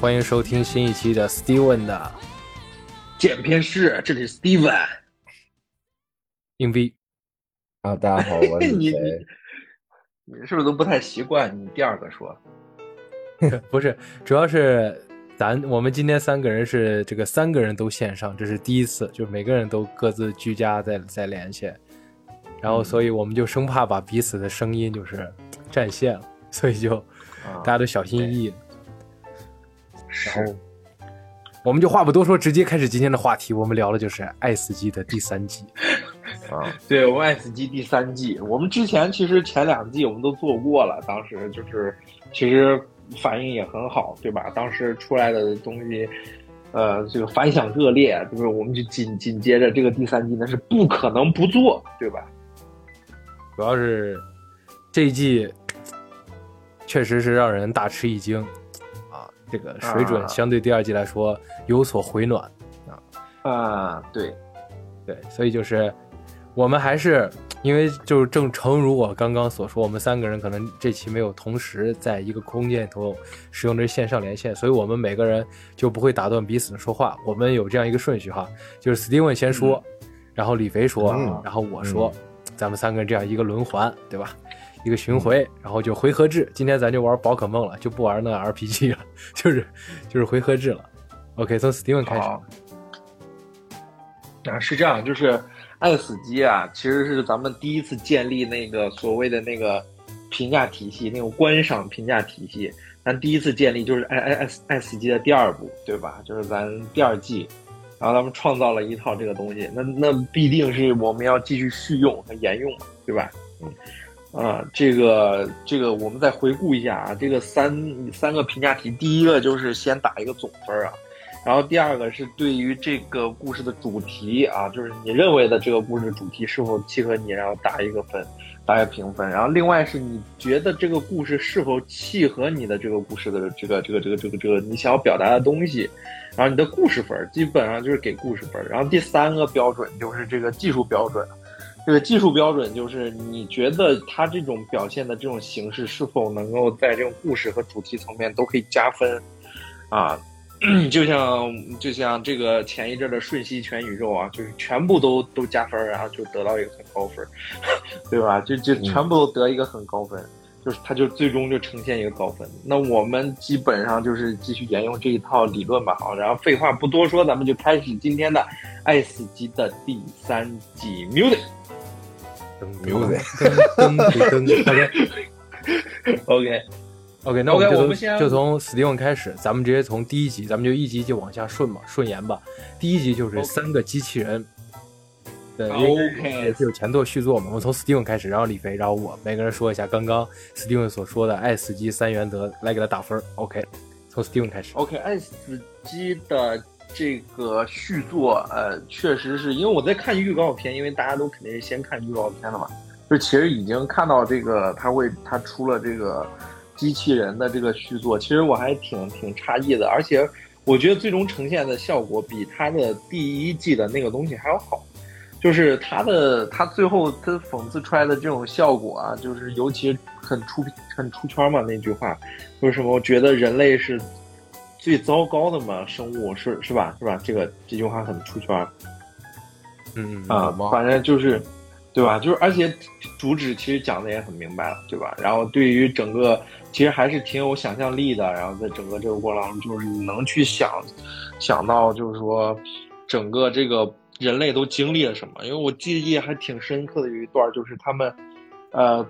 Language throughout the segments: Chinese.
欢迎收听新一期的 Steven 的剪片室，这里是 Steven 硬币。啊，大家好，我是你谁？你是不是都不太习惯？你第二个说，不是，主要是咱我们今天三个人是这个三个人都线上，这是第一次，就是每个人都各自居家在在连线，然后所以我们就生怕把彼此的声音就是占线了，所以就啊大家都小心翼翼。然后我们就话不多说，直接开始今天的话题。我们聊的就是《爱死机》的第三季。啊，对我们爱死机第三季，我们之前其实前两季我们都做过了，当时就是其实反应也很好，对吧？当时出来的东西，呃，这个反响热烈，就是我们就紧紧接着这个第三季，那是不可能不做，对吧？主要是这一季确实是让人大吃一惊啊，这个水准啊相对第二季来说有所回暖。啊啊，对，对，所以就是我们还是因为就是正诚如我刚刚所说，我们三个人可能这期没有同时在一个空间里头使用这线上连线，所以我们每个人就不会打断彼此的说话。我们有这样一个顺序哈，就是 Steven 先说，然后李肥说，嗯然后我说，咱们三个人这样一个轮环，对吧？一个巡回，然后就回合制。今天咱就玩宝可梦了，就不玩那 RPG 了，就是就是回合制了。OK，从 Steven 开始。啊，是这样，就是爱死机啊，其实是咱们第一次建立那个所谓的那个评价体系，那种观赏评价体系。咱第一次建立就是爱爱爱死爱死机的第二部，对吧？就是咱第二季，然后咱们创造了一套这个东西，那那必定是我们要继续续用和沿用，对吧？嗯。啊，这个这个，我们再回顾一下啊，这个三三个评价题，第一个就是先打一个总分啊，然后第二个是对于这个故事的主题啊，就是你认为的这个故事主题是否契合你，然后打一个分，打一个评分。然后另外是你觉得这个故事是否契合你的这个故事的这个这个这个这个这个你想要表达的东西，然后你的故事分基本上就是给故事分。然后第三个标准就是这个技术标准。这个技术标准就是你觉得它这种表现的这种形式是否能够在这种故事和主题层面都可以加分，啊，就像就像这个前一阵的《瞬息全宇宙》啊，就是全部都都加分，然后就得到一个很高分，对吧？就就全部都得一个很高分，就是它就最终就呈现一个高分。那我们基本上就是继续沿用这一套理论吧，好，然后废话不多说，咱们就开始今天的《爱死机》的第三季 music。牛仔，噔噔噔噔 OK OK，OK，那我们 OK，就从我们先就从 Steven 开始，咱们直接从第一集，咱们就一集就往下顺嘛，顺延吧。第一集就是三个机器人，对 OK 也是有前作续作嘛。我们从 Steven 开始，然后李飞，然后我，每个人说一下刚刚 Steven 所说的爱死机三原则，来给他打分。OK，从 Steven 开始。OK，爱死机的这个续作，呃，确实是因为我在看预告片，因为大家都肯定是先看预告片的嘛，就其实已经看到这个他会他出了这个机器人的这个续作，其实我还挺挺诧异的，而且我觉得最终呈现的效果比他的第一季的那个东西还要好。就是他的，他最后他讽刺出来的这种效果啊，就是尤其很出很出圈嘛。那句话为什么？我觉得人类是最糟糕的嘛，生物是是吧？是吧？这个这句话很出圈嗯啊，反正就是，对吧？就是而且主旨其实讲的也很明白了，对吧？然后对于整个其实还是挺有想象力的，然后在整个这个过程当中，就是你能去想想到，就是说整个这个人类都经历了什么？因为我记忆还挺深刻的，有一段就是他们，呃。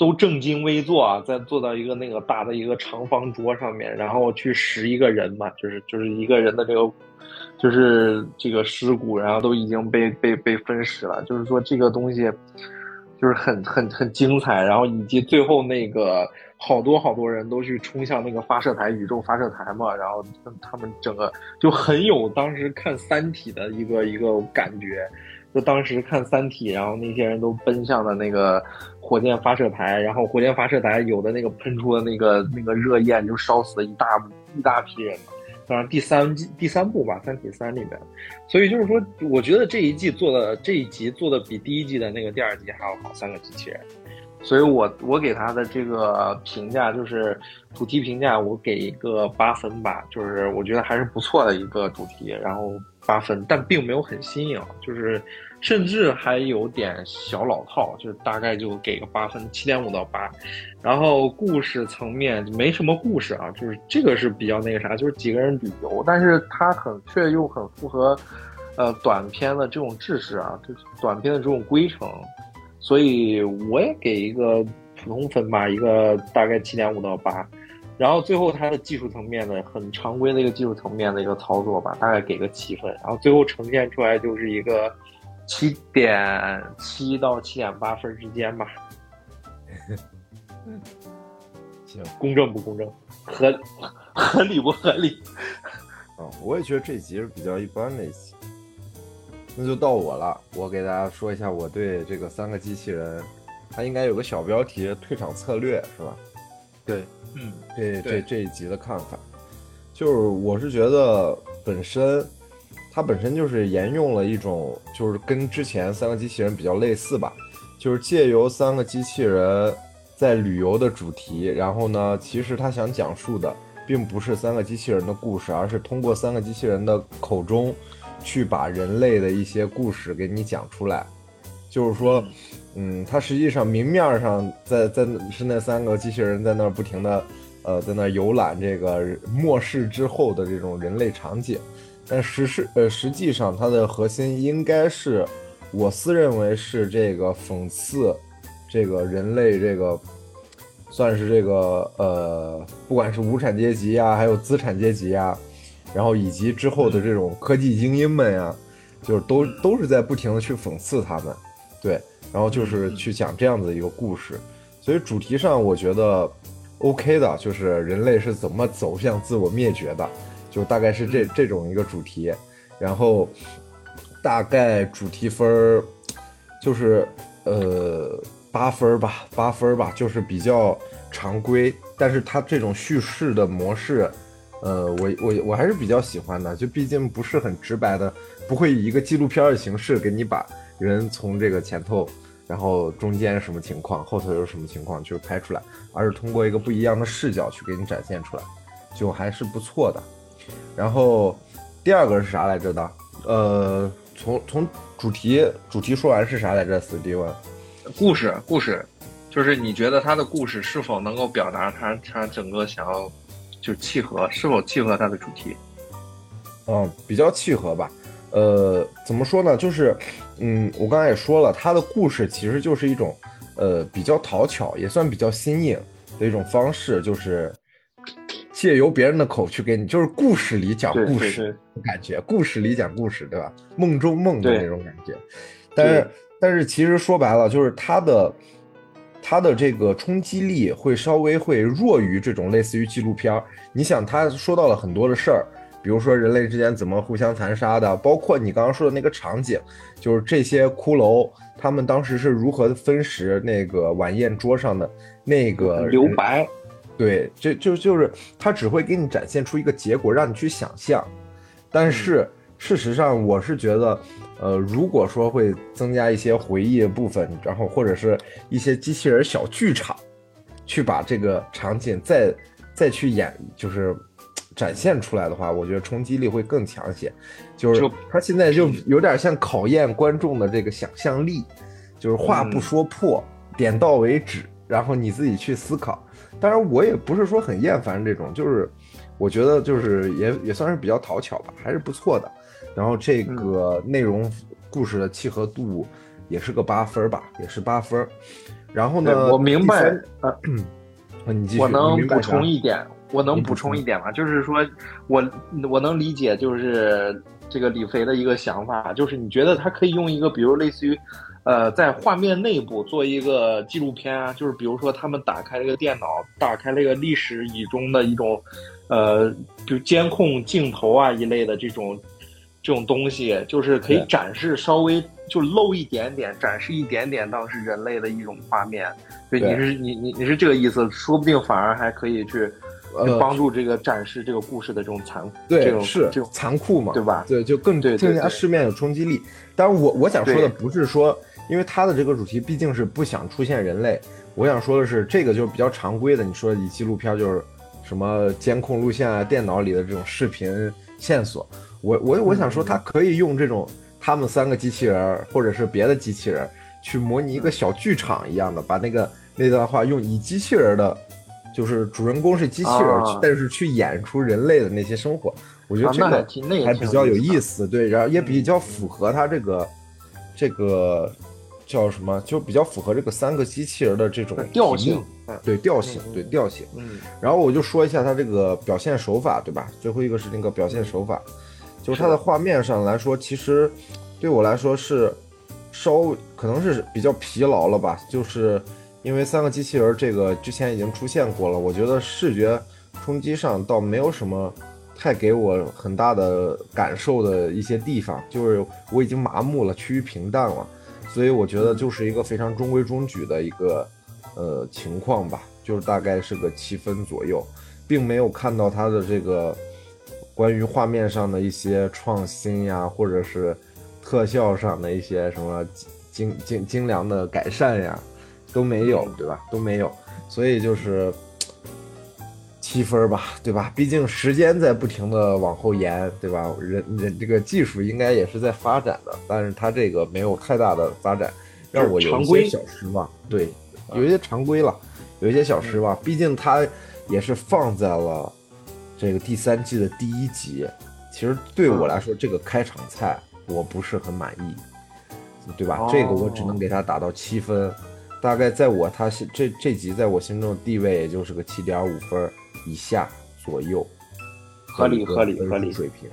都正襟危坐啊，在坐到一个那个大的一个长方桌上面，然后去拾一个人嘛，就是就是一个人的这个，就是这个尸骨，然后都已经被被被分尸了。就是说这个东西，就是很很很精彩，然后以及最后那个好多好多人都去冲向那个发射台，宇宙发射台嘛，然后他们整个就很有当时看《三体》的一个一个感觉。就当时看《三体》，然后那些人都奔向了那个火箭发射台，然后火箭发射台有的那个喷出的那个那个热焰，就烧死了一大一大批人。当然，第三季第三部吧，《三体三》里面，所以就是说，我觉得这一季做的这一集做的比第一季的那个第二集还要好，三个机器人。所以我我给他的这个评价就是主题评价，我给一个八分吧，就是我觉得还是不错的一个主题，然后八分，但并没有很新颖，就是甚至还有点小老套，就是大概就给个八分，七点五到八。然后故事层面没什么故事啊，就是这个是比较那个啥，就是几个人旅游，但是它很却又很符合呃短片的这种制式啊，就是短片的这种规程。所以我也给一个普通分吧，一个大概七点五到八，然后最后它的技术层面的很常规的一个技术层面的一个操作吧，大概给个七分，然后最后呈现出来就是一个七点七到七点八分之间吧。行，公正不公正？合合理不合理？啊，我也觉得这集是比较一般的一集。那就到我了，我给大家说一下我对这个三个机器人，它应该有个小标题“退场策略”是吧？对，嗯，这这这一集的看法，就是我是觉得本身它本身就是沿用了一种，就是跟之前三个机器人比较类似吧，就是借由三个机器人在旅游的主题，然后呢，其实他想讲述的并不是三个机器人的故事，而是通过三个机器人的口中。去把人类的一些故事给你讲出来，就是说，嗯，嗯它实际上明面上在在是那三个机器人在那儿不停的，呃，在那儿游览这个末世之后的这种人类场景，但实是呃实际上它的核心应该是，我私认为是这个讽刺这个人类这个，算是这个呃，不管是无产阶级呀，还有资产阶级呀。然后以及之后的这种科技精英们呀，就是都都是在不停的去讽刺他们，对，然后就是去讲这样子一个故事，所以主题上我觉得 OK 的，就是人类是怎么走向自我灭绝的，就大概是这这种一个主题，然后大概主题分儿就是呃八分吧，八分吧，就是比较常规，但是它这种叙事的模式。呃，我我我还是比较喜欢的，就毕竟不是很直白的，不会以一个纪录片的形式给你把人从这个前头，然后中间什么情况，后头有什么情况，就是拍出来，而是通过一个不一样的视角去给你展现出来，就还是不错的。然后第二个是啥来着的？呃，从从主题主题说完是啥来着？史蒂文，故事故事，就是你觉得他的故事是否能够表达他他整个想要。就契合，是否契合他的主题？嗯，比较契合吧。呃，怎么说呢？就是，嗯，我刚才也说了，它的故事其实就是一种，呃，比较讨巧，也算比较新颖的一种方式，就是借由别人的口去给你，就是故事里讲故事感觉，故事里讲故事，对吧？梦中梦的那种感觉。但是，但是其实说白了，就是它的。它的这个冲击力会稍微会弱于这种类似于纪录片儿。你想，他说到了很多的事儿，比如说人类之间怎么互相残杀的，包括你刚刚说的那个场景，就是这些骷髅他们当时是如何分食那个晚宴桌上的那个留白。对，就就就是他只会给你展现出一个结果，让你去想象，但是。事实上，我是觉得，呃，如果说会增加一些回忆的部分，然后或者是一些机器人小剧场，去把这个场景再再去演，就是展现出来的话，我觉得冲击力会更强些。就是他现在就有点像考验观众的这个想象力，就是话不说破，点到为止，然后你自己去思考。当然，我也不是说很厌烦这种，就是我觉得就是也也算是比较讨巧吧，还是不错的。然后这个内容故事的契合度也是个八分吧，也是八分。然后呢，我明白，呃，你继续。我能补充一点，我能补充一点吗？就是说，我我能理解，就是这个李飞的一个想法，就是你觉得他可以用一个，比如类似于，呃，在画面内部做一个纪录片啊，就是比如说他们打开了一个电脑，打开了一个历史以中的一种，呃，就监控镜头啊一类的这种。这种东西就是可以展示稍微就露一点点，展示一点点当时人类的一种画面。所以你是你你你是这个意思，说不定反而还可以去帮助这个展示这个故事的这种残酷，这种是这种残酷嘛，对吧？对，就更更加市面有冲击力。当然，我我想说的不是说，因为它的这个主题毕竟是不想出现人类，我想说的是，这个就是比较常规的，你说以纪录片就是什么监控录像啊、电脑里的这种视频线索。我我我想说，它可以用这种他们三个机器人儿或者是别的机器人去模拟一个小剧场一样的，把那个那段话用以机器人的，就是主人公是机器人，啊。但是去演出人类的那些生活。我觉得这个还比较有意意思，对，然后也比较符合他这个这个叫什么，就比较符合这个三个机器人的这种调性对调性，嗯。对调性。嗯。然后我就说一下他这个表现手法，对吧？最后一个是那个表现手法，就是它的。画面上来说，其实对我来说是稍微可能是比较疲劳了吧，就是因为三个机器人这个之前已经出现过了，我觉得视觉冲击上倒没有什么太给我很大的感受的一些地方，就是我已经麻木了，趋于平淡了，所以我觉得就是一个非常中规中矩的一个呃情况吧，就是大概是个七分左右，并没有看到它的这个关于画面上的一些创新呀，或者是特效上的一些什么精精精良的改善呀，都没有，对吧？都没有，所以就是七分吧，对吧？毕竟时间在不停的往后延，对吧？人人这个技术应该也是在发展的，但是它这个没有太大的发展，让我有一些小失望。对，有一些常规了，有一些小失望。毕竟它也是放在了这个第三季的第一集，其实对我来说，这个开场菜我不是很满意，对吧？哦这个我只能给它打到七分，大概在我他心这这集在我心中的地位也就是个七点五分以下左右，合理合理合理水平。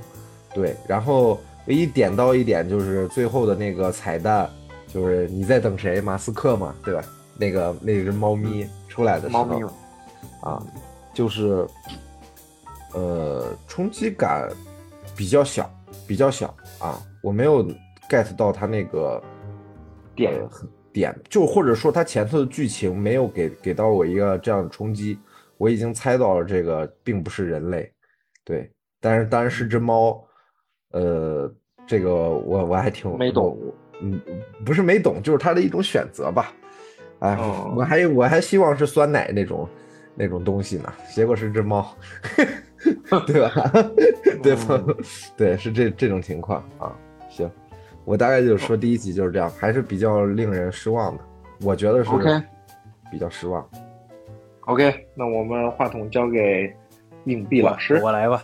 对，然后唯一点到一点就是最后的那个彩蛋，就是你在等谁？马斯克嘛，对吧？那个那只猫咪出来的时候，猫咪啊，就是呃冲击感比较小，比较小啊，我没有 get 到他那个点呃点，就或者说它前头的剧情没有给给到我一个这样的冲击，我已经猜到了这个并不是人类，对，但是当然是只猫，呃，这个我我还挺没懂嗯，不是没懂，就是它的一种选择吧。哎，哦我还我还希望是酸奶那种那种东西呢，结果是只猫，对吧？对吧？嗯对，是这这种情况啊。行，我大概就是说第一集就是这样，还是比较令人失望的，我觉得是比较失望。OK，那我们话筒交给硬币老师。我来吧。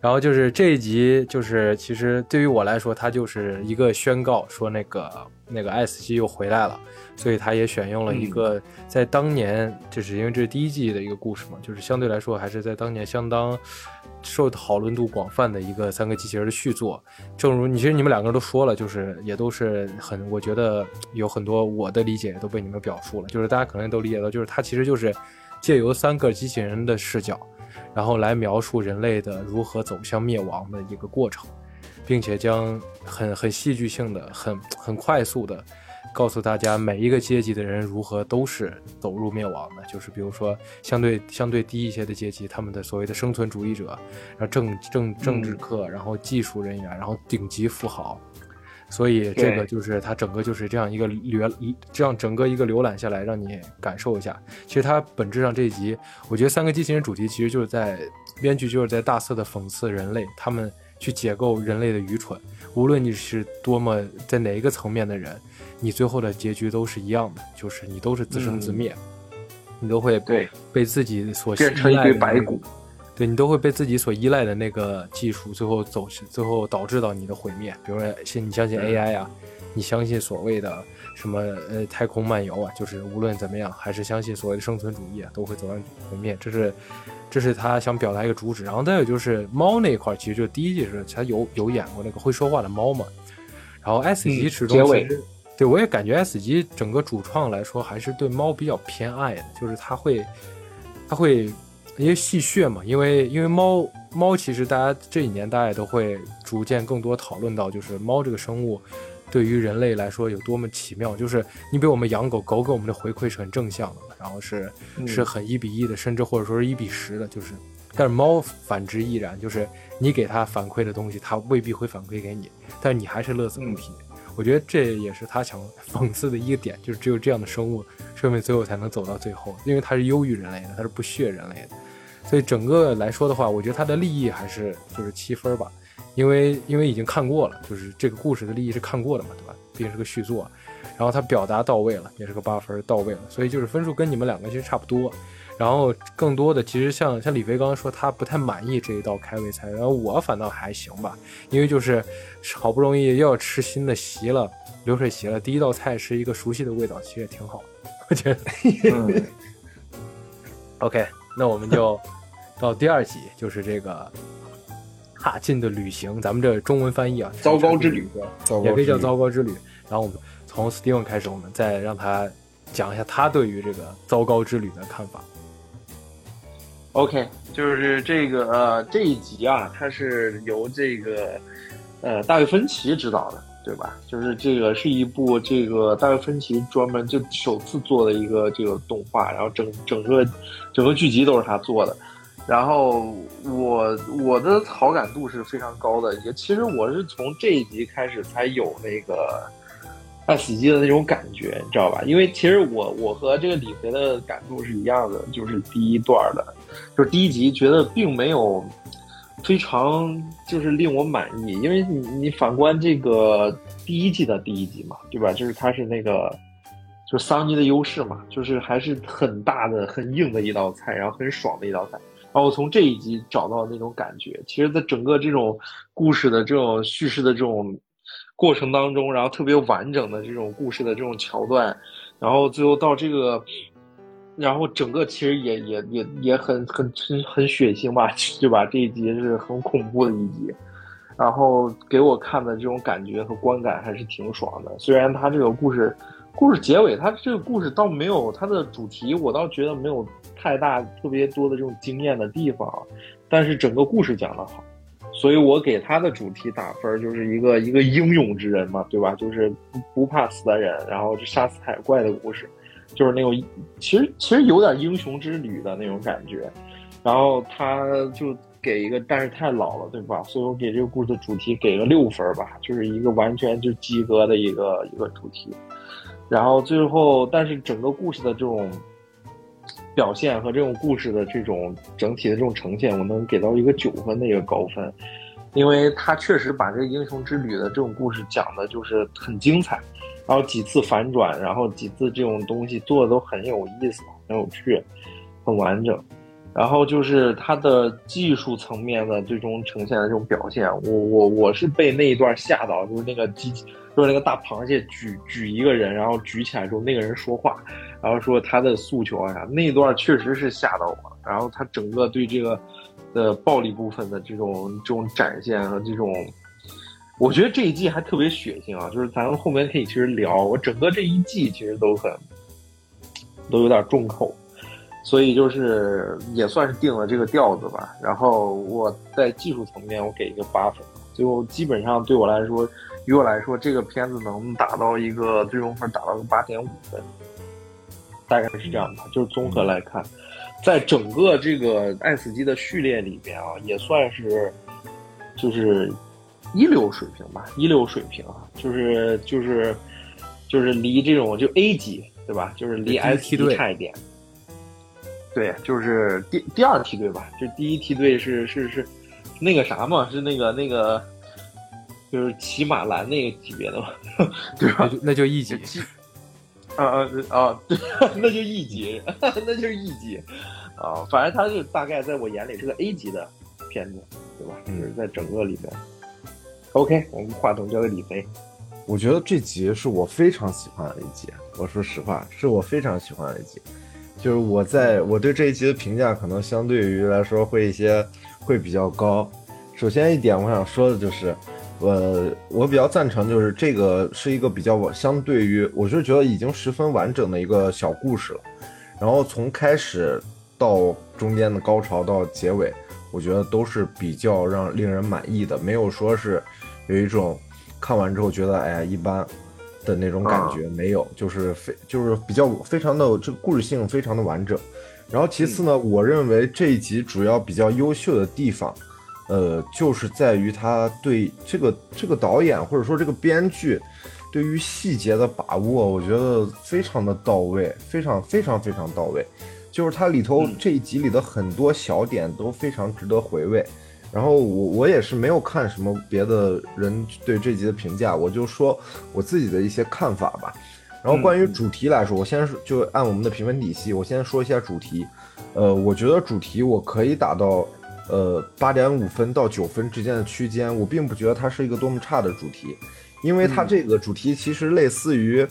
然后就是这一集，就是其实对于我来说，它就是一个宣告，说那个那个 S 机又回来了，所以他也选用了一个在当年，就是因为这是第一季的一个故事嘛，就是相对来说还是在当年相当受讨论度广泛的一个三个机器人的续作。正如你其实你们两个人都说了，就是也都是很，我觉得有很多我的理解都被你们表述了，就是大家可能都理解到，就是它其实就是借由三个机器人的视角。然后来描述人类的如何走向灭亡的一个过程，并且将很很戏剧性的、很很快速的告诉大家每一个阶级的人如何都是走入灭亡的。就是比如说相对相对低一些的阶级，他们的所谓的生存主义者，然后政政政治课，然后技术人员，然后顶级富豪。所以这个就是它整个就是这样一个浏，这样整个一个浏览下来，让你感受一下。其实它本质上这一集，我觉得三个机器人主题其实就是在编剧就是在大肆的讽刺人类，他们去解构人类的愚蠢。无论你是多么在哪一个层面的人，你最后的结局都是一样的，就是你都是自生自灭，你都会对，被自己所变成一依赖堆白骨。对你都会被自己所依赖的那个技术，最后走，最后导致到你的毁灭。比如说，信你相信 AI 啊，你相信所谓的什么呃太空漫游啊，就是无论怎么样，还是相信所谓的生存主义啊，都会走向毁灭。这是这是他想表达一个主旨。然后再有就是猫那一块，其实就第一季是他有有演过那个会说话的猫嘛。然后 S 级嗯始结尾终其实、对我也感觉 S 级整个主创来说还是对猫比较偏爱的，就是他会他会。因为戏谑嘛，因为因为猫猫其实大家这几年大家也都会逐渐更多讨论到，就是猫这个生物对于人类来说有多么奇妙。就是你比我们养狗狗给我们的回馈是很正向的，然后是嗯是很一比一的，甚至或者说是一比十的，就是。但是猫反之亦然，就是你给它反馈的东西，它未必会反馈给你，但是你还是乐此不疲。我觉得这也是他想讽刺的一个点，就是只有这样的生物，生命最后才能走到最后，因为它是优于人类的，它是不屑人类的。所以整个来说的话，我觉得它的利益还是就是七分吧，因为因为已经看过了，就是这个故事的利益是看过的嘛，对吧？毕竟是个续作，然后他表达到位了，也是个八分到位了，所以就是分数跟你们两个其实差不多。然后更多的其实像像李飞刚刚说他不太满意这一道开胃菜，然后我反倒还行吧，因为就是好不容易又要吃新的席了，流水席了，第一道菜是一个熟悉的味道，其实也挺好，我觉得。嗯 OK，那我们就 到第二集，就是这个哈进的旅行，咱们这中文翻译啊，糟糕之旅，也可以叫糟糕之旅。然后我们从 Steven 开始，我们再让他讲一下他对于这个糟糕之旅的看法。OK，就是这个呃这一集啊，它是由这个呃大卫芬奇执导的，对吧？就是这个是一部这个大卫芬奇专门就首次做的一个这个动画，然后整整个整个剧集都是他做的。然后我我的好感度是非常高的，也其实我是从这一集开始才有那个爱死机的那种感觉，你知道吧？因为其实我我和这个李逵的感触是一样的，就是第一段的，就是第一集觉得并没有非常就是令我满意，因为你你反观这个第一季的第一集嘛，对吧？就是它是那个就桑尼的优势嘛，就是还是很大的很硬的一道菜，然后很爽的一道菜。然后从这一集找到那种感觉，其实，在整个这种故事的这种叙事的这种过程当中，然后特别完整的这种故事的这种桥段，然后最后到这个，然后整个其实也也也也很很很血腥吧，对吧？这一集是很恐怖的一集，然后给我看的这种感觉和观感还是挺爽的。虽然它这个故事故事结尾，它这个故事倒没有它的主题，我倒觉得没有太大特别多的这种惊艳的地方，但是整个故事讲得好。所以我给他的主题打分，就是一个一个英勇之人嘛，对吧？就是不怕死的人，然后就杀死海怪的故事，就是那种其实其实有点英雄之旅的那种感觉。然后他就给一个，但是太老了，对吧？所以我给这个故事的主题给了六分吧，就是一个完全就及格的一个一个主题。然后最后，但是整个故事的这种表现和这种故事的这种整体的这种呈现，我能给到一个九分的一个高分，因为他确实把这个英雄之旅的这种故事讲的就是很精彩，然后几次反转，然后几次这种东西做的都很有意思、很有趣、很完整。然后就是它的技术层面的最终呈现的这种表现，我我我是被那一段吓到，就是那个机器，就是那个大螃蟹举举一个人，然后举起来之后那个人说话，然后说他的诉求啊啥，那段确实是吓到我了。然后他整个对这个的暴力部分的这种这种展现和这种，我觉得这一季还特别血腥啊，就是咱们后面可以其实聊，我整个这一季其实都很都有点重口。所以就是也算是定了这个调子吧。然后我在技术层面我给一个八分，最后基本上对我来说，于我来说这个片子能达到一个最终分达到个八点五分，大概是这样吧。就是综合来看，在整个这个爱死机的序列里边啊，也算是就是一流水平吧，一流水平啊，就是就是就是离这种就 A 级对吧？就是离 S 梯队级差一点。对，就是第第二梯队吧，就第一梯队是是是那个啥嘛，是那个那个就是骑马兰那个级别的嘛，对吧那就一级，啊啊啊！对，那就一级，那就是一级啊。反正他就大概在我眼里是个 A 级的片子，对吧？嗯就是在整个里边。OK，我们话筒交给李飞。我觉得这集是我非常喜欢的一集，我说实话，是我非常喜欢的一集。就是我在我对这一集的评价，可能相对于来说会一些会比较高。首先一点，我想说的就是，呃，我比较赞成，就是这个是一个比较相对于，我是觉得已经十分完整的一个小故事了。然后从开始到中间的高潮到结尾，我觉得都是比较让令人满意的，没有说是有一种看完之后觉得哎呀一般的那种感觉，没有，就是非就是比较非常的这个故事性非常的完整。然后其次呢，我认为这一集主要比较优秀的地方，呃，就是在于他对这个这个导演或者说这个编剧，对于细节的把握，我觉得非常的到位，非常非常非常到位。就是它里头这一集里的很多小点都非常值得回味。然后我我也是没有看什么别的人对这集的评价，我就说我自己的一些看法吧。然后关于主题来说，我先就按我们的评分体系，我先说一下主题。呃，我觉得主题我可以打到呃八点五分到九分之间的区间，我并不觉得它是一个多么差的主题，因为它这个主题其实类似于，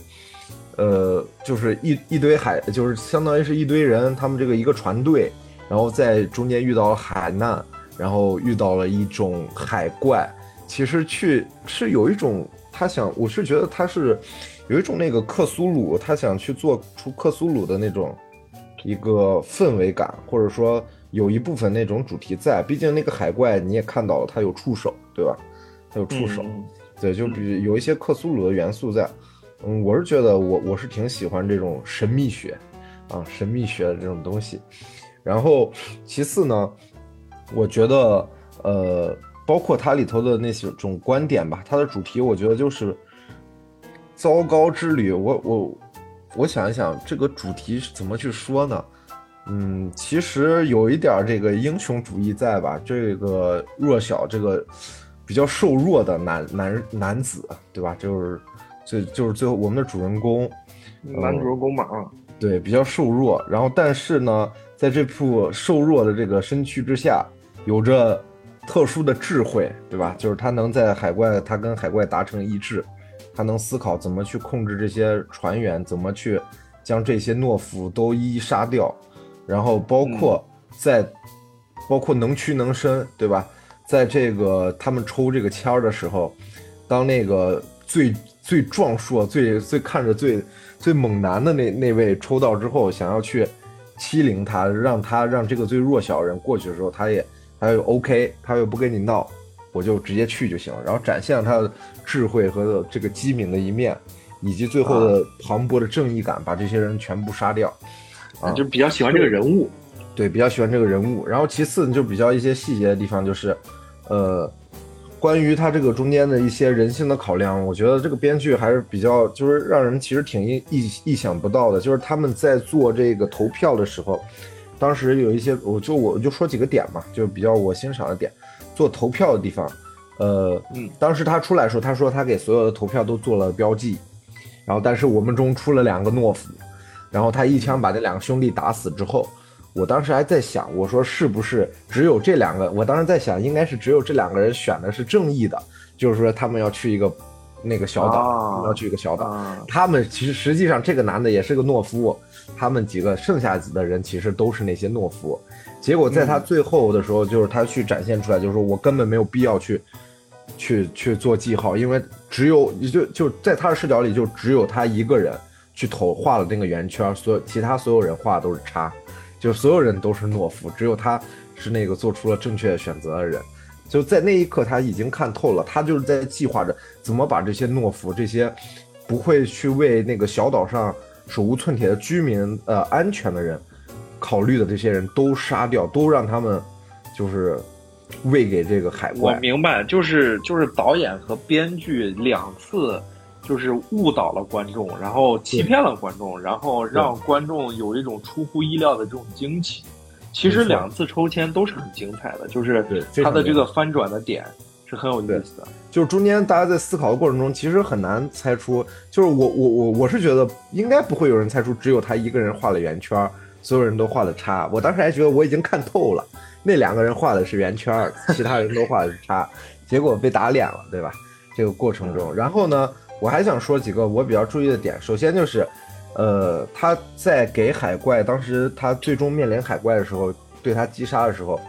呃，就是一一堆海，就是相当于是一堆人，他们这个一个船队，然后在中间遇到了海难。然后遇到了一种海怪，其实去是有一种他想，我是觉得他是有一种那个克苏鲁，他想去做出克苏鲁的那种一个氛围感，或者说有一部分那种主题在。毕竟那个海怪你也看到了，它有触手，对吧？它有触手，对，就比有一些克苏鲁的元素在。嗯，我是觉得我我是挺喜欢这种神秘学啊，神秘学的这种东西。然后其次呢？我觉得，呃，包括它里头的那些种观点吧，它的主题，我觉得就是糟糕之旅。我我我想一想，这个主题是怎么去说呢？嗯，其实有一点这个英雄主义在吧？这个弱小，这个比较瘦弱的男男男子，对吧？就是最就是最后我们的主人公，男主人公嘛，对，比较瘦弱。然后，但是呢，在这副瘦弱的这个身躯之下。有着特殊的智慧，对吧？就是他能在海怪，他跟海怪达成一致，他能思考怎么去控制这些船员，怎么去将这些懦夫都一一杀掉，然后包括在，包括能屈能伸，对吧？在这个他们抽这个签儿的时候，当那个最最壮硕、最最看着最最猛男的那那位抽到之后，想要去欺凌他，让他让这个最弱小的人过去的时候，他也。他又 OK，他又不跟你闹，我就直接去就行了。然后展现了他的智慧和这个机敏的一面，以及最后的磅礴的正义感，把这些人全部杀掉。啊，就比较喜欢这个人物，对，比较喜欢这个人物。然后其次就比较一些细节的地方，就是，呃，关于他这个中间的一些人性的考量，我觉得这个编剧还是比较，就是让人其实挺意意意想不到的，就是他们在做这个投票的时候。当时有一些，我就我就说几个点嘛，就比较我欣赏的点。做投票的地方，呃，嗯，当时他出来时候，他说他给所有的投票都做了标记，然后但是我们中出了两个懦夫，然后他一枪把那两个兄弟打死之后，我当时还在想，我说是不是只有这两个？我当时在想，应该是只有这两个人选的是正义的，就是说他们要去一个那个小岛，要去一个小岛，他们其实实际上这个男的也是个懦夫。他们几个剩下的人其实都是那些懦夫，结果在他最后的时候，就是他去展现出来，就是说我根本没有必要去，去去做记号，因为只有就就在他的视角里，就只有他一个人去投画了那个圆圈，所有其他所有人画的都是叉，就所有人都是懦夫，只有他是那个做出了正确选择的人。就在那一刻，他已经看透了，他就是在计划着怎么把这些懦夫，这些不会去为那个小岛上。手无寸铁的居民，呃，安全的人，考虑的这些人都杀掉，都让他们，就是喂给这个海怪。我明白，就是就是导演和编剧两次，就是误导了观众，然后欺骗了观众，然后让观众有一种出乎意料的这种惊奇。其实两次抽签都是很精彩的，就是他的这个翻转的点。是很有意思的，就是中间大家在思考的过程中，其实很难猜出。就是我我我我是觉得应该不会有人猜出，只有他一个人画了圆圈，所有人都画了叉。我当时还觉得我已经看透了，那两个人画的是圆圈，其他人都画的是叉，结果被打脸了，对吧？这个过程中，然后呢，我还想说几个我比较注意的点。首先就是，呃，他在给海怪，当时他最终面临海怪的时候，对他击杀的时候。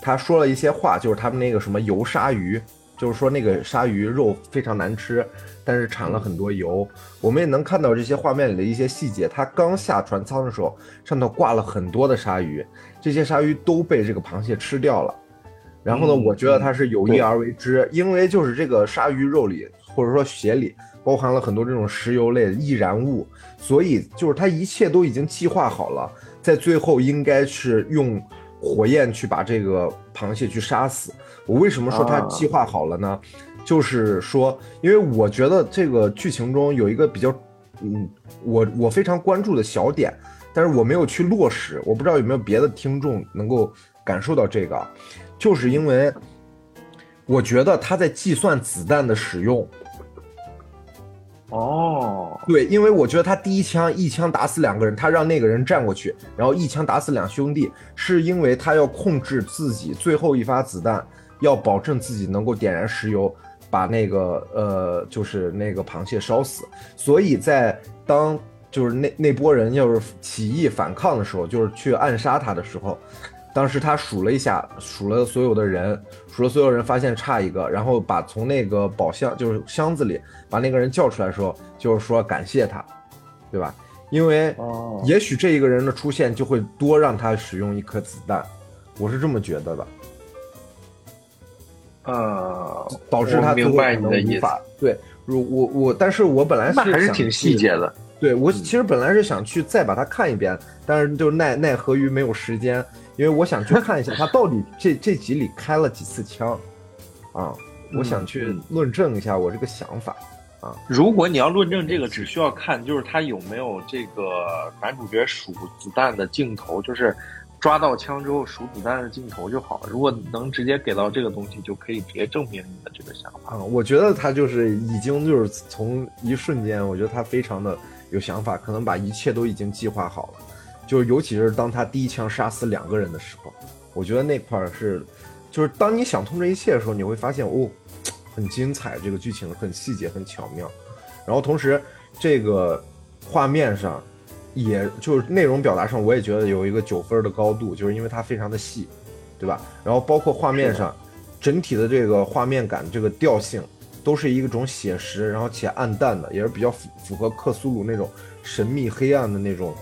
他说了一些话，就是他们那个什么油鲨鱼，就是说那个鲨鱼肉非常难吃，但是产了很多油。我们也能看到这些画面里的一些细节。他刚下船舱的时候，上头挂了很多的鲨鱼，这些鲨鱼都被这个螃蟹吃掉了。然后呢，我觉得他是有意而为之，因为就是这个鲨鱼肉里或者说血里包含了很多这种石油类的易燃物，所以就是他一切都已经计划好了，在最后应该是用。火焰去把这个螃蟹去杀死。我为什么说他计划好了呢？就是说，因为我觉得这个剧情中有一个比较，嗯，我我非常关注的小点，但是我没有去落实，我不知道有没有别的听众能够感受到这个，就是因为我觉得他在计算子弹的使用。哦，对，因为我觉得他第一枪一枪打死两个人，他让那个人站过去，然后一枪打死两兄弟，是因为他要控制自己最后一发子弹，要保证自己能够点燃石油，把那个呃，就是那个螃蟹烧死。所以在当就是那那波人要是起义反抗的时候，就是去暗杀他的时候。当时他数了一下，数了所有的人，数了所有人，发现差一个，然后把从那个宝箱，就是箱子里把那个人叫出来的时候，就是说感谢他，对吧？因为也许这一个人的出现就会多让他使用一颗子弹，我是这么觉得的。呃，导致他明白你的无法。对，如我我，但是我本来是还是挺细节的。对我其实本来是想去再把它看一遍，但是就奈奈何于没有时间。因为我想去看一下他到底这这集里开了几次枪，啊，我想去论证一下我这个想法，啊，如果你要论证这个，只需要看就是他有没有这个男主角数子弹的镜头，就是抓到枪之后数子弹的镜头就好了。如果能直接给到这个东西，就可以直接证明你的这个想法。嗯，我觉得他就是已经就是从一瞬间，我觉得他非常的有想法，可能把一切都已经计划好了。就是尤其是当他第一枪杀死两个人的时候，我觉得那块儿是，就是当你想通这一切的时候，你会发现哦，很精彩，这个剧情很细节，很巧妙。然后同时，这个画面上，也就是内容表达上，我也觉得有一个九分的高度，就是因为它非常的细，对吧？然后包括画面上，整体的这个画面感、这个调性，都是一种写实，然后且暗淡的，也是比较符符合克苏鲁那种神秘黑暗的那种。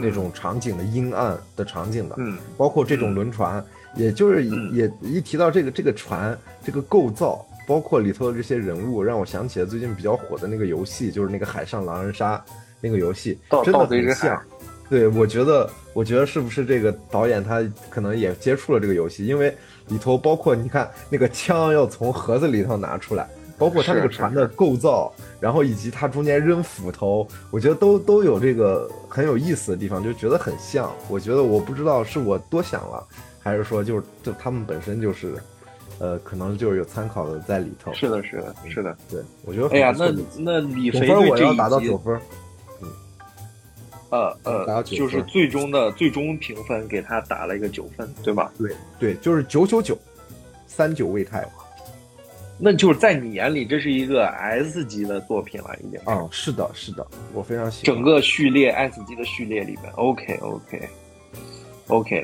那种场景的阴暗的场景的，嗯，包括这种轮船，也就是也一提到这个这个船这个构造，包括里头的这些人物，让我想起了最近比较火的那个游戏，就是那个海上狼人杀那个游戏，真的很像。对，我觉得，我觉得是不是这个导演他可能也接触了这个游戏，因为里头包括你看那个枪要从盒子里头拿出来。包括它这个船的构造，然后以及它中间扔斧头，我觉得都都有这个很有意思的地方，就觉得很像。我觉得我不知道是我多想了，还是说就是就他们本身就是，呃，可能就是有参考的在里头。是的，是的，是的。对，我觉得。哎呀，那那李飞对这一集，嗯，呃呃，就是最终的最终评分给他打了一个九分，对吧？对对，就是九九九，三九未太。那就是在你眼里，这是一个 S 级的作品了，已经。嗯，是的，是的，我非常喜欢整个序列 S 级的序列里面。OK，OK，OK。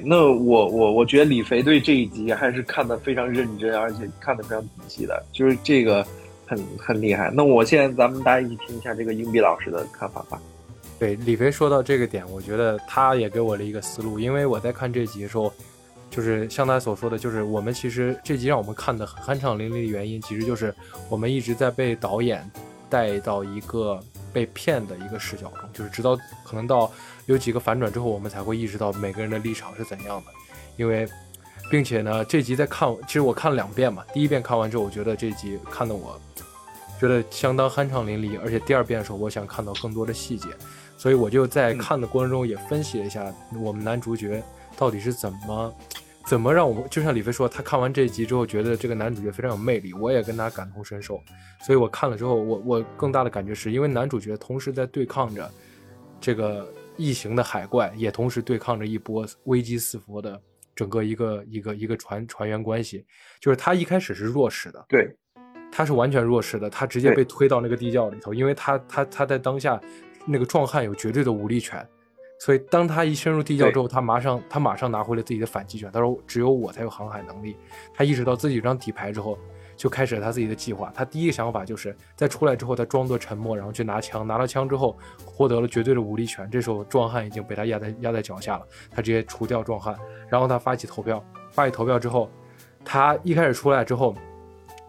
那我我我觉得李肥对这一集还是看的非常认真，而且看的非常仔细的，就是这个很很厉害。那我现在咱们大家一起听一下这个硬币老师的看法吧。对，李肥说到这个点，我觉得他也给我了一个思路，因为我在看这集的时候。就是像他所说的，就是我们其实这集让我们看的酣畅淋漓的原因，其实就是我们一直在被导演带到一个被骗的一个视角中，就是直到可能到有几个反转之后，我们才会意识到每个人的立场是怎样的。因为，并且呢，这集在看，其实我看了两遍嘛。第一遍看完之后，我觉得这集看的我觉得相当酣畅淋漓，而且第二遍的时候，我想看到更多的细节，所以我就在看的过程中也分析了一下我们男主角到底是怎么。怎么让我们就像李飞说，他看完这一集之后，觉得这个男主角非常有魅力，我也跟他感同身受。所以我看了之后，我我更大的感觉是因为男主角同时在对抗着这个异形的海怪，也同时对抗着一波危机四伏的整个一个一个一个船船员关系。就是他一开始是弱势的，对，他是完全弱势的，他直接被推到那个地窖里头，因为他他他在当下那个壮汉有绝对的武力权。所以，当他一深入地窖之后，他马上他马上拿回了自己的反击权。他说：“只有我才有航海能力。”他意识到自己有张底牌之后，就开始了他自己的计划。他第一个想法就是在出来之后，他装作沉默，然后去拿枪。拿了枪之后，获得了绝对的武力权。这时候，壮汉已经被他压在压在脚下了。他直接除掉壮汉，然后他发起投票。发起投票之后，他一开始出来之后，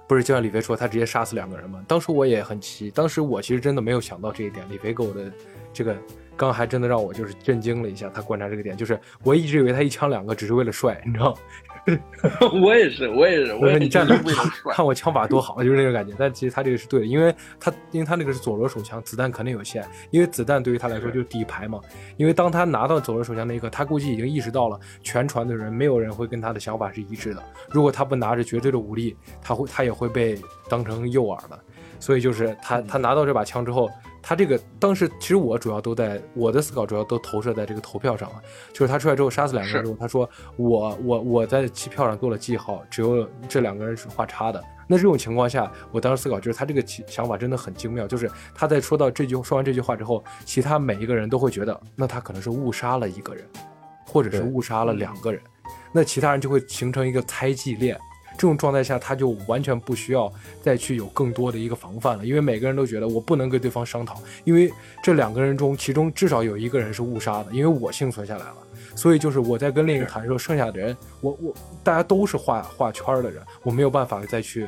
不是就像李飞说，他直接杀死两个人吗？当时我也很奇，当时我其实真的没有想到这一点。李飞给我的。这个刚还真的让我就是震惊了一下。他观察这个点，就是我一直以为他一枪两个只是为了帅，你知道。我也是，我也是。我说你站着 看我枪法多好，就是那种感觉。但其实他这个是对的，因为他因为他那个是左轮手枪，子弹肯定有限，因为子弹对于他来说就是底牌嘛。因为当他拿到左轮手枪那一刻，他估计已经意识到了全船的人没有人会跟他的想法是一致的。如果他不拿着绝对的武力，他会他也会被当成诱饵的。所以就是他他拿到这把枪之后。他这个当时其实我主要都在我的思考主要都投射在这个投票上了，就是他出来之后杀死两个人之后，他说我我我在弃票上做了记号，只有这两个人是画叉的。那这种情况下，我当时思考就是他这个想法真的很精妙，就是他在说到这句说完这句话之后，其他每一个人都会觉得那他可能是误杀了一个人，或者是误杀了两个人，那其他人就会形成一个猜忌链。这种状态下，他就完全不需要再去有更多的一个防范了，因为每个人都觉得我不能跟对方商讨，因为这两个人中，其中至少有一个人是误杀的，因为我幸存下来了，所以就是我在跟另一个谈的时候，剩下的人，我我大家都是画画圈的人，我没有办法再去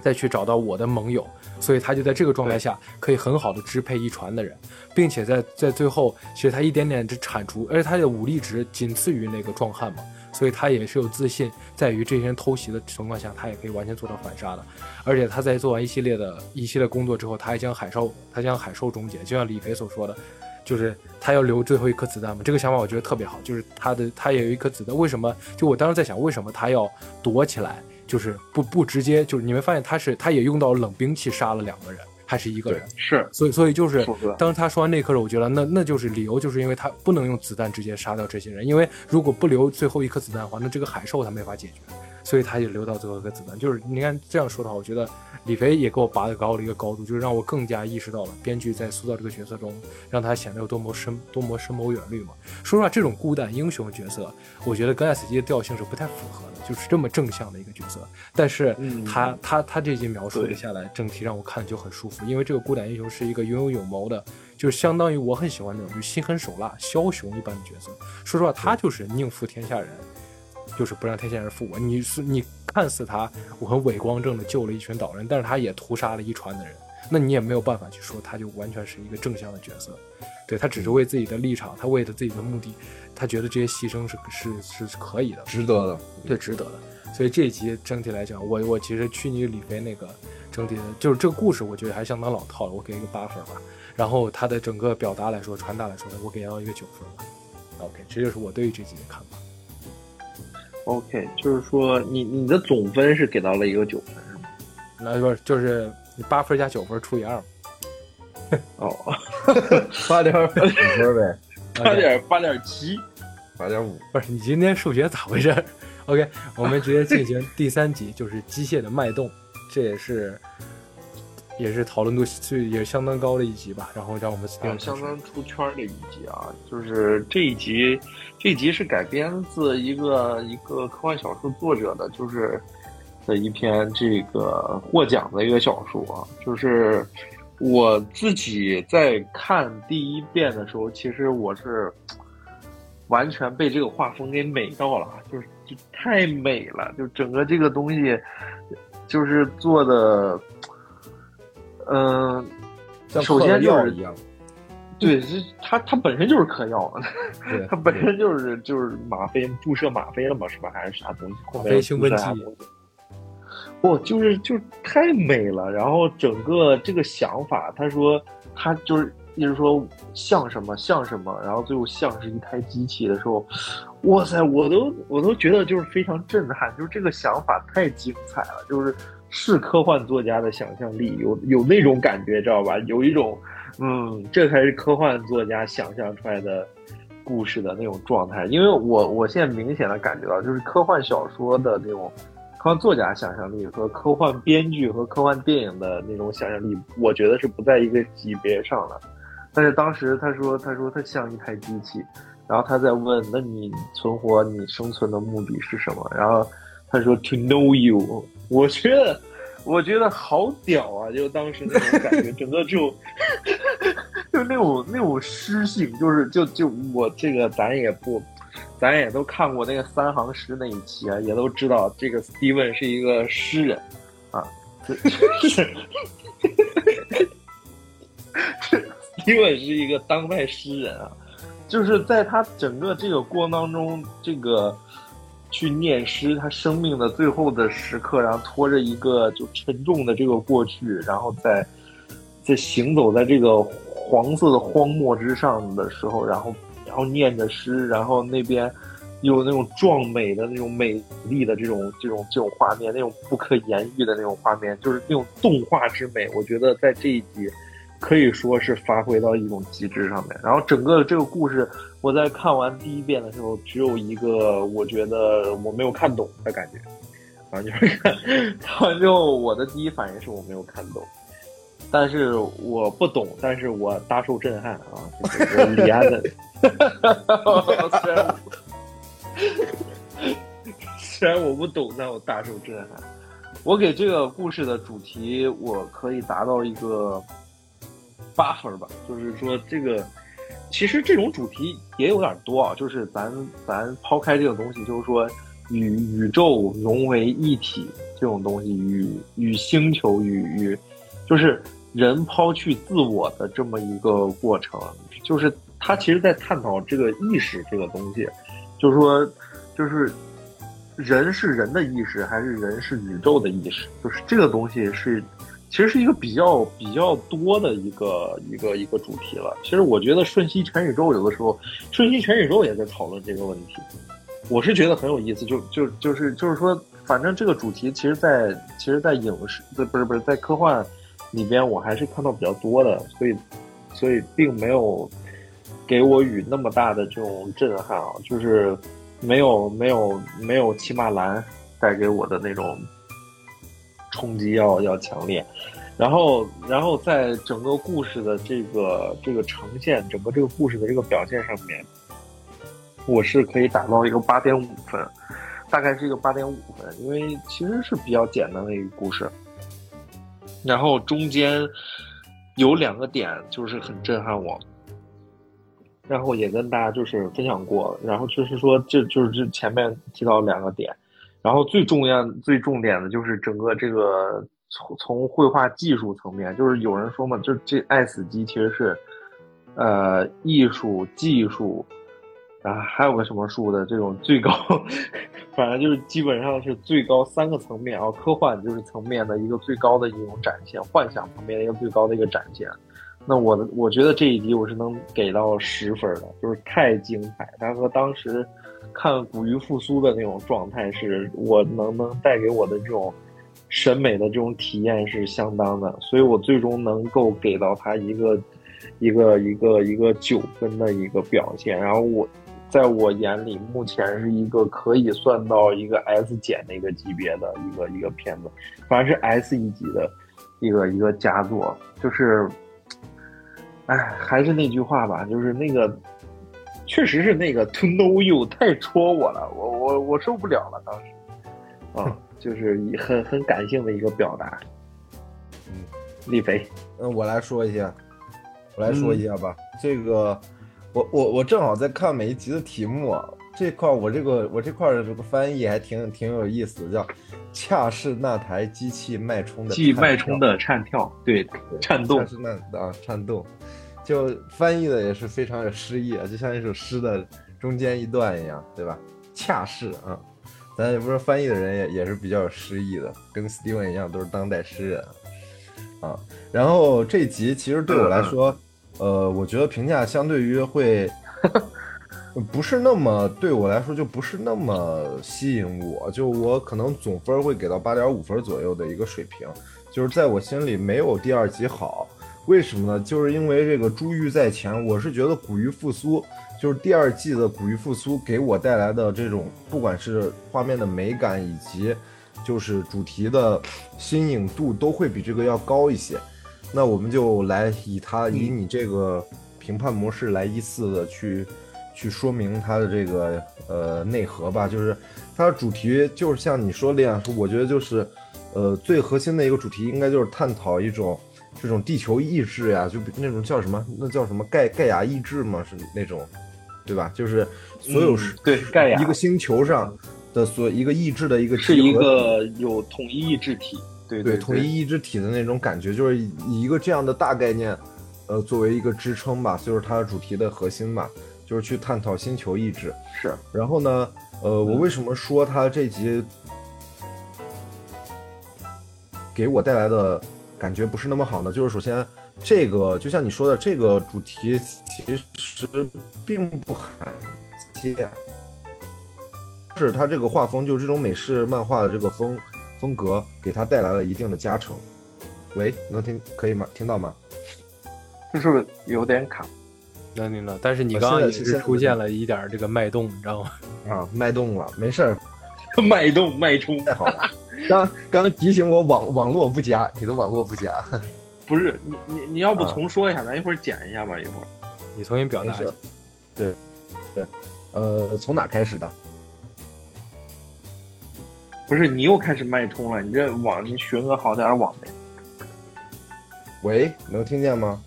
再去找到我的盟友，所以他就在这个状态下可以很好的支配一船的人，并且在在最后，其实他一点点的铲除，而且他的武力值仅次于那个壮汉嘛。所以他也是有自信，在于这些人偷袭的情况下，他也可以完全做到反杀的。而且他在做完一系列的一系列工作之后，他还将海兽，他将海兽终结。就像李飞所说的，就是他要留最后一颗子弹嘛。这个想法我觉得特别好，就是他的他也有一颗子弹。为什么？就我当时在想，为什么他要躲起来？就是不不直接，就是你们发现他是他也用到冷兵器杀了两个人。还是一个人，是，所以所以就是，当他说完那一刻时，我觉得那那就是理由，就是因为他不能用子弹直接杀掉这些人，因为如果不留最后一颗子弹的话，那这个海兽他没法解决，所以他就留到最后一颗子弹。就是你看这样说的话，我觉得李飞也给我拔得高了一个高度，就是让我更加意识到了编剧在塑造这个角色中，让他显得有多么深多么深谋远虑嘛。说实话，这种孤胆英雄角色，我觉得跟 S 级的调性是不太符合的。就是这么正向的一个角色，但是他他他这集描述下来，整体让我看就很舒服，因为这个孤胆英雄是一个有勇有谋的，就是相当于我很喜欢那种就心狠手辣枭雄一般的角色。说实话，他就是宁负天下人，就是不让天下人负我。你是你看似他我很伟光正的救了一群岛人，但是他也屠杀了一船的人，那你也没有办法去说他就完全是一个正向的角色。对他只是为自己的立场，他为了自己的目的。他觉得这些牺牲是是是可以的，值得的，对，值得的。所以这一集整体来讲，我我其实去你李飞那个整体的，就是这个故事，我觉得还相当老套了，我给一个八分吧。然后他的整个表达来说，传达来说，我给到一个九分吧。OK，这就是我对于这集的看法。OK，就是说你你的总分是给到了一个九分是吗？那不是就是你八分加九分除以二哦，八点五分呗。八点八点七，八点五，不是你今天数学咋回事？OK，我们直接进行第三集，就是机械的脉动，这也是也是讨论度最也相当高的一集吧。然后让我们相当出圈的一集啊，就是这一集，这一集是改编自一个一个科幻小说作者的，就是的一篇这个获奖的一个小说啊，就是。我自己在看第一遍的时候，其实我是完全被这个画风给美到了，就是就太美了，就整个这个东西就是做的，嗯，首先就是一样，对，这它它本身就是嗑药，它本身就是就是吗啡注射吗啡了嘛，是吧？还是啥东西？吗啡兴奋剂。不，就是就太美了，然后整个这个想法，他说他就是一直说像什么像什么，然后最后像是一台机器的时候，哇塞，我都我都觉得就是非常震撼，就是这个想法太精彩了，就是是科幻作家的想象力，有有那种感觉，知道吧？有一种嗯，这才是科幻作家想象出来的故事的那种状态，因为我我现在明显的感觉到，就是科幻小说的那种。科幻作家想象力和科幻编剧和科幻电影的那种想象力，我觉得是不在一个级别上的。但是当时他说，他说他像一台机器，然后他在问，那你存活、你生存的目的是什么？然后他说，to know you。我觉得，我觉得好屌啊！就当时那种感觉，整个就 就那种那种诗性，就是就就我这个咱也不。咱也都看过那个三行诗那一期啊，也都知道这个 Steven 是一个诗人，啊，是，，Steven 是一个当代诗人啊，就是在他整个这个过程当中，这个去念诗，他生命的最后的时刻，然后拖着一个就沉重的这个过去，然后在在行走在这个黄色的荒漠之上的时候，然后然后念着诗，然后那边。有那种壮美的那种美丽的这种这种这种画面，那种不可言喻的那种画面，就是那种动画之美。我觉得在这一集可以说是发挥到一种极致上面。然后整个这个故事，我在看完第一遍的时候，只有一个我觉得我没有看懂的感觉。反正就是看完之后，我的第一反应是我没有看懂，但是我不懂，但是我大受震撼啊！就是李安的，虽然。虽然我不懂，但我大受震撼。我给这个故事的主题，我可以达到一个八分吧。就是说，这个其实这种主题也有点多啊。就是咱咱抛开这个东西，就是说与宇宙融为一体这种东西，与与星球与与，就是人抛去自我的这么一个过程。就是他其实在探讨这个意识这个东西。就是说，就是人是人的意识，还是人是宇宙的意识？就是这个东西是，其实是一个比较比较多的一个一个一个主题了。其实我觉得《瞬息全宇宙》有的时候，《瞬息全宇宙》也在讨论这个问题。我是觉得很有意思，就就就是就是说，反正这个主题，其实，在其实，在影视，不是不是在科幻里边，我还是看到比较多的，所以所以并没有。给我与那么大的这种震撼啊，就是没有没有没有骑马蓝带给我的那种冲击要要强烈，然后然后在整个故事的这个这个呈现，整个这个故事的这个表现上面，我是可以打到一个八点五分，大概是一个八点五分，因为其实是比较简单的一个故事，然后中间有两个点就是很震撼我。然后也跟大家就是分享过，然后就是说，这就是这前面提到两个点，然后最重要、最重点的就是整个这个从从绘画技术层面，就是有人说嘛，就这爱死机其实是，呃，艺术技术，啊，还有个什么术的这种最高，反正就是基本上是最高三个层面，然后科幻就是层面的一个最高的一种展现，幻想层面的一个最高的一个展现。那我的我觉得这一集我是能给到十分的，就是太精彩。它和当时看古鱼复苏的那种状态，是我能能带给我的这种审美的这种体验是相当的，所以我最终能够给到它一个一个一个一个九分的一个表现。然后我在我眼里，目前是一个可以算到一个 S 减的一个级别的一个一个片子，反正是 S 一级的一个一个佳作，就是。哎，还是那句话吧，就是那个，确实是那个 to know you 太戳我了，我我我受不了了，当时，啊，就是很很感性的一个表达。嗯，李飞，嗯，我来说一下，我来说一下吧。这个，我我我正好在看每一集的题目这块，我这个我这块的这个翻译还挺挺有意思的，叫“恰是那台机器脉冲的机脉冲的颤跳”，对，颤动，恰是那啊颤动。就翻译的也是非常有诗意啊，就像一首诗的中间一段一样，对吧？恰是啊，咱也不是翻译的人也也是比较有诗意的，跟 Steven 一样都是当代诗人啊。然后这集其实对我来说，呃，我觉得评价相对于会不是那么对我来说就不是那么吸引我，就我可能总分会给到八点五分左右的一个水平，就是在我心里没有第二集好。为什么呢？就是因为这个珠玉在前，我是觉得古玉复苏，就是第二季的古玉复苏给我带来的这种，不管是画面的美感以及就是主题的新颖度，都会比这个要高一些。那我们就来以它以你这个评判模式来依次的去去说明它的这个呃内核吧。就是它的主题就是像你说的那样，说我觉得就是呃最核心的一个主题应该就是探讨一种。这种地球意志呀，就那种叫什么？那叫什么盖盖亚意志嘛？是那种，对吧？就是所有是对盖亚一个星球上的所一个意志的一个是一个有统一意志体，对对统一意志体的那种感觉，就是以一个这样的大概念呃作为一个支撑吧，就是它主题的核心吧，就是去探讨星球意志。是，然后呢，呃，我为什么说它这集给我带来的感觉不是那么好呢？就是首先，这个就像你说的，这个主题其实并不罕见，是它这个画风，就是这种美式漫画的这个风风格，给他带来了一定的加成。喂，能听可以吗？听到吗？这是不是有点卡？能听到，但是你啊刚刚也是出现了一点这个脉动，你知道吗？啊，脉动了，没事儿，脉动脉冲，太好了。刚刚提醒我网网络不佳，你的网络不佳。不是你你你要不啊重说一下，咱一会儿剪一下吧，一会儿。你重新表达一下。对，对，呃，从哪开始的？不是你又开始脉冲了，你这网你学个好点儿网呗。喂，能听见吗？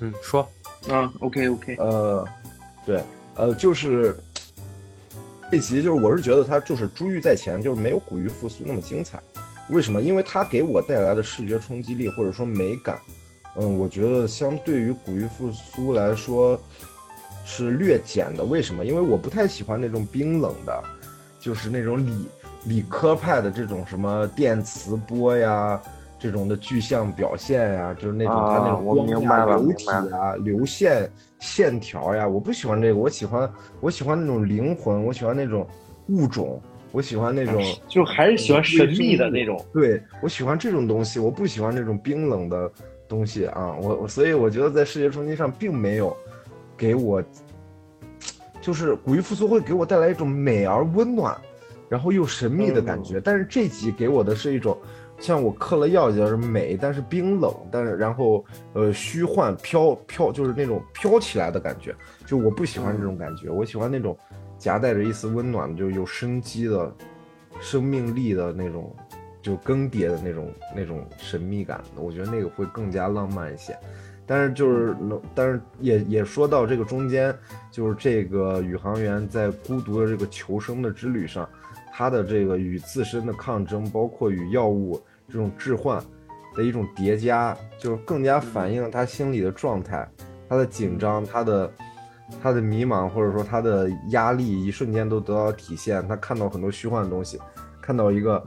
嗯，说，啊，OK OK，呃，对，呃，就是这集就是我是觉得它就是珠玉在前，就是没有古玉复苏那么精彩。为什么？因为它给我带来的视觉冲击力或者说美感，嗯，我觉得相对于古玉复苏来说是略减的。为什么？因为我不太喜欢那种冰冷的，就是那种理理科派的这种什么电磁波呀。这种的具象表现呀，就是那种它那种光呀、明白流体啊、流线、线条呀，我不喜欢这个，我喜欢我喜欢那种灵魂，我喜欢那种物种，我喜欢那种 就还是喜欢神秘的那种。对我喜欢这种东西，我不喜欢那种冰冷的东西啊。我我所以我觉得在视觉冲击上并没有给我，就是古玉复苏会给我带来一种美而温暖，然后又神秘的感觉。但是这集给我的是一种像我嗑了药一样是美，但是冰冷，但是然后呃虚幻飘飘，就是那种飘起来的感觉。就我不喜欢这种感觉，我喜欢那种夹带着一丝温暖的，就有生机的、生命力的那种。就更迭的那种那种神秘感，我觉得那个会更加浪漫一些。但是就是能，但是也也说到这个中间，就是这个宇航员在孤独的这个求生的之旅上，他的这个与自身的抗争，包括与药物这种置换的一种叠加，就是更加反映了他心里的状态，他的紧张，他的他的迷茫，或者说他的压力，一瞬间都得到体现。他看到很多虚幻的东西，看到一个。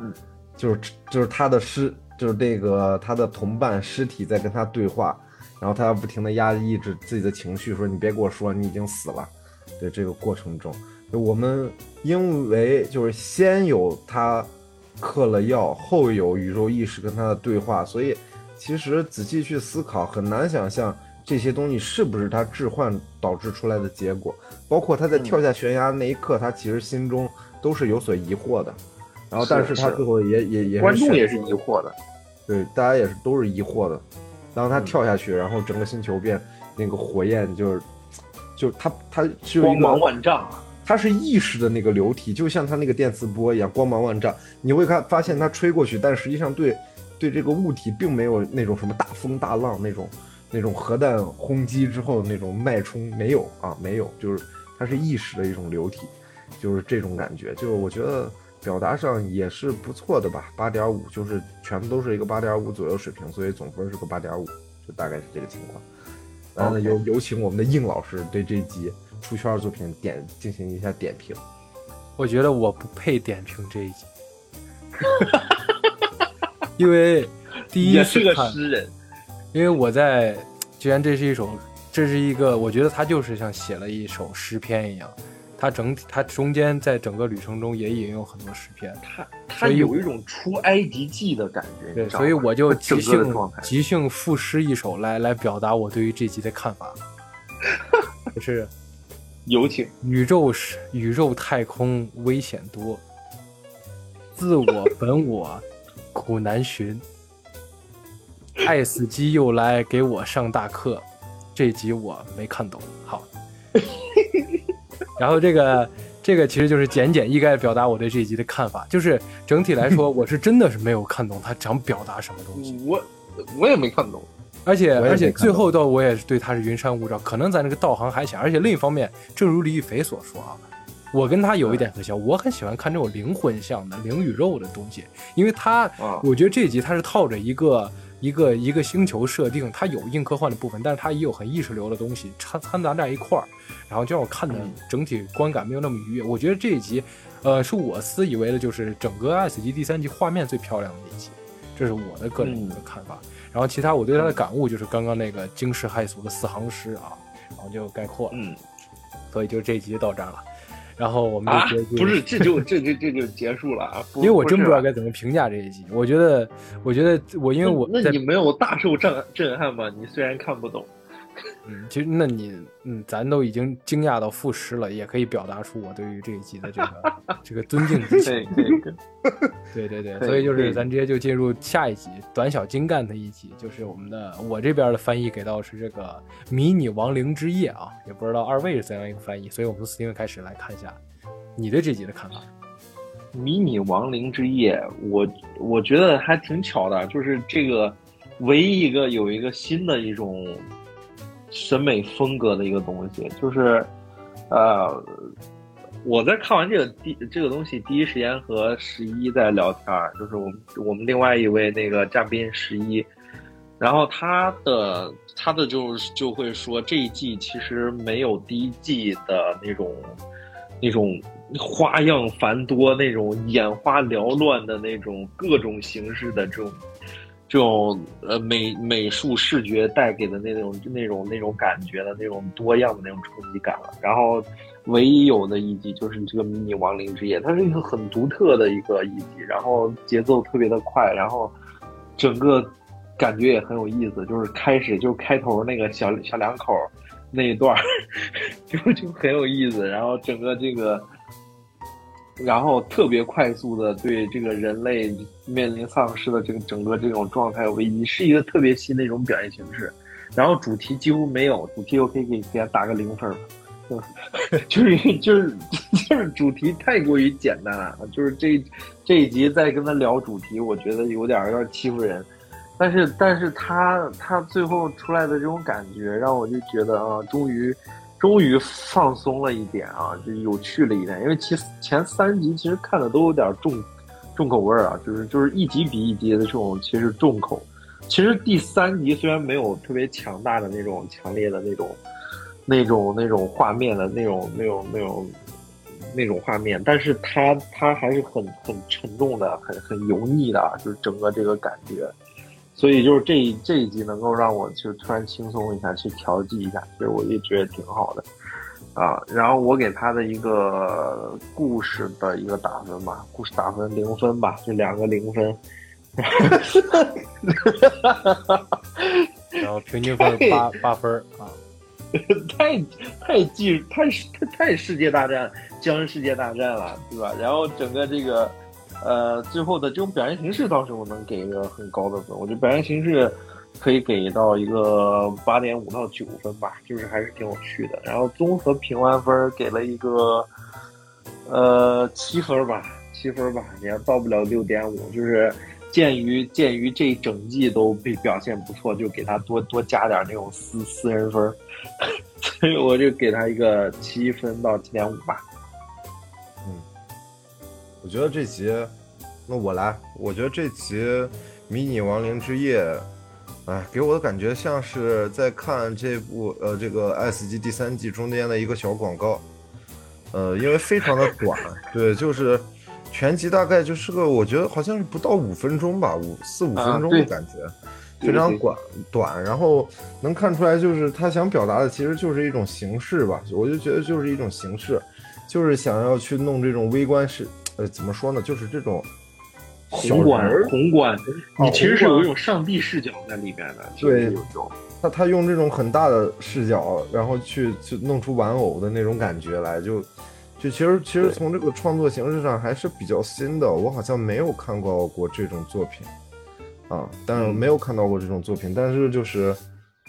就是就是他的尸，就是那个他的同伴尸体在跟他对话，然后他要不停的压抑制自己的情绪，说你别跟我说你已经死了。对这个过程中，我们因为就是先有他嗑了药，后有宇宙意识跟他的对话，所以其实仔细去思考，很难想象这些东西是不是他置换导致出来的结果。包括他在跳下悬崖那一刻，他其实心中都是有所疑惑的。然后，但是他最后也也也观众也是疑惑的，对，大家也是都是疑惑的。当他跳下去，然后整个星球变那个火焰，就是，就他他是光芒万丈啊，它是意识的那个流体，就像它那个电磁波一样，光芒万丈。你会看发现它吹过去，但实际上对对这个物体并没有那种什么大风大浪那种那种核弹轰击之后那种脉冲没有啊，没有，就是它是意识的一种流体，就是这种感觉。就我觉得。表达上也是不错的吧，八点五就是全部都是一个八点五左右水平，所以总分是个八点五，就大概是这个情况。然后呢，有有请我们的应老师对这集出圈作品点进行一下点评。我觉得我不配点评这一集，因为第一也是个看，诗人，因为我在，既然这是一首，这是一个，我觉得他就是像写了一首诗篇一样。它整体，它中间在整个旅程中也引用很多诗篇，他他有一种出埃及记的感觉，对，所以我就即兴即兴赋诗一首来来表达我对于这集的看法，就是 有请。宇宙是宇宙太空危险多，自我本我苦难寻，爱死机又来给我上大课，这集我没看懂，好。然后这个这个其实就是简简意赅表达我对这一集的看法，就是整体来说，我是真的是没有看懂他想表达什么东西。我我也没看懂，而且而且最后到我也是对他是云山雾罩，可能咱这个道行还浅。而且另一方面，正如李宇飞所说啊，我跟他有一点很像，我很喜欢看这种灵魂像的灵与肉的东西，因为他，我觉得这集他是套着一个一个一个星球设定，它有硬科幻的部分，但是它也有很意识流的东西掺掺杂在一块儿，然后就让我看的嗯整体观感没有那么愉悦。我觉得这一集，呃，是我私以为的，就是整个 S 级第三集画面最漂亮的一集，这是我的个人嗯的看法。然后其他我对它的感悟就是刚刚那个惊世骇俗的四行诗啊，然后就概括了。嗯所以就这一集就到这儿了。然后我们啊就结，束不是，这就这这这就结束了啊！因为我真不知道该。怎么评价这一集。我觉得，我觉得我因为我在那你没有大受震震撼吗？你虽然看不懂，嗯，其实那你嗯，咱都已经惊讶到负十了，也可以表达出我对于这一集的这个 这个尊敬之情。对 对对，所以就是咱直接就进入下一集短小精干的一集，就是我们的我这边的翻译给到是这个迷你亡灵之夜啊，也不知道二位是怎样一个翻译，所以我们从 Steven 开始来看一下你对这集的看法。迷你亡灵之夜，我我觉得还挺巧的，就是这个唯一一个有一个新的一种审美风格的一个东西，就是呃，我在看完这个第这个东西第一时间和十一在聊天儿，就是我们我们另外一位那个嘉宾十一，然后他的他的就就会说这一季其实没有第一季的那种那种花样繁多、那种眼花缭乱的那种各种形式的这种这种呃美美术视觉带给的那种那种那种感觉的那种多样的那种冲击感了。然后唯一有的一集就是这个迷你亡灵之夜，它是一个很独特的一个一集，然后节奏特别的快，然后整个感觉也很有意思，就是开始就开头那个小小两口那一段 就就很有意思，然后整个这个。然后特别快速的对这个人类面临丧尸的这个整个这种状态危机，是一个特别新的一种表现形式。然后主题几乎没有，主题我可以给给他打个零分儿，就是就是就是就是主题太过于简单了，就是这这一集再跟他聊主题，我觉得有点有点欺负人。但是但是他他最后出来的这种感觉，让我就觉得啊，终于。终于放松了一点啊，就有趣了一点。因为其前三集其实看的都有点重重口味儿啊，就是就是一集比一集的这种其实重口。其实第三集虽然没有特别强大的那种强烈的那种那种那种画面的那种那种那种那种画面，但是它它还是很很沉重的，很很油腻的，就是整个这个感觉。所以就是这一这一集能够让我就突然轻松一下，去调剂一下，其实我也觉得挺好的，啊，然后我给他的一个故事的一个打分吧，故事打分零分吧，就两个零分，然后平均分八 八分儿啊，太太技太太太世界大战僵尸世界大战了，对吧？然后整个这个。呃，最后的这种表现形式倒是我能给一个很高的分，我觉得表现形式可以给到一个八点五到九分吧，就是还是挺有趣的。然后综合评完分给了一个呃七分吧，七分吧，也到不了六点五，就是鉴于鉴于这整季都被表现不错，就给他多多加点那种私私人分，所以我就给他一个七分到七点五吧。我觉得这集，那我来。我觉得这集《迷你亡灵之夜》，哎，给我的感觉像是在看这部呃这个 S 级第三季中间的一个小广告，呃，因为非常的短，对，就是全集大概就是个我觉得好像是不到五分钟吧，五四五分钟的感觉，啊、非常短短，然后能看出来就是他想表达的其实就是一种形式吧，我就觉得就是一种形式，就是想要去弄这种微观式。呃，怎么说呢？就是这种宏观，宏观，哦你其实是有一种上帝视角在里边的。对，他他用这种很大的视角，然后去去弄出玩偶的那种感觉来，就就其实其实从这个创作形式上还是比较新的。我好像没有看到过这种作品啊，但是没有看到过这种作品。但是就是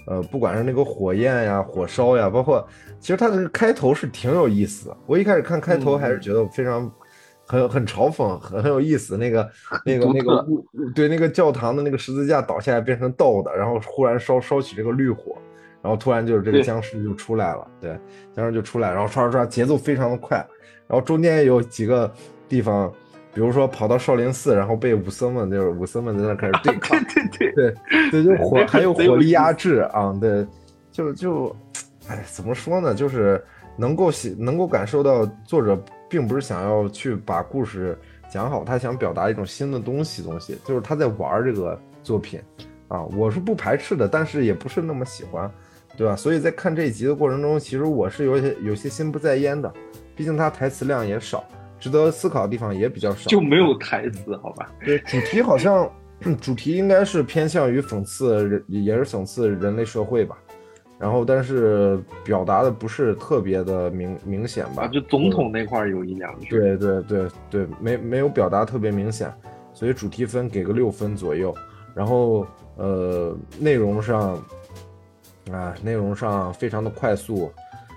呃，不管是那个火焰呀、火烧呀，包括其实它的开头是挺有意思的。我一开始看开头还是觉得非常。很很嘲讽，很很有意思。那个 那个那个，对那个教堂的那个十字架倒下来变成豆的，然后忽然烧烧起这个绿火，然后突然就是这个僵尸就出来了。对，僵尸就出来，然后刷刷刷，节奏非常的快。然后中间有几个地方，比如说跑到少林寺，然后被武僧们就是武僧们在那开始对抗，对对对对对，就火 还有火力压制啊，对，就就，哎，怎么说呢？就是能够写，能够感受到作者并不是想要去把故事讲好，他想表达一种新的东西，东西就是他在玩儿这个作品啊，我是不排斥的，但是也不是那么喜欢，对吧？所以在看这一集的过程中，其实我是有些有些心不在焉的，毕竟他台词量也少，值得思考的地方也比较少，就没有台词，好吧？对，主题好像 主题应该是偏向于讽刺人，也是讽刺人类社会吧。然后，但是表达的不是特别的明明显吧？啊，就总统那块儿有一两句。对对对对，没没有表达特别明显，所以主题分给个六分左右。然后呃，内容上啊，内容上非常的快速，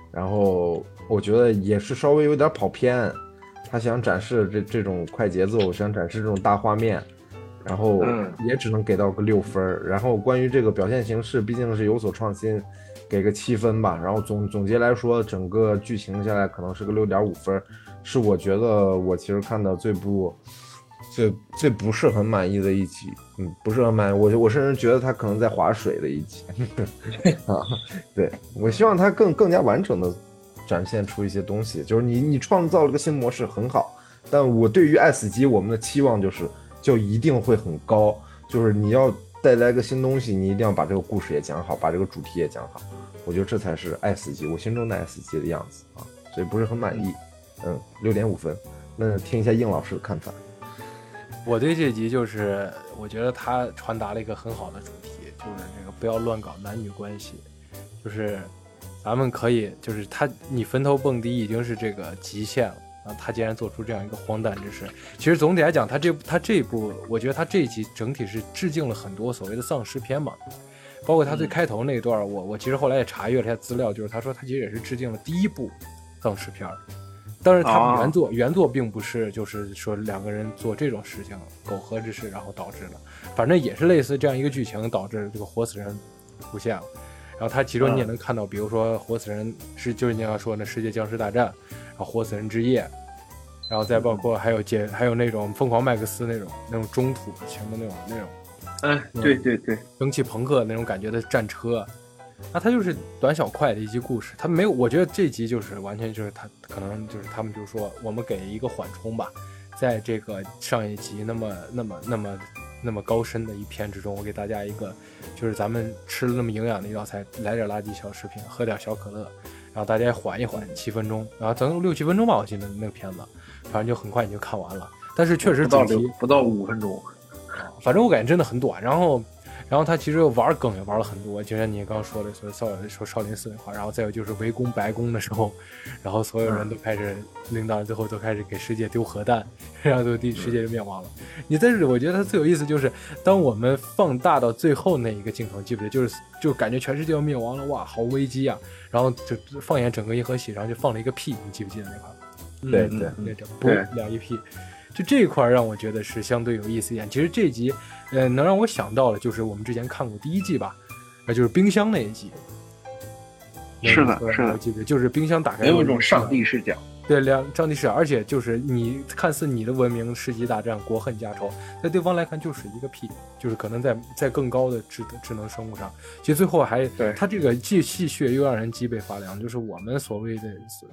然后我觉得也是稍微有点跑偏。他想展示这这种快节奏，想展示这种大画面，然后嗯也只能给到个六分儿。然后关于这个表现形式，毕竟是有所创新，给个七分吧。然后总总结来说，整个剧情下来可能是个六点五分，是我觉得我其实看到最不最最不是很满意的一集。嗯，不是很满意，我我甚至觉得他可能在划水的一集 啊。对我希望他更更加完整的展现出一些东西，就是你你创造了个新模式很好，但我对于 S 级我们的期望就是就一定会很高，就是你要带来个新东西，你一定要把这个故事也讲好，把这个主题也讲好，我觉得这才是 S 级我心中的 S 级的样子啊，所以不是很满意，嗯，六点五分。那听一下应老师的看法。我对这集就是，我觉得他传达了一个很好的主题，就是这个不要乱搞男女关系，就是咱们可以，就是他你坟头蹦迪已经是这个极限了啊，他竟然做出这样一个荒诞之事。其实总体来讲，他这他这一部，我觉得他这一集整体是致敬了很多所谓的丧尸片嘛，包括他最开头那一段，我我其实后来也查阅了一下资料，就是他说他其实也是致敬了第一部丧尸片儿。但是他原作、原作并不是，就是说两个人做这种事情苟合之事，然后导致了，反正也是类似这样一个剧情，导致这个活死人出现了。然后他其中你也能看到，比如说活死人是就是你要说那世界僵尸大战，然后活死人之夜，然后再包括还有解还有那种疯狂麦克斯那种那种中土型的那种那种哎，对对对，蒸汽朋克那种感觉的战车，那它就是短小快的一集故事，它没有，我觉得这集就是完全就是它可能就是他们就说我们给一个缓冲吧，在这个上一集那么那么那么那么高深的一篇之中，我给大家一个就是咱们吃了那么营养的一道菜，来点垃圾小食品，喝点小可乐，然后大家缓一缓七分钟，然后等六七分钟吧，我记得那个片子，反正就很快你就看完了，但是确实主题六不到五分钟。反正我感觉真的很短。然后，然后他其实玩梗也玩了很多，就像你刚刚说的，说少说少林寺那块，然后再有就是围攻白宫的时候，然后所有人都开始，领导人最后都开始给世界丢核弹，然后就地世界就灭亡了。你在这里，我觉得他最有意思就是，当我们放大到最后那一个镜头，记不记得？就是就感觉全世界要灭亡了，哇，好危机啊！然后就放眼整个银河系，然后就放了一个屁，你记不记得那块儿？嗯对对那叫不对两一屁，就这一块让我觉得是相对有意思一点。其实这集，呃，能让我想到的就是我们之前看过第一季吧，呃，就是冰箱那一集。是的是的我记得就是冰箱打开，有一种上帝视角。对两张帝视角，而且就是你看似你的文明世纪大战国恨家仇，在对方来看就是一个屁，就是可能在在更高的智智能生物上，其实最后还对它这个既戏谑又让人脊背发凉，就是我们所谓的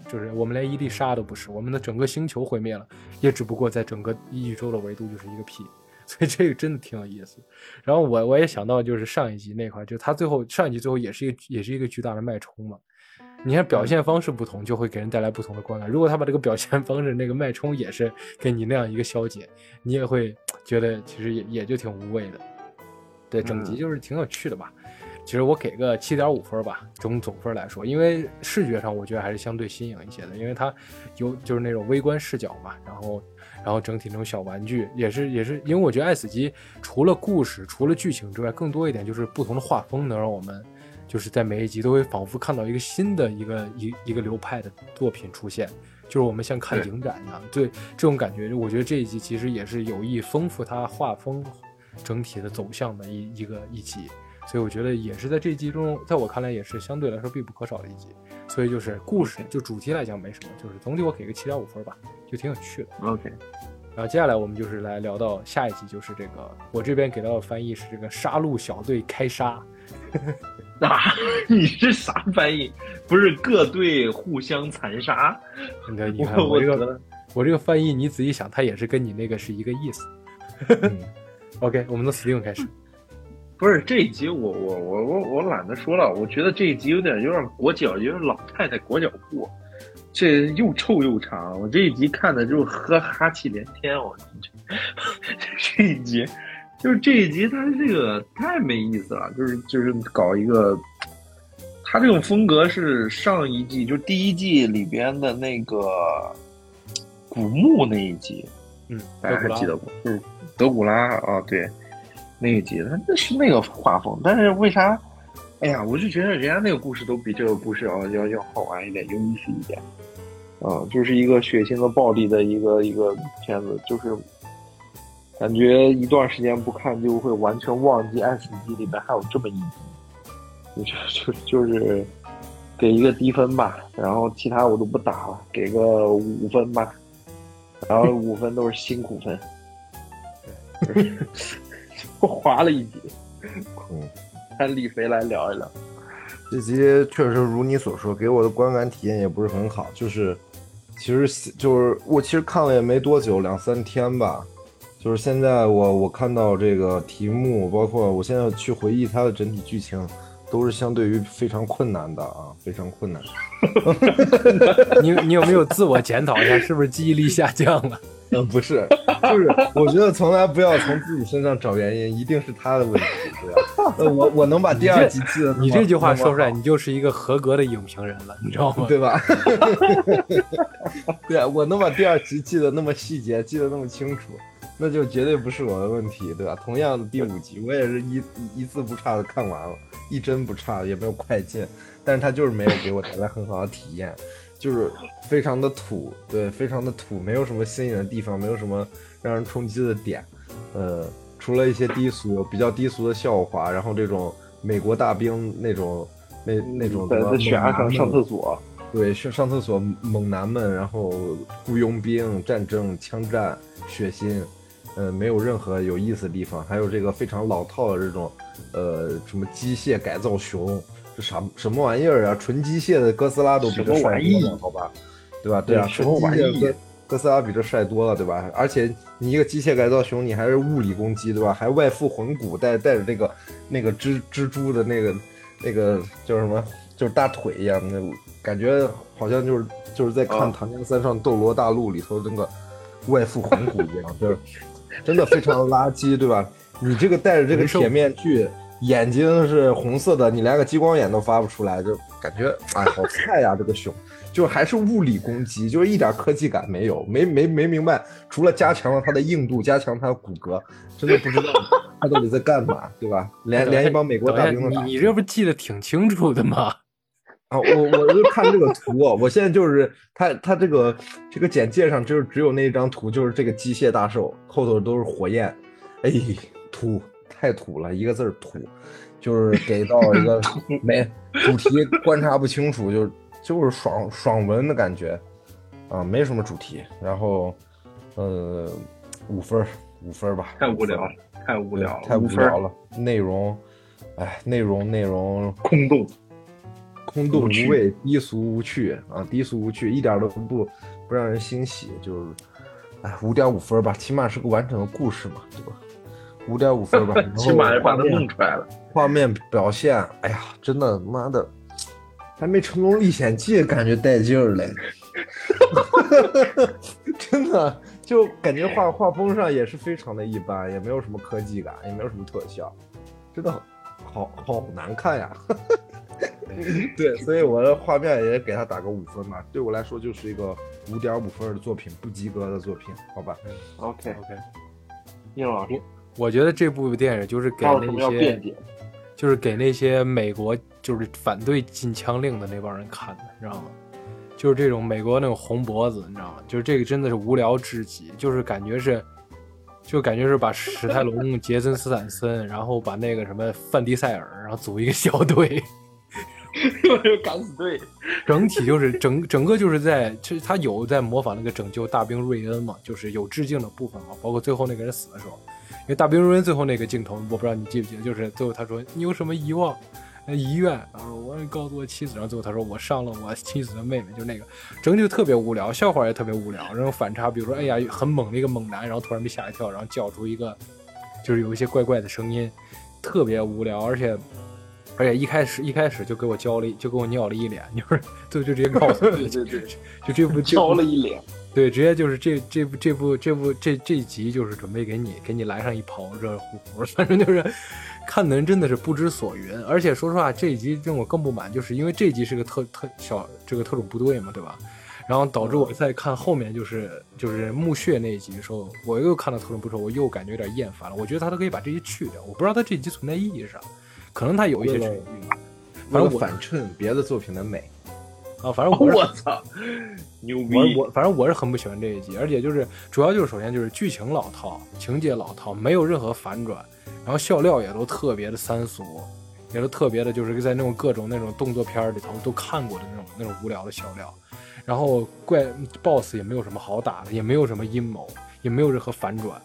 就是我们连一粒沙都不是，我们的整个星球毁灭了，也只不过在整个宇宙的维度就是一个屁。所以这个真的挺有意思，然后我我也想到就是上一集那块，就他最后上一集最后也是一个也是一个巨大的脉冲嘛，你看表现方式不同，就会给人带来不同的观感。如果他把这个表现方式那个脉冲也是给你那样一个消解，你也会觉得其实也也就挺无味的。对，整集就是挺有趣的吧。其实我给个七点五分吧，总总分来说，因为视觉上我觉得还是相对新颖一些的，因为它有就是那种微观视角嘛，然后然后整体那种小玩具也是也是，因为我觉得爱死机除了故事除了剧情之外，更多一点就是不同的画风能让我们就是在每一集都会仿佛看到一个新的一个一一个流派的作品出现，就是我们像看影展一样，对这种感觉，我觉得这一集其实也是有意丰富它画风整体的走向的一一个一集。所以我觉得也是在这一集中，在我看来也是相对来说必不可少的一集。所以就是故事就主题来讲没什么，就是总体我给个七点五分吧，就挺有趣的。OK，然后接下来我们就是来聊到下一集，就是这个我这边给到的翻译是这个杀戮小队开杀。啊，你是啥翻译？不是各队互相残杀？你看，你看我这个我这个翻译，你仔细想，它也是跟你那个是一个意思。OK，我们从 Steam 开始。不是这一集，我我我我我懒得说了。我觉得这一集有点有点裹脚，有点老太太裹脚布，这又臭又长。我这一集看的就喝哈气连天。我 这一集就是这一集，他这个太没意思了。就是就是搞一个，他这种风格是上一季就第一季里边的那个古墓那一集，嗯，大家还记得不？就是德古拉啊，对。那一集，他那是那个画风，但是为啥？哎呀，我就觉得人家那个故事都比这个故事要要要好玩一点，有意思一点。啊，就是一个血腥和、暴力的一个一个片子，就是感觉一段时间不看就会完全忘记《爱死机》里面还有这么一集。就就就是给一个低分吧，然后其他我都不打了，给个五分吧，然后五分都是辛苦分。我划 了一集，嗯，看李飞来聊一聊。这集确实如你所说，给我的观感体验也不是很好。就是，其实就是我其实看了也没多久，两三天吧。就是现在我我看到这个题目，包括我现在去回忆它的整体剧情，都是相对于非常困难的啊，非常困难。你你有没有自我检讨一下，是不是记忆力下降了？嗯，不是，就是我觉得从来不要从自己身上找原因，一定是他的问题，对吧？呃，我我能把第二集记得，你这句话说出来，你就是一个合格的影评人了，你知道吗？对吧？对啊，我能把第二集记得那么细节，记得那么清楚，那就绝对不是我的问题，对吧？同样的第五集，我也是一一字不差的看完了，一帧不差，也没有快进，但是他就是没有给我带来很好的体验。就是非常的土，对，非常的土，没有什么新颖的地方，没有什么让人冲击的点，呃，除了一些低俗、比较低俗的笑话，然后这种美国大兵那种那那种在在悬崖上上厕所，对，上上厕所猛男们，然后雇佣兵、战争、枪战、血腥，呃，没有任何有意思的地方，还有这个非常老套的这种，呃，什么机械改造熊。这啥什么玩意儿啊？纯机械的哥斯拉都比这帅多了，好吧？对吧？对啊，纯机械哥哥斯拉比这帅多了，对吧？而且你一个机械改造熊，你还是物理攻击，对吧？还外附魂骨，带带着那个那个蜘蜘蛛的那个那个叫什么？就是大腿一样，那感觉好像就是就是在看《唐家三上斗罗大陆》里头那个外附魂骨一样，就是真的非常垃圾，对吧？你这个戴着这个铁面具。眼睛是红色的，你连个激光眼都发不出来，就感觉哎，好菜呀！这个熊，就还是物理攻击，就是一点科技感没有，没没没明白，除了加强了它的硬度，加强它的骨骼，真的不知道它到底在干嘛，对吧？连 连一帮美国大兵，你你这不记得挺清楚的吗？啊，我我就看这个图，我现在就是他他这个这个简介上就是只有那一张图，就是这个机械大兽后头都是火焰，哎，土。太土了，一个字儿土，就是给到一个 没主题观察不清楚，就就是爽爽文的感觉啊，没什么主题。然后，呃，五分五分吧。太无聊了，太无聊了，太无聊了。内容，哎，内容内容空洞，空洞无味，低俗无趣啊，低俗无趣，一点都不不让人欣喜。就是，哎，五点五分吧，起码是个完整的故事嘛，对吧？五点五分吧，起码把它弄出来了。画面表现，哎呀，真的妈的，还没《成龙历险记》感觉带劲儿嘞！真的，就感觉画画风上也是非常的一般，也没有什么科技感，也没有什么特效，真的好好难看呀！对，所以我的画面也给他打个五分吧。对我来说，就是一个五点五分的作品，不及格的作品，好吧？OK OK，叶老师。我觉得这部电影就是给那些，就是给那些美国就是反对禁枪令的那帮人看的，你知道吗？就是这种美国那种红脖子，你知道吗？就是这个真的是无聊至极，就是感觉是，就感觉是把史泰龙、杰森斯坦森，然后把那个什么范迪塞尔，然后组一个小队，就 敢死队，整体就是整整个就是在，其实他有在模仿那个拯救大兵瑞恩嘛，就是有致敬的部分嘛，包括最后那个人死的时候，因为大兵瑞恩最后那个镜头，我不知道你记不记得，就是最后他说你有什么遗忘？遗愿，然后我告诉我妻子，然后最后他说我伤了我妻子的妹妹，就那个整体就特别无聊，笑话也特别无聊，然后反差，比如说哎呀很猛的一个猛男，然后突然被吓一跳，然后叫出一个就是有一些怪怪的声音，特别无聊，而且而且一开始一开始就给我浇了，就给我尿了一脸，就是就就直接告诉我，对对对，就 这部浇了一脸，对，直接就是这这部这部这部这这集就是准备给你给你来上一泡热乎乎，反正就是。看的人真的是不知所云，而且说实话，这一集让我更不满，就是因为这一集是个特特小这个特种部队嘛，对吧？然后导致我在看后面就是就是墓穴那一集的时候，我又看到特种部队，我又感觉有点厌烦了。我觉得他都可以把这些去掉，我不知道他这一集存在意义是啥，可能他有一些存在反正反衬别的作品的美啊。反正我 我操，牛逼！我反正我是很不喜欢这一集，而且就是主要就是首先就是剧情老套，情节老套，没有任何反转。然后笑料也都特别的三俗，也都特别的，就是在那种各种那种动作片里头都看过的那种那种无聊的笑料。然后怪 boss 也没有什么好打的，也没有什么阴谋，也没有任何反转。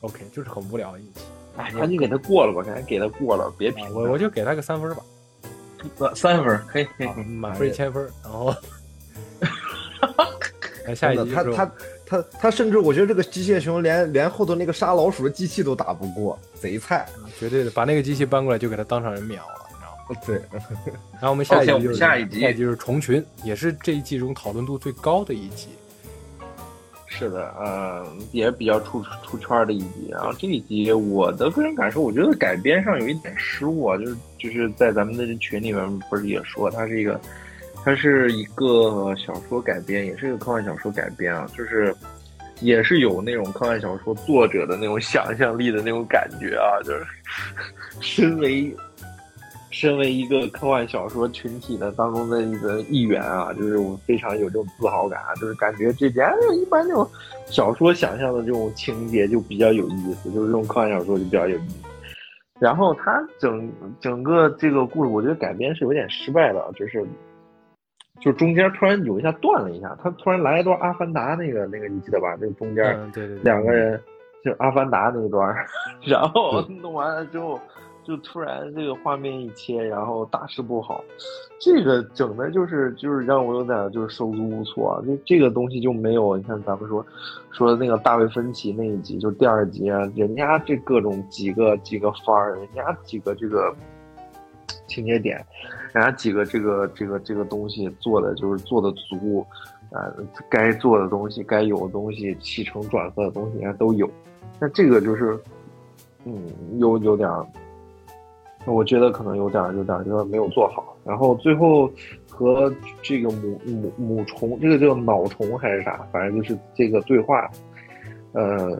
OK，就是很无聊的一集。哎，赶紧给他过了吧，赶紧给他过了，别评。我我就给他个三分吧。三分可以可以，满分一千分。然后，下一集他他。他他甚至我觉得这个机械熊连连后头那个杀老鼠的机器都打不过，贼菜，绝对的，把那个机器搬过来就给他当场人秒了，你知道吗？对。然后我们下一集就是下一集，下一集就是虫群，也是这一季中讨论度最高的一集。是的，嗯，也比较出出圈的一集。然后这一集我的个人感受，我觉得改编上有一点失误啊，就是就是在咱们的群里面不是也说它是一个。它是一个小说改编，也是一个科幻小说改编啊，就是也是有那种科幻小说作者的那种想象力的那种感觉啊，就是 身为身为一个科幻小说群体的当中的一个一员啊，就是我非常有这种自豪感啊，就是感觉这边一般这种小说想象的这种情节就比较有意思，就是这种科幻小说就比较有意思。然后他整整个这个故事，我觉得改编是有点失败的，就是。就中间突然有一下断了一下，他突然来一段《阿凡达》那个那个，你记得吧？那个中间两个人就《阿凡达》那一段，然后弄完了之后，就突然这个画面一切，然后大事不好，这个整的就是就是让我有点就是手足无措。就这个东西就没有，你看咱们说说那个大卫芬奇那一集，就第二集啊，人家这各种几个几个番儿，人家几个这个。情节点，人家几个这个这个这个东西做的就是做的足，啊，该做的东西、该有的东西、起承转合的东西，人家都有。那这个就是，嗯，有有点，我觉得可能有点有点有点没有做好。然后最后和这个母母母虫，这个叫脑虫还是啥，反正就是这个对话，呃。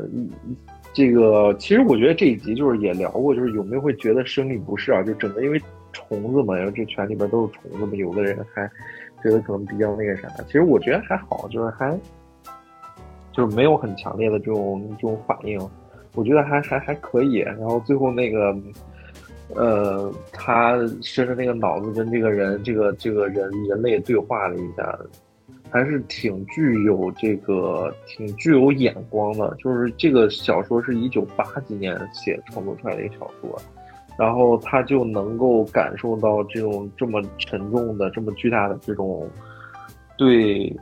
这个其实我觉得这一集就是也聊过，就是有没有会觉得生理不适啊？就整个因为虫子嘛，然后这圈里边都是虫子嘛，有的人还觉得可能比较那个啥。其实我觉得还好，就是还就是没有很强烈的这种这种反应，我觉得还还还可以。然后最后那个呃，他伸着那个脑子跟这个人这个这个人人类对话了一下。还是挺具有这个挺具有眼光的，就是这个小说是一九八几年写创作出来的一个小说，然后他就能够感受到这种这么沉重的、这么巨大的这种对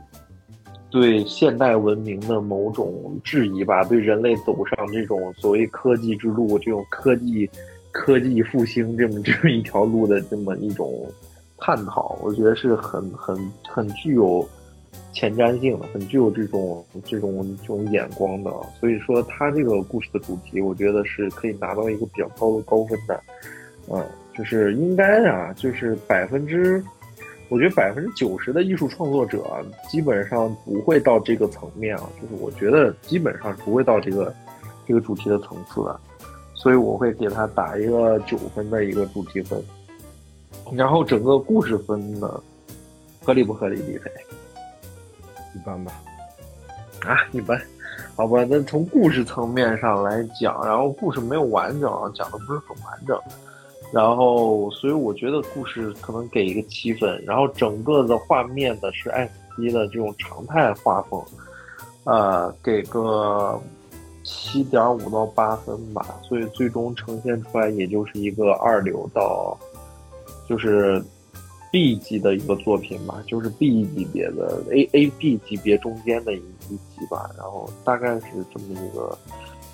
对现代文明的某种质疑吧，对人类走上这种所谓科技之路、这种科技科技复兴这么这么一条路的这么一种探讨，我觉得是很很很具有。前瞻性的，很具有这种这种这种眼光的，所以说他这个故事的主题，我觉得是可以拿到一个比较高的高分的，嗯，就是应该啊，就是百分之，我觉得百分之九十的艺术创作者基本上不会到这个层面啊，就是我觉得基本上不会到这个这个主题的层次的，所以我会给他打一个九分的一个主题分，然后整个故事分呢，合理不合理，李飞？一般吧，啊，一般，好吧。那从故事层面上来讲，然后故事没有完整，讲的不是很完整。然后，所以我觉得故事可能给一个七分，然后整个的画面的是爱死机的这种常态画风，呃，给个七点五到八分吧。所以最终呈现出来也就是一个二流到，就是 B 级的一个作品吧，就是 B 级别的 A A B 级别中间的一一级吧。然后大概是这么一个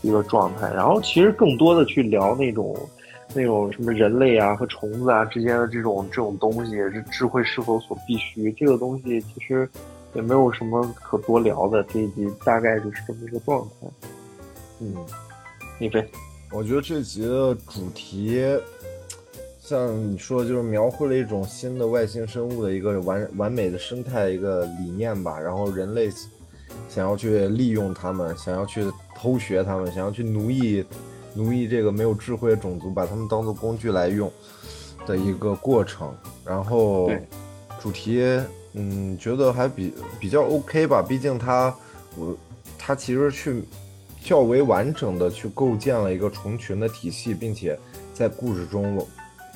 一个状态。然后其实更多的去聊那种。那种什么人类啊和虫子啊之间的这种这种东西，是智慧是否所必须？这个东西其实也没有什么可多聊的。这一集大概就是这么一个状态。嗯，你飞，我觉得这集的主题，像你说，就是描绘了一种新的外星生物的一个完完美的生态一个理念吧。然后人类想要去利用他们，想要去偷学他们，想要去奴役。奴役这个没有智慧的种族，把他们当做工具来用的一个过程。然后，主题，嗯，觉得还比比较 OK 吧。毕竟他，我他其实去较为完整的去构建了一个虫群的体系，并且在故事中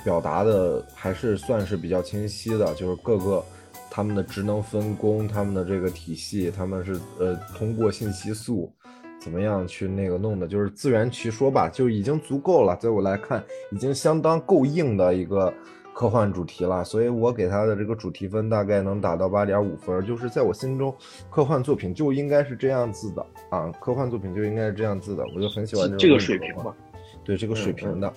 表达的还是算是比较清晰的，就是各个他们的职能分工，他们的这个体系，他们是呃通过信息素。怎么样去那个弄的，就是自圆其说吧，就已经足够了。在我来看，已经相当够硬的一个科幻主题了。所以我给他的这个主题分大概能达到八点五分，就是在我心中，科幻作品就应该是这样子的啊，科幻作品就应该是这样子的，我就很喜欢这个水平嘛。对这个水平的。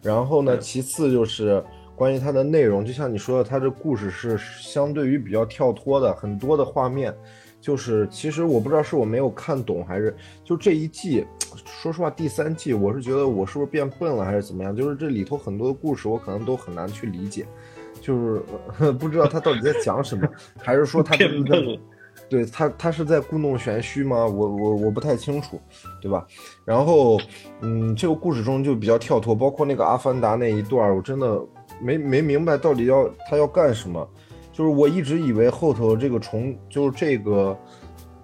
然后呢，其次就是关于它的内容，就像你说的，它这故事是相对于比较跳脱的，很多的画面。就是，其实我不知道是我没有看懂，还是就这一季，说实话，第三季我是觉得我是不是变笨了，还是怎么样？就是这里头很多的故事我可能都很难去理解，就是不知道他到底在讲什么，还是说他 变笨了？对他，他是在故弄玄虚吗？我我我不太清楚，对吧？然后，嗯，这个故事中就比较跳脱，包括那个阿凡达那一段，我真的没 没明白到底要他要干什么。就是我一直以为后头这个虫，就是这个，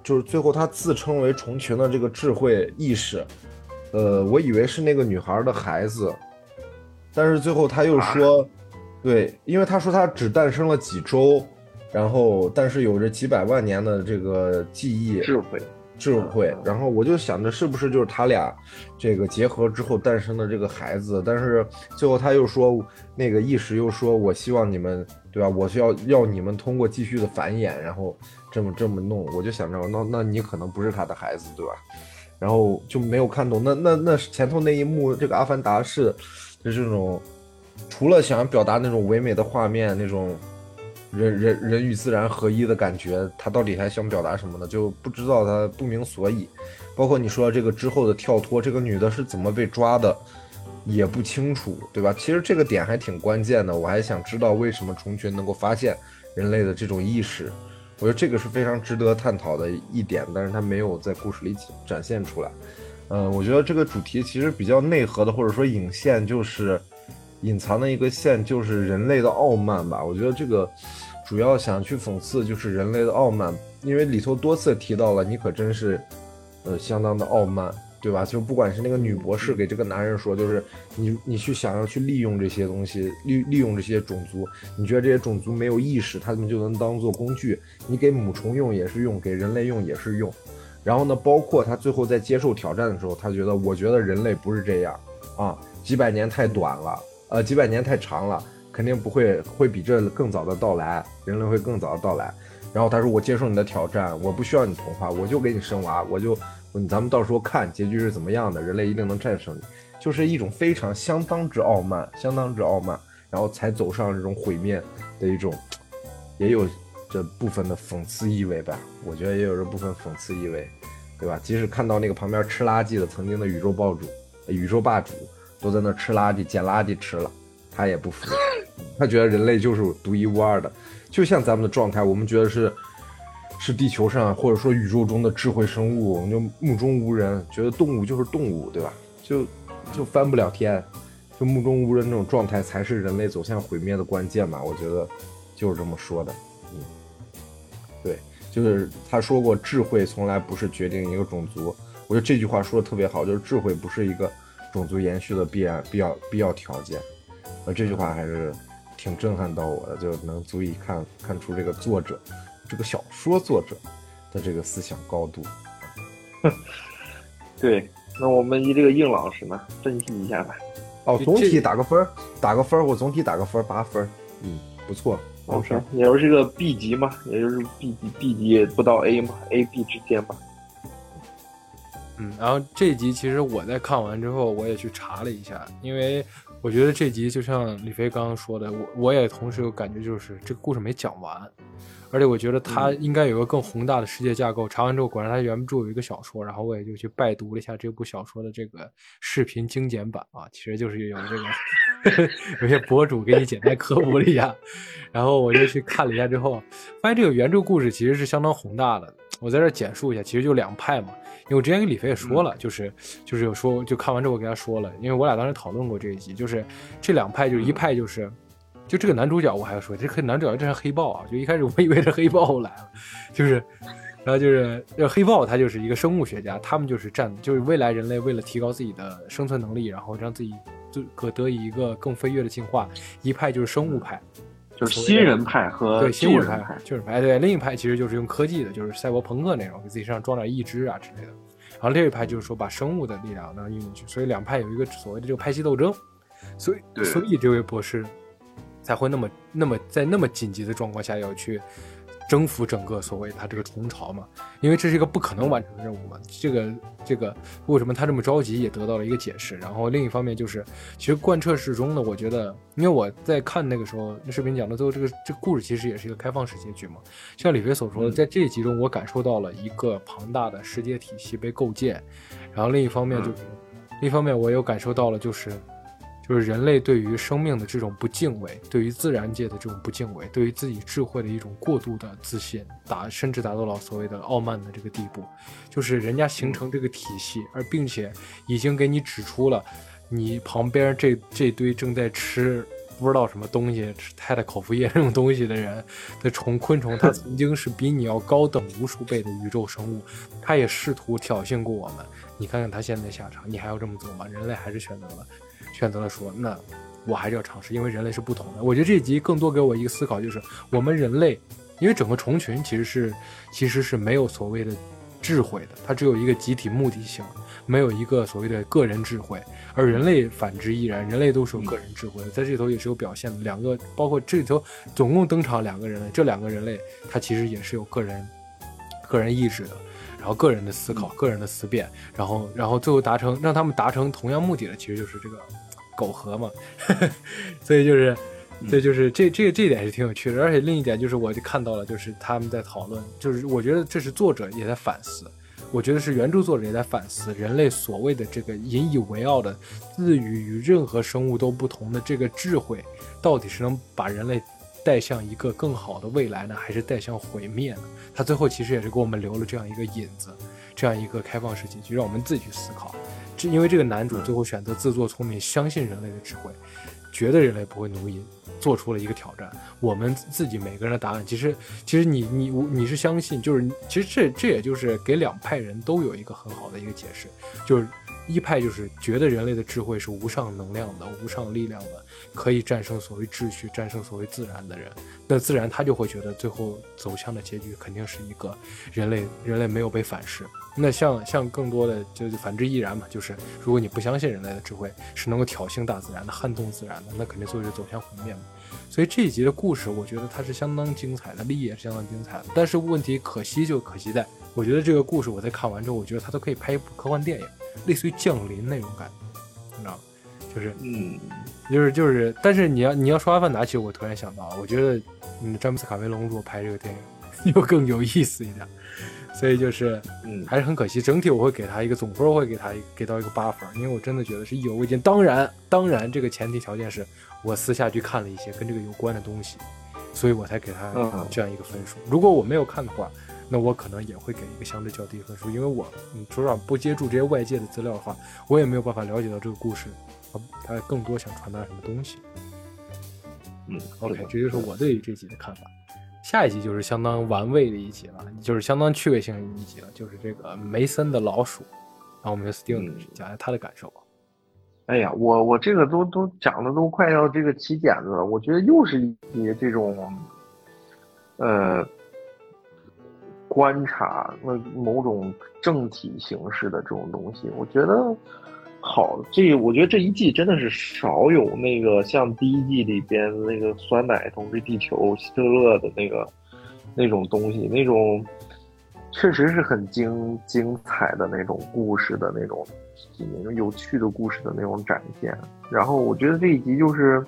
就是最后他自称为虫群的这个智慧意识，呃，我以为是那个女孩的孩子，但是最后他又说，对，因为他说他只诞生了几周，然后但是有着几百万年的这个记忆智慧。智慧，然后我就想着是不是就是他俩这个结合之后诞生的这个孩子，但是最后他又说那个意识又说，我希望你们对吧？我是要要你们通过继续的繁衍，然后这么这么弄，我就想着那那你可能不是他的孩子对吧？然后就没有看懂那那那前头那一幕，这个阿凡达是就这种除了想表达那种唯美的画面那种。人人人与自然合一的感觉，他到底还想表达什么呢？就不知道他不明所以。包括你说这个之后的跳脱，这个女的是怎么被抓的，也不清楚，对吧？其实这个点还挺关键的，我还想知道为什么虫群能够发现人类的这种意识。我觉得这个是非常值得探讨的一点，但是它没有在故事里展现出来。嗯，我觉得这个主题其实比较内核的，或者说引线就是。隐藏的一个线就是人类的傲慢吧，我觉得这个主要想去讽刺就是人类的傲慢，因为里头多次提到了你可真是，呃，相当的傲慢，对吧？就不管是那个女博士给这个男人说，就是你你去想要去利用这些东西，利利用这些种族，你觉得这些种族没有意识，他们就能当做工具，你给母虫用也是用，给人类用也是用。然后呢，包括他最后在接受挑战的时候，他觉得我觉得人类不是这样啊，几百年太短了。呃，几百年太长了，肯定不会会比这更早的到来，人类会更早的到来。然后他说：“我接受你的挑战，我不需要你同化，我就给你生娃，我就，咱们到时候看结局是怎么样的，人类一定能战胜你。”就是一种非常相当之傲慢，相当之傲慢，然后才走上这种毁灭的一种，也有这部分的讽刺意味吧？我觉得也有这部分讽刺意味，对吧？即使看到那个旁边吃垃圾的曾经的宇宙霸主，宇宙霸主。都在那吃垃圾、捡垃圾吃了，他也不服，他觉得人类就是独一无二的，就像咱们的状态，我们觉得是，是地球上或者说宇宙中的智慧生物，我们就目中无人，觉得动物就是动物，对吧？就就翻不了天，就目中无人那种状态才是人类走向毁灭的关键嘛？我觉得就是这么说的，嗯，对，就是他说过，智慧从来不是决定一个种族，我觉得这句话说的特别好，就是智慧不是一个。种族延续的必然必要必要条件，呃，这句话还是挺震撼到我的，就能足以看看出这个作者，这个小说作者的这个思想高度。对，那我们以这个应老师呢，分析一下吧。哦，总体打个分儿，打个分儿，我总体打个分儿，八分儿，嗯，不错。OK，也就是个 B 级嘛，也就是 B 级，B 级不到 A 嘛，A B 之间吧。嗯，然后这集其实我在看完之后，我也去查了一下，因为我觉得这集就像李飞刚刚说的，我我也同时有感觉，就是这个故事没讲完，而且我觉得它应该有个更宏大的世界架构。查完之后，果然它原著有一个小说，然后我也就去拜读了一下这部小说的这个视频精简版啊，其实就是有这个 有些博主给你简单科普了一下，然后我就去看了一下之后，发现这个原著故事其实是相当宏大的。我在这儿简述一下，其实就两派嘛。因为我之前跟李飞也说了，就是就是有说，就看完之后我给他说了，因为我俩当时讨论过这一集，就是这两派，就是一派就是，就这个男主角我还要说，这个男主角真是黑豹啊！就一开始我以为是黑豹来了，就是，然后就是呃黑豹他就是一个生物学家，他们就是站就是未来人类为了提高自己的生存能力，然后让自己就可得以一个更飞跃的进化，一派就是生物派。就是新人派和对新人旧派派，旧人派对，另一派其实就是用科技的，就是赛博朋克那种，给自己身上装点义肢啊之类的。然后另一派就是说把生物的力量呢用进去，所以两派有一个所谓的这个派系斗争。所以，所以这位博士才会那么那么在那么紧急的状况下要去征服整个所谓他这个虫巢嘛，因为这是一个不可能完成的任务嘛。这个这个为什么他这么着急也得到了一个解释。然后另一方面就是，其实贯彻始终的，我觉得，因为我在看那个时候那视频讲到最后，这个这个故事其实也是一个开放式结局嘛。像李飞所说的，在这一集中，我感受到了一个庞大的世界体系被构建，然后另一方面就是，另一方面我又感受到了就是。就是人类对于生命的这种不敬畏，对于自然界的这种不敬畏，对于自己智慧的一种过度的自信，达甚至达到了所谓的傲慢的这个地步。就是人家形成这个体系，而并且已经给你指出了你旁边这这堆正在吃不知道什么东西，吃太太口服液这种东西的人的虫昆虫，它曾经是比你要高等无数倍的宇宙生物，它也试图挑衅过我们。你看看它现在下场，你还要这么做吗？人类还是选择了。选择了说，那我还是要尝试，因为人类是不同的。我觉得这一集更多给我一个思考，就是我们人类，因为整个虫群其实是其实是没有所谓的智慧的，它只有一个集体目的性，没有一个所谓的个人智慧。而人类反之亦然，人类都是有个人智慧的，在这里头也是有表现的。两个包括这里头总共登场两个人类，这两个人类他其实也是有个人个人意志的。然后个人的思考、个人的思辨，然后然后最后达成让他们达成同样目的的，其实就是这个苟合嘛。所以就是，这就是这这这一点是挺有趣的。而且另一点就是，我就看到了，就是他们在讨论，就是我觉得这是作者也在反思，我觉得是原著作者也在反思人类所谓的这个引以为傲的自与与任何生物都不同的这个智慧，到底是能把人类。带向一个更好的未来呢，还是带向毁灭呢？他最后其实也是给我们留了这样一个引子，这样一个开放式结局，让我们自己去思考。因为这个男主最后选择自作聪明，相信人类的智慧，觉得人类不会奴役，做出了一个挑战。我们自己每个人的答案，其实其实你你你是相信，就是其实这这也就是给两派人都有一个很好的一个解释，就是。一派就是觉得人类的智慧是无上能量的、无上力量的，可以战胜所谓秩序、战胜所谓自然的人。那自然他就会觉得最后走向的结局肯定是一个人类人类没有被反噬。那像像更多的就是反之亦然嘛，就是如果你不相信人类的智慧是能够挑衅大自然的、撼动自然的，那肯定最后就走向毁灭嘛。所以这一集的故事，我觉得它是相当精彩的，立意也是相当精彩的。但是问题可惜就可惜在，我觉得这个故事我在看完之后，我觉得它都可以拍一部科幻电影。类似于降临那种感觉，你知道吗？就是，嗯，就是就是，但是你要你要说阿凡达，其实我突然想到，我觉得，嗯，詹姆斯卡梅隆如果拍这个电影，又更有意思一点，所以就是，嗯，还是很可惜。整体我会给他一个总分，我会给他给到一个八分，因为我真的觉得是意犹未尽。当然，当然，这个前提条件是我私下去看了一些跟这个有关的东西，所以我才给他这样一个分数。如果我没有看的话，那我可能也会给一个相对较低的分数，因为我嗯，说实话不接触这些外界的资料的话，我也没有办法了解到这个故事，他更多想传达什么东西。嗯，OK，这就是我对于这集的看法。下一集就是相当玩味的一集了，就是相当趣味性的一集了，就是这个梅森的老鼠。然后我们就 Steven 讲一下他的感受吧。哎呀，我我这个都都讲的都快要这个起茧子了，我觉得又是一些这种，呃，观察那某种政体形式的这种东西，我觉得好，这我觉得这一季真的是少有那个像第一季里边那个酸奶统治地球希特勒的那个那种东西，那种确实是很精精彩的那种故事的那种。那种有趣的故事的那种展现，然后我觉得这一集就是，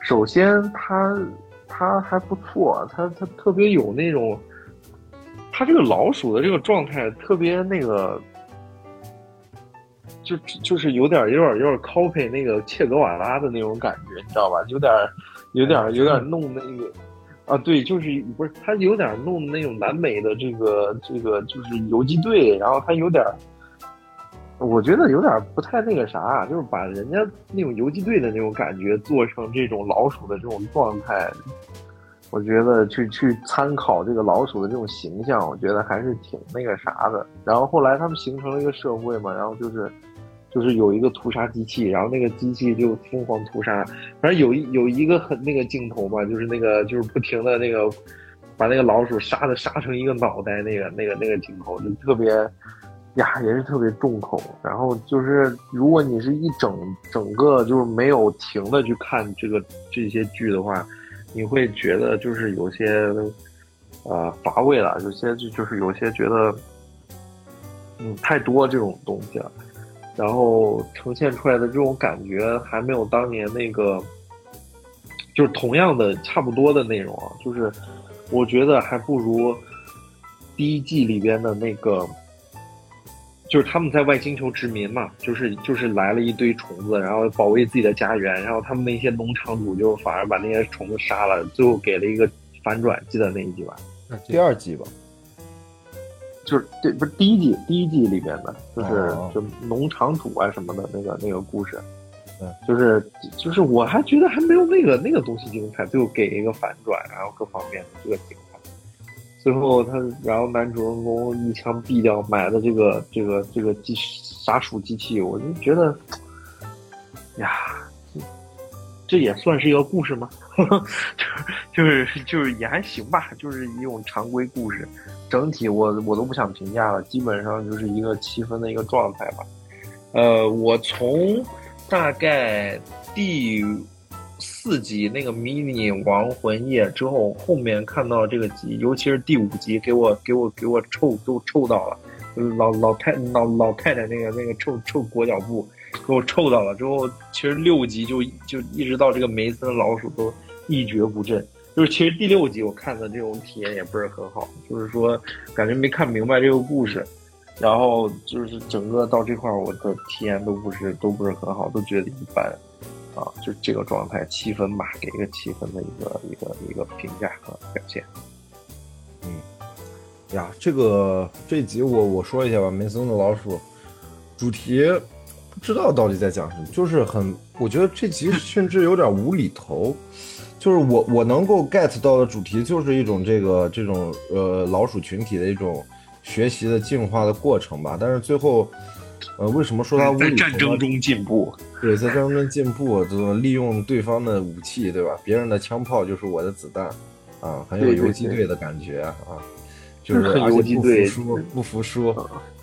首先他他还不错，他他特别有那种，他这个老鼠的这个状态特别那个，就就是有点有点有点 copy 那个切格瓦拉的那种感觉，你知道吧？有点有点有点弄那个啊，对，就是不是他有点弄那种南美的这个这个就是游击队，然后他有点。我觉得有点不太那个啥，就是把人家那种游击队的那种感觉做成这种老鼠的这种状态，我觉得去去参考这个老鼠的这种形象，我觉得还是挺那个啥的。然后后来他们形成了一个社会嘛，然后就是就是有一个屠杀机器，然后那个机器就疯狂屠杀。反正有一有一个很那个镜头嘛，就是那个就是不停的那个把那个老鼠杀的杀成一个脑袋，那个那个那个镜头就特别。呀，也是特别重口。然后就是，如果你是一整整个就是没有停的去看这个这些剧的话，你会觉得就是有些呃乏味了，有些就就是有些觉得嗯太多这种东西了。然后呈现出来的这种感觉还没有当年那个，就是同样的差不多的内容啊，就是我觉得还不如第一季里边的那个。就是他们在外星球殖民嘛，就是就是来了一堆虫子，然后保卫自己的家园，然后他们那些农场主就反而把那些虫子杀了，最后给了一个反转，记得那一集吧？第二季吧，就是这，不是第一季，第一季里边的，就是就农场主啊什么的那个那个故事，嗯，就是就是我还觉得还没有那个那个东西精彩，最后给一个反转，然后各方面的这个景。最后他，然后男主人公一枪毙掉买的这个这个这个机杀鼠机器，我就觉得，呀，这也算是一个故事吗？就是就是就是也还行吧，就是一种常规故事。整体我我都不想评价了，基本上就是一个七分的一个状态吧。呃，我从大概第。四集那个迷你亡魂夜之后，后面看到这个集，尤其是第五集，给我给我给我臭都臭到了，老老太老老太太那个那个臭臭裹脚布，给我臭到了。之后其实六集就就一直到这个梅森老鼠都一蹶不振，就是其实第六集我看的这种体验也不是很好，就是说感觉没看明白这个故事，然后就是整个到这块我的体验都不是都不是很好，都觉得一般。啊，就这个状态，七分吧，给一个七分的一个一个一个评价和表现。嗯，呀，这个这集我我说一下吧，梅森的老鼠主题不知道到底在讲什么，就是很，我觉得这集甚至有点无厘头。就是我我能够 get 到的主题，就是一种这个这种呃老鼠群体的一种学习的进化的过程吧。但是最后，呃，为什么说它无厘头？在战争中进步。对，在战争中进步，这种利用对方的武器，对吧？别人的枪炮就是我的子弹，啊，很有游击队的感觉啊，就是游击队不服输，不服输，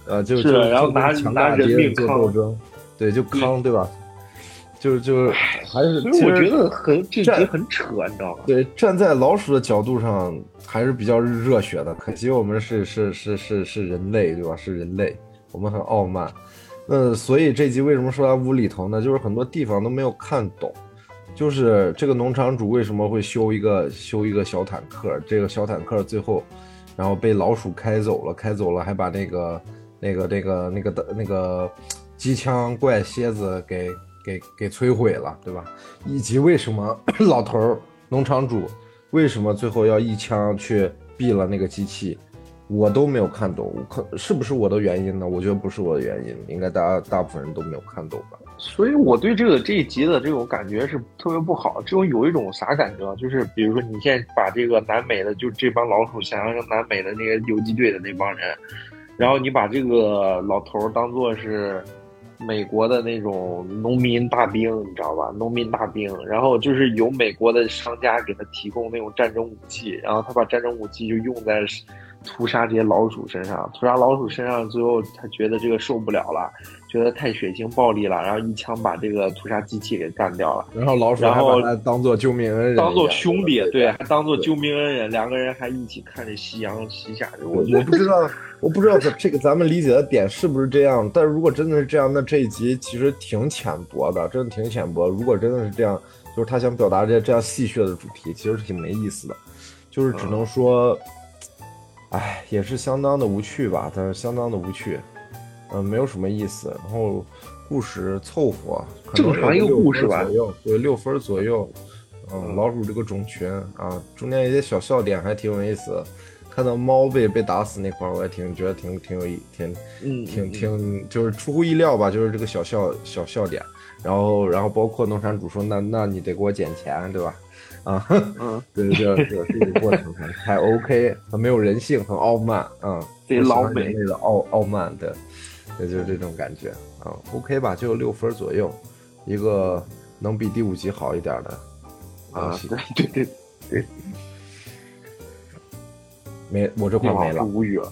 呃，就是然后拿拿人命做斗争，对，就康，对吧？就是就是还是，其实我觉得很这集很扯，你知道吗？对，站在老鼠的角度上还是比较热血的，可惜我们是是是是是人类，对吧？是人类，我们很傲慢。那所以这集为什么说它无厘头呢？就是很多地方都没有看懂，就是这个农场主为什么会修一个修一个小坦克，这个小坦克最后，然后被老鼠开走了，开走了还把那个那个那个那个的那个机枪怪蝎子给给给摧毁了，对吧？以及为什么 老头农场主为什么最后要一枪去毙了那个机器？我都没有看懂，可是不是我的原因呢？我觉得不是我的原因，应该大家大部分人都没有看懂吧。所以我对这个这一集的这种感觉是特别不好。这种有一种啥感觉？就是比如说你现在把这个南美的就这帮老鼠想象成南美的那个游击队的那帮人，然后你把这个老头当做是美国的那种农民大兵，你知道吧？农民大兵，然后就是有美国的商家给他提供那种战争武器，然后他把战争武器就用在屠杀这些老鼠身上，屠杀老鼠身上，最后他觉得这个受不了了。觉得太血腥暴力了，然后一枪把这个屠杀机器给干掉了。然后老鼠然后还把他当做救命恩人，当做兄弟，对，还当做救命恩人，两个人还一起看着夕阳西下。我我不知道，我不知道这个咱们理解的点是不是这样。但是如果真的是这样，那这一集其实挺浅薄的，真的挺浅薄。如果真的是这样，就是他想表达这这样戏谑的主题，其实是挺没意思的。就是只能说，哎，也是相当的无趣吧，但是相当的无趣。嗯，没有什么意思。然后故事凑合，正常一个故事吧，对，六分左右。嗯，老鼠这个种群啊，中间一些小笑点还挺有意思。看到猫被被打死那块儿，我也挺觉得挺挺有意，挺挺挺就是出乎意料吧，就是这个小笑小笑点。然后然后包括农场主说，那那你得给我捡钱，对吧？啊，嗯，对对对，这个过程还还 OK，很没有人性，很傲慢，嗯，对老美的傲傲慢的。也就是这种感觉啊，OK 吧，就六分左右，一个能比第五集好一点的啊，对对对。对，没我这块没了，无语了，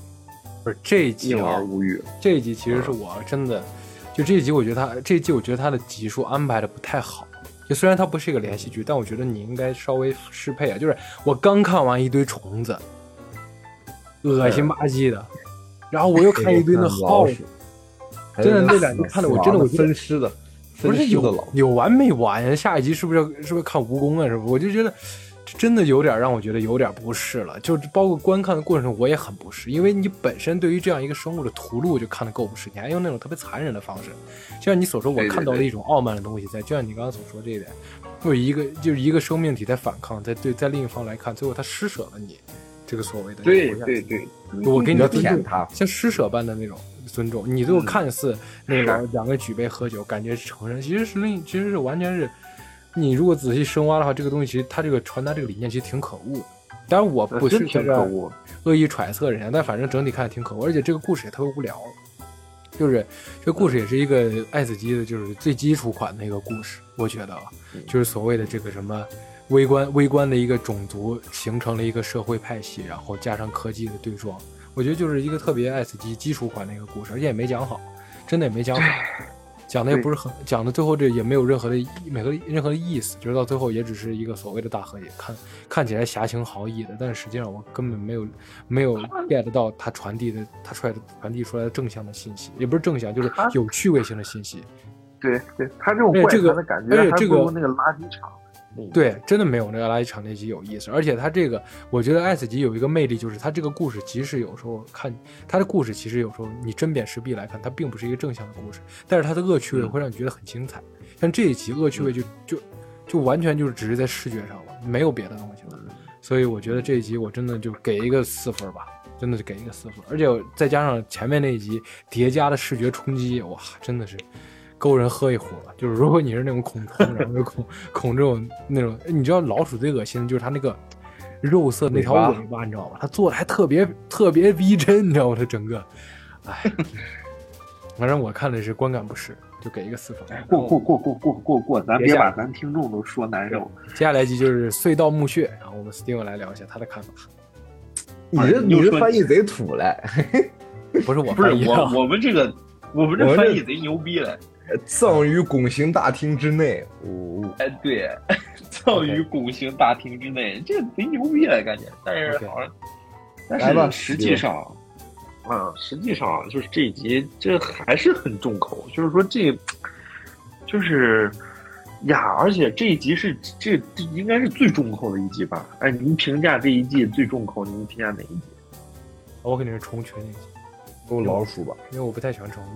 不是这一集啊，无语，这一集其实是我真的，就这一集我觉得他这一集我觉得他的集数安排的不太好，就虽然它不是一个连续剧，但我觉得你应该稍微适配啊，就是我刚看完一堆虫子，恶心吧唧的，然后我又看一堆那耗子。真的那两集看的我真的我分尸的，不是有有完没完？下一集是不是要是不是看蜈蚣啊？是不是？我就觉得真的有点让我觉得有点不适了。就包括观看的过程中，我也很不适，因为你本身对于这样一个生物的屠戮就看得够不适，你还用那种特别残忍的方式。就像你所说，我看到了一种傲慢的东西在。就像你刚刚所说这一点，有一个就是一个生命体在反抗，在对在另一方来看，最后他施舍了你这个所谓的对对对，我给你舔他，像施舍般的那种。尊重你，最后看似那个两个举杯喝酒，感觉是成人，其实是另，其实是完全是。你如果仔细深挖的话，这个东西其实它这个传达这个理念其实挺可恶的。当然我不是挺可恶，恶意揣测人家，但反正整体看挺可恶，而且这个故事也特别无聊。就是这个故事也是一个爱死机的，就是最基础款的一个故事，我觉得，就是所谓的这个什么微观微观的一个种族形成了一个社会派系，然后加上科技的对撞。我觉得就是一个特别爱死机基础款的一个故事，而且也没讲好，真的也没讲好，讲的也不是很讲的，最后这也没有任何的每个任何的意思，就是到最后也只是一个所谓的大和解，看看起来侠情豪义的，但是实际上我根本没有没有 get 到他传递的他出来的传递出来的正向的信息，也不是正向，就是有趣味性的信息。对对，他这种怪谈的感觉，而且这个那个垃圾场。对，真的没有那个垃圾场那集有意思，而且它这个，我觉得 S 级有一个魅力，就是它这个故事，即使有时候看它的故事，其实有时候你针砭时弊来看，它并不是一个正向的故事，但是它的恶趣味会让你觉得很精彩。像这一集恶趣味就就就完全就是只是在视觉上了，没有别的东西了。所以我觉得这一集我真的就给一个四分吧，真的是给一个四分，而且再加上前面那一集叠加的视觉冲击，哇，真的是。勾人喝一壶了，就是如果你是那种恐虫，然后恐恐这种那种，你知道老鼠最恶心的就是它那个肉色那条尾巴，你知道吧？它做的还特别特别逼真，你知道吗？它整个，哎，反正我看的是观感不适，就给一个四分。过过过过过过过，咱别把咱听众都说难受。接下来一集就是隧道墓穴，然后我们 Steven 来聊一下他的看法。你这你这翻译贼土嘞，不是我不是我我们这个我们这翻译贼牛逼嘞。葬于拱形大厅之内。哦哎，对，葬于拱形大厅之内，这贼牛逼了，感觉。但是好像，但是实际上，啊，实际上就是这一集，这还是很重口。就是说，这就是呀，而且这一集是这应该是最重口的一集吧？哎，您评价这一季最重口，您评价哪一集？我肯定是虫群那集，都老鼠吧？因为我不太喜欢虫子。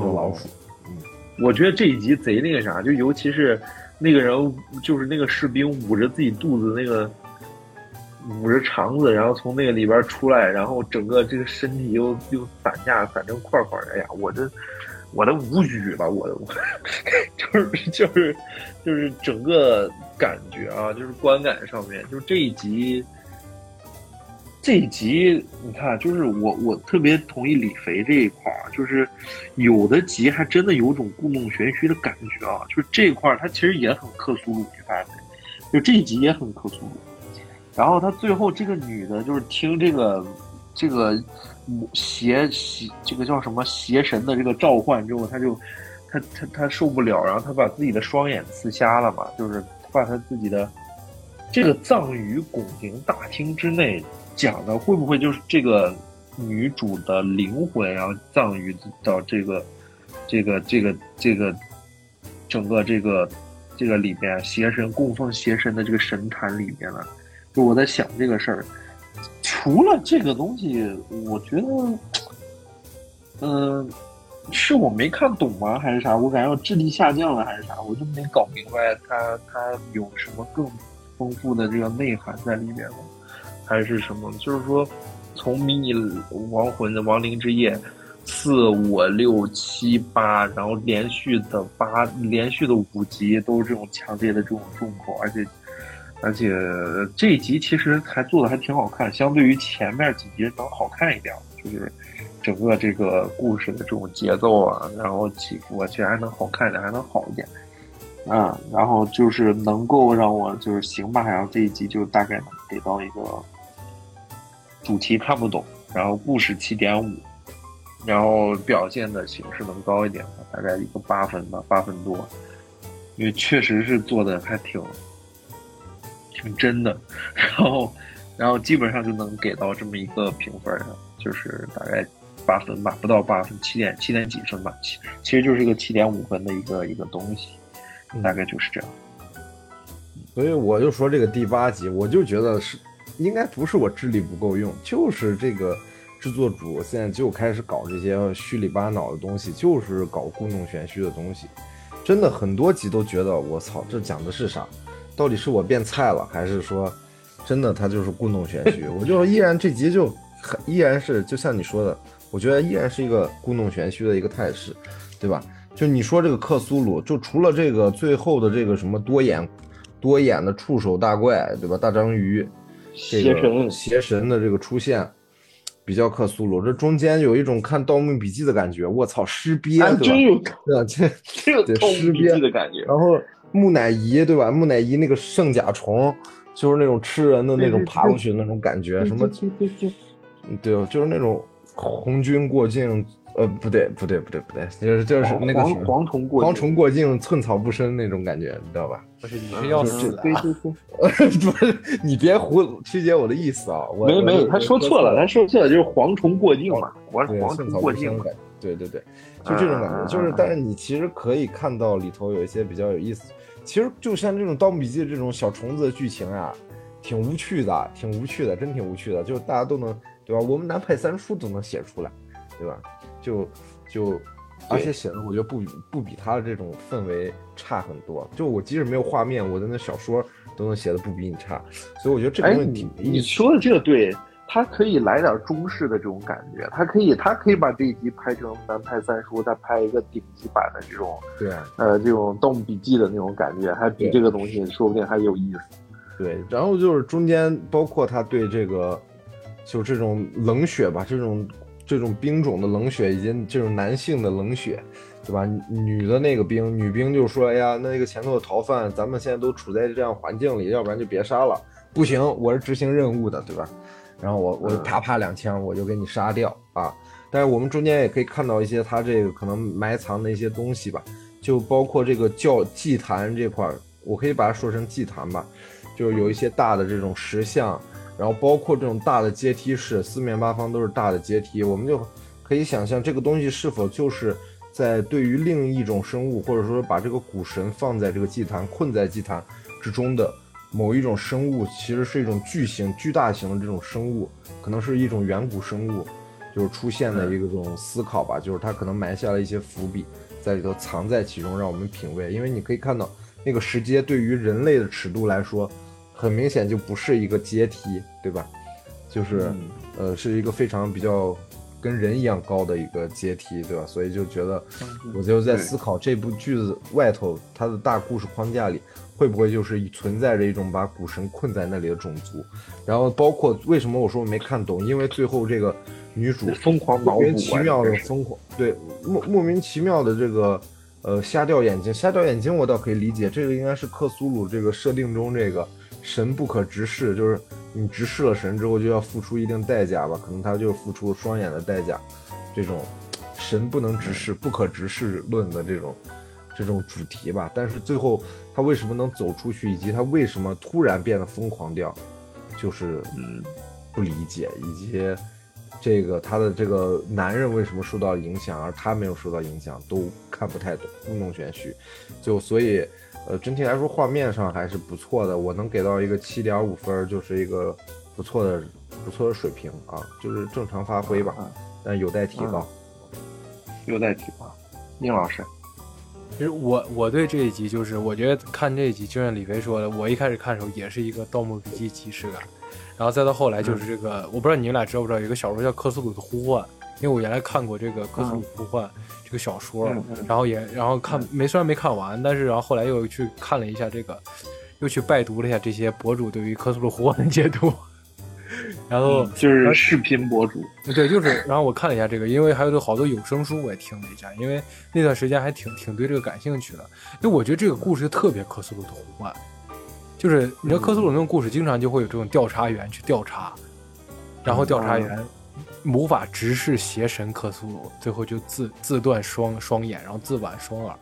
有老鼠，嗯，我觉得这一集贼那个啥，就尤其是那个人，就是那个士兵捂着自己肚子那个，捂着肠子，然后从那个里边出来，然后整个这个身体又又散架散成块块，哎呀，我这我都无语了，我我 就是就是就是整个感觉啊，就是观感上面，就是这一集。这一集你看，就是我我特别同意李肥这一块儿，就是有的集还真的有种故弄玄虚的感觉啊，就是这一块儿它其实也很克苏鲁，你发现没？就这一集也很克苏鲁。然后他最后这个女的，就是听这个这个邪邪这个叫什么邪神的这个召唤之后，他就他他他受不了，然后他把自己的双眼刺瞎了嘛，就是把他自己的这个葬于拱形大厅之内，讲的会不会就是这个女主的灵魂，然后葬于到这个这个这个这个整个这个这个里边邪神供奉邪神的这个神坛里面了？就我在想这个事儿，除了这个东西，我觉得，嗯，是我没看懂吗？还是啥？我感觉我智力下降了，还是啥？我就没搞明白它它有什么更丰富的这个内涵在里面吗？还是什么？就是说，从迷你亡魂的亡灵之夜四五六七八，然后连续的八连续的五集都是这种强烈的这种重口，而且。而且这一集其实还做的还挺好看，相对于前面几集能好看一点，就是整个这个故事的这种节奏啊，然后起伏啊，其实还能好看一点，还能好一点。嗯，然后就是能够让我就是行吧，然后这一集就大概能给到一个主题看不懂，然后故事七点五，然后表现的形式能高一点，大概一个八分吧，八分多，因为确实是做的还挺。挺真的，然后，然后基本上就能给到这么一个评分上，就是大概八分吧，不到八分，七点七点几分吧，其其实就是一个七点五分的一个一个东西，大概就是这样。所以我就说这个第八集，我就觉得是应该不是我智力不够用，就是这个制作组现在就开始搞这些虚里巴脑的东西，就是搞故弄玄虚的东西，真的很多集都觉得我操，这讲的是啥？到底是我变菜了，还是说真的他就是故弄玄虚？我就依然这集就很依然是就像你说的，我觉得依然是一个故弄玄虚的一个态势，对吧？就你说这个克苏鲁，就除了这个最后的这个什么多眼多眼的触手大怪，对吧？大章鱼，邪神邪神的这个出现比较克苏鲁，这中间有一种看《盗墓笔记》的感觉，我操，尸鳖，真有对吧？这这有盗墓笔记的感觉，然后。木乃伊对吧？木乃伊那个圣甲虫，就是那种吃人的那种爬过去的那种感觉，什么？对，就是那种红军过境，呃，不对，不对，不对，不对，就是就是那个蝗蝗虫过蝗虫过境，寸草不生那种感觉，你知道吧？不是，你是要死啊。不是，你别胡曲解我的意思啊！我没没，他说错了，他说错了，就是蝗虫过境嘛，蝗蝗虫过境。对对对，就这种感觉，就是，但是你其实可以看到里头有一些比较有意思。其实就像这种《盗墓笔记》这种小虫子的剧情啊，挺无趣的，挺无趣的，真挺无趣的。就是大家都能，对吧？我们南派三叔都能写出来，对吧？就就，而且写的我觉得不不比他的这种氛围差很多。就我即使没有画面，我的那小说都能写的不比你差。所以我觉得这个问题，你说的这个对。他可以来点中式的这种感觉，他可以，他可以把这一集拍成南派三叔，再拍一个顶级版的这种，对，呃，这种《盗墓笔记》的那种感觉，还比这个东西说不定还有意思。对，然后就是中间包括他对这个，就这种冷血吧，这种这种兵种的冷血，以及这种男性的冷血，对吧？女的那个兵，女兵就说：“哎呀，那个前头的逃犯，咱们现在都处在这样环境里，要不然就别杀了。不行，我是执行任务的，对吧？”然后我我啪啪两枪我就给你杀掉啊！但是我们中间也可以看到一些他这个可能埋藏的一些东西吧，就包括这个教祭坛这块儿，我可以把它说成祭坛吧，就是有一些大的这种石像，然后包括这种大的阶梯式，四面八方都是大的阶梯，我们就可以想象这个东西是否就是在对于另一种生物，或者说把这个古神放在这个祭坛困在祭坛之中的。某一种生物其实是一种巨型、巨大型的这种生物，可能是一种远古生物，就是出现的一个种思考吧，就是它可能埋下了一些伏笔，在里头藏在其中，让我们品味。因为你可以看到那个石阶对于人类的尺度来说，很明显就不是一个阶梯，对吧？就是呃，是一个非常比较跟人一样高的一个阶梯，对吧？所以就觉得，我就在思考这部剧子外头它的大故事框架里，会不会就是存在着一种把古神困在那里的种族？然后包括为什么我说我没看懂，因为最后这个女主 疯狂脑补啊，莫名其妙的疯狂，对莫莫名其妙的这个呃瞎掉眼睛，瞎掉眼睛我倒可以理解，这个应该是克苏鲁这个设定中这个神不可直视，就是你直视了神之后就要付出一定代价吧，可能他就付出双眼的代价，这种神不能直视、不可直视论的这种这种主题吧。但是最后他为什么能走出去，以及他为什么突然变得疯狂掉，就是嗯不理解，以及。这个他的这个男人为什么受到影响，而他没有受到影响，都看不太懂，故弄玄虚。就所以，呃，整体来说画面上还是不错的，我能给到一个七点五分，就是一个不错的不错的水平啊，就是正常发挥吧，但有待提高，有待提高。宁老师，其实我我对这一集就是，我觉得看这一集，就像李飞说的，我一开始看的时候也是一个《盗墓笔记》即视感。然后再到后来就是这个，我不知道你们俩知不知道，有个小说叫《克苏鲁的呼唤》，因为我原来看过这个《克苏鲁呼唤》这个小说，然后也然后看没虽然没看完，但是然后后来又去看了一下这个，又去拜读了一下这些博主对于《克苏鲁呼唤》的解读，然后就是视频博主，对，就是然后我看了一下这个，因为还有好多有声书我也听了一下，因为那段时间还挺挺对这个感兴趣的，因为我觉得这个故事特别《克苏鲁的呼唤》。就是你知道，克苏鲁那种故事，经常就会有这种调查员去调查，然后调查员无法直视邪神克苏鲁，最后就自自断双双眼，然后自剜双耳，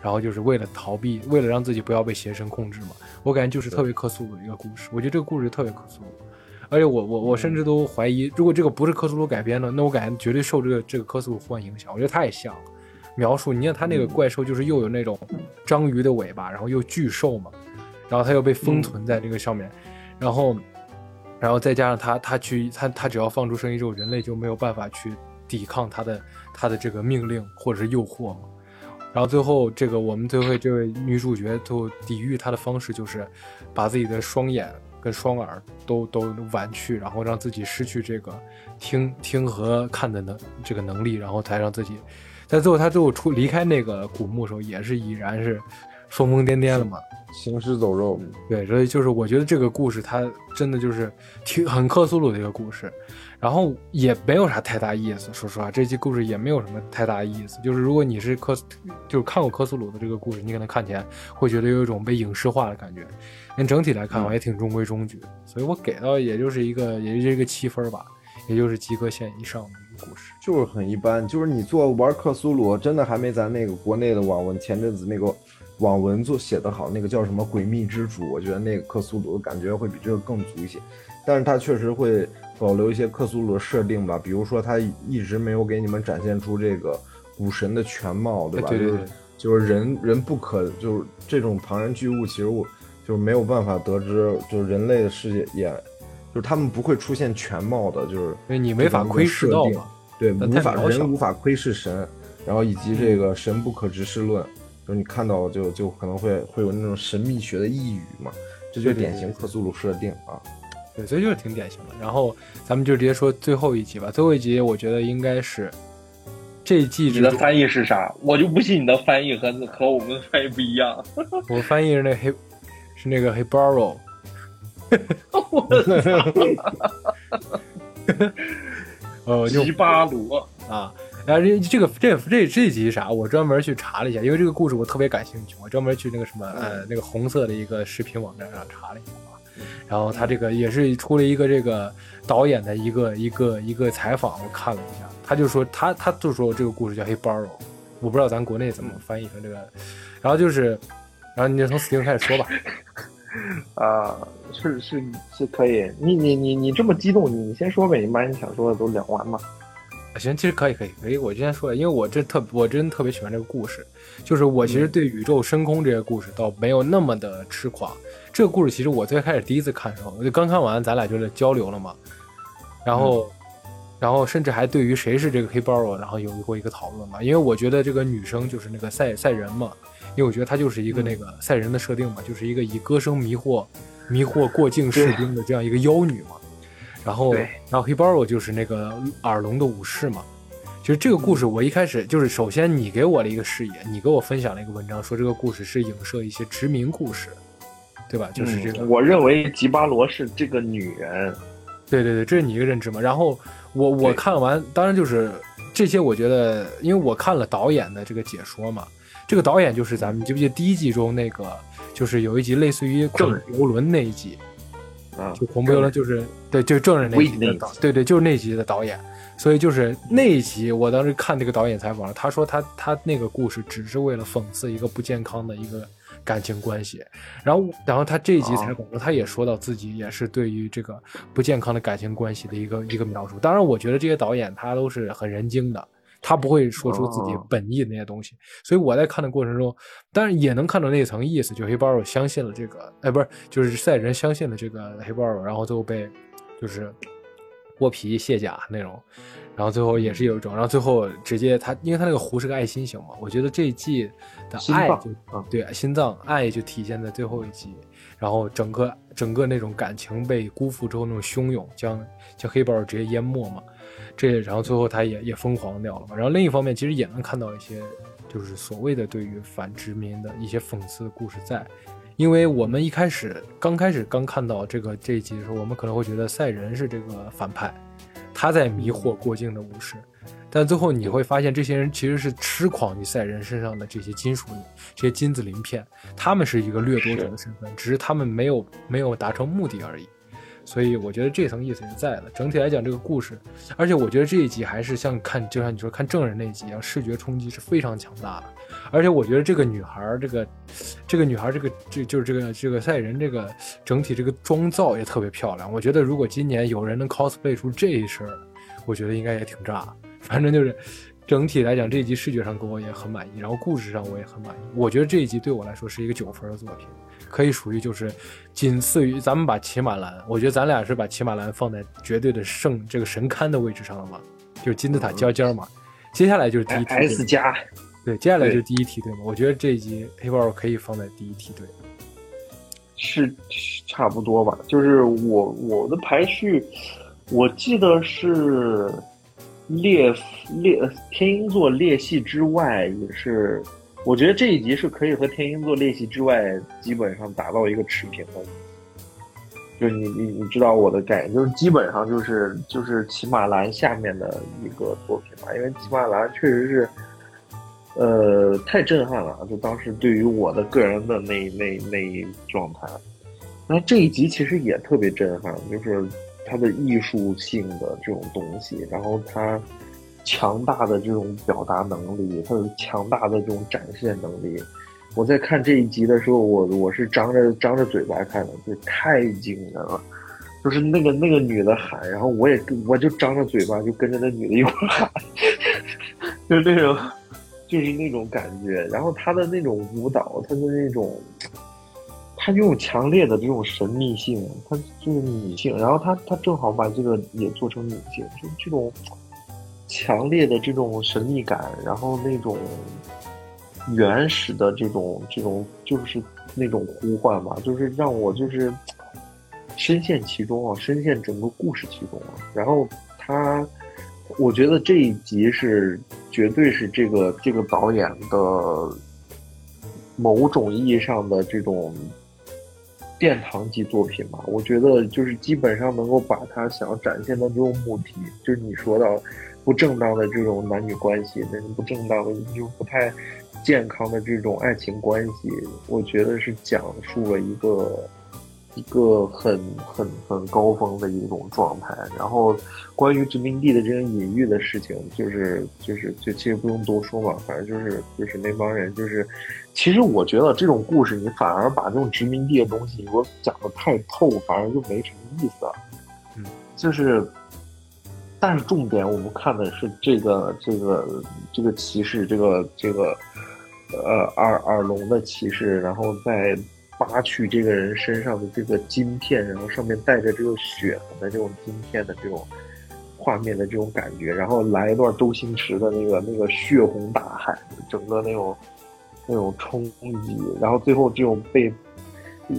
然后就是为了逃避，为了让自己不要被邪神控制嘛。我感觉就是特别克苏鲁的一个故事。我觉得这个故事特别克苏鲁，而且我我我甚至都怀疑，如果这个不是克苏鲁改编的，那我感觉绝对受这个这个克苏鲁呼唤影响。我觉得太像了，描述你看他那个怪兽，就是又有那种章鱼的尾巴，然后又巨兽嘛。然后他又被封存在这个上面，然后，然后再加上他，他去他他只要放出声音之后，人类就没有办法去抵抗他的他的这个命令或者是诱惑嘛。然后最后这个我们最后这位女主角就抵御他的方式就是把自己的双眼跟双耳都都剜去，然后让自己失去这个听听和看的能这个能力，然后才让自己在最后他最后出离开那个古墓的时候也是已然是。疯疯癫癫了嘛，行尸走肉。对，所以就是我觉得这个故事它真的就是挺很克苏鲁的一个故事，然后也没有啥太大意思。说实话，这期故事也没有什么太大意思。就是如果你是克，就是看过克苏鲁的这个故事，你可能看起来会觉得有一种被影视化的感觉。但整体来看，我也挺中规中矩。所以我给到也就是一个，也就是一个七分吧，也就是及格线以上的一个故事。就是很一般。就是你做玩克苏鲁，真的还没咱那个国内的网文前阵子那个。网文做写得好，那个叫什么《诡秘之主》，我觉得那个克苏鲁的感觉会比这个更足一些，但是它确实会保留一些克苏鲁的设定吧，比如说它一直没有给你们展现出这个古神的全貌，对吧？对对对，就是人人不可，就是这种庞然巨物，其实我就是没有办法得知，就是人类的世界也，就是他们不会出现全貌的，就是因为你没法窥视到嘛，对，无法人无法窥视神，然后以及这个神不可直视论。就你看到就就可能会会有那种神秘学的异语嘛，这就是典型克苏鲁设定啊。对，所以就是挺典型的。然后咱们就直接说最后一集吧。最后一集我觉得应该是这一季。你的翻译是啥？我就不信你的翻译和和我们的翻译不一样。我翻译是那黑，是那个黑 borrow。我的 哦，吉巴罗啊。然后这这个这这这集啥？我专门去查了一下，因为这个故事我特别感兴趣，我专门去那个什么呃那个红色的一个视频网站上查了一下啊。然后他这个也是出了一个这个导演的一个一个一个采访，我看了一下，他就说他他就说这个故事叫《黑 borrow》，我不知道咱国内怎么翻译成这个。然后就是，然后你就从 Steam 开始说吧。啊，是是是可以，你你你你这么激动，你你先说呗，你把你想说的都聊完嘛。行，其实可以，可以，可以。我今天说，因为我真特，我真特别喜欢这个故事。就是我其实对宇宙深空这些故事倒没有那么的痴狂。这个故事其实我最开始第一次看的时候，我就刚看完，咱俩就是交流了嘛。然后，然后甚至还对于谁是这个黑包然后有过一个讨论嘛。因为我觉得这个女生就是那个赛赛人嘛，因为我觉得她就是一个那个赛人的设定嘛，就是一个以歌声迷惑迷惑过境士兵的这样一个妖女嘛。然后然后 Hibaro 就是那个耳聋的武士嘛。其实这个故事我一开始就是，首先你给我了一个视野，你给我分享了一个文章，说这个故事是影射一些殖民故事，对吧？就是这个，嗯我认为吉巴罗是这个女人，对对对，这是你一个认知嘛。然后我我看完，当然就是这些，我觉得，因为我看了导演的这个解说嘛，这个导演就是咱们记不记得第一季中那个，就是有一集类似于恐证人怖游轮那一集，啊，就恐怖游轮就是对，就证人那集的导，对对，就是那集的导演。所以就是那一集，我当时看那个导演采访，他说他他那个故事只是为了讽刺一个不健康的一个感情关系，然后然后他这一集采访中，他也说到自己也是对于这个不健康的感情关系的一个一个描述。当然，我觉得这些导演他都是很人精的，他不会说出自己哦。本意的那些东西。所以我在看的过程中，当然也能看到那层意思，就黑豹相信了这个，哎，不是，就是赛人相信了这个黑豹，然后最后被就是剥皮卸甲那种，然后最后也是有一种，然后最后直接他，因为他那个湖是个爱心形嘛，我觉得这一季的爱对心脏爱就体现在最后一集，然后整个整个那种感情被辜负之后那种汹涌，将将黑豹直接淹没嘛，这然后最后他也也疯狂掉了嘛，然后另一方面其实也能看到一些就是所谓的对于反殖民的一些讽刺的故事在。因为我们一开始刚开始刚看到这个这一集的时候，我们可能会觉得赛人是这个反派，他在迷惑过境的武士，但最后你会发现，这些人其实是痴狂于赛人身上的这些金属、这些金子鳞片，他们是一个掠夺者的身份，只是他们没有没有达成目的而已。所以我觉得这层意思是在的。整体来讲，这个故事，而且我觉得这一集还是像看，就像你说看证人那一集一样，视觉冲击是非常强大的。而且我觉得这个女孩，这个这个女孩，这个这就是这个这个赛人，这个整体这个妆造也特别漂亮。我觉得如果今年有人能 cosplay 出这一身，我觉得应该也挺炸。反正就是整体来讲，这一集视觉上给我也很满意，然后故事上我也很满意。我觉得这一集对我来说是一个九分的作品，可以属于就是仅次于咱们把骑马兰，我觉得咱俩是把骑马兰放在绝对的圣这个神龛的位置上了嘛，就是金字塔尖尖嘛。接下来就是第一梯队 S 加，对，接下来就是第一梯队嘛。我觉得这一集黑豹可以放在第一梯队。是是差不多吧。就是我我的排序，我记得是猎猎天鹰座裂隙之外，也是我觉得这一集是可以和天鹰座裂隙之外基本上达到一个持平的。就你你你知道我的概念，就是基本上就是就是骑马兰下面的一个作品吧，因为骑马兰确实是。呃，太震撼了！就当时对于我的个人的那那那一状态，那这一集其实也特别震撼，就是它的艺术性的这种东西，然后它强大的这种表达能力，他有强大的这种展现能力。我在看这一集的时候，我我是张着张着嘴巴看的，就太惊人了。就是那个那个女的喊，然后我也跟我就张着嘴巴就跟着那女的一块喊，就是那种。就是那种感觉，然后他的那种舞蹈，他的那种，他拥有强烈的这种神秘性，他就是女性，然后他他正好把这个也做成女性，就这种强烈的这种神秘感，然后那种原始的这种这种就是那种呼唤吧，就是让我就是深陷其中啊，深陷整个故事其中啊，然后他。我觉得这一集是绝对是这个这个导演的某种意义上的这种殿堂级作品吧。我觉得就是基本上能够把他想展现的这种母题，就是你说到不正当的这种男女关系，那种不正当的就不太健康的这种爱情关系，我觉得是讲述了一个。一个很很很高峰的一种状态，然后关于殖民地的这种隐喻的事情，就是就是就其实不用多说嘛，反正就是就是那帮人就是，其实我觉得这种故事你反而把这种殖民地的东西给我讲的太透，反而就没什么意思了。嗯，就是，但是重点我们看的是这个这个这个骑士，这个这个呃耳耳聋的骑士，然后在。扒去这个人身上的这个金片，然后上面带着这个血痕的这种金片的这种画面的这种感觉，然后来一段周星驰的那个那个血红大海，整个那种那种冲击，然后最后这种被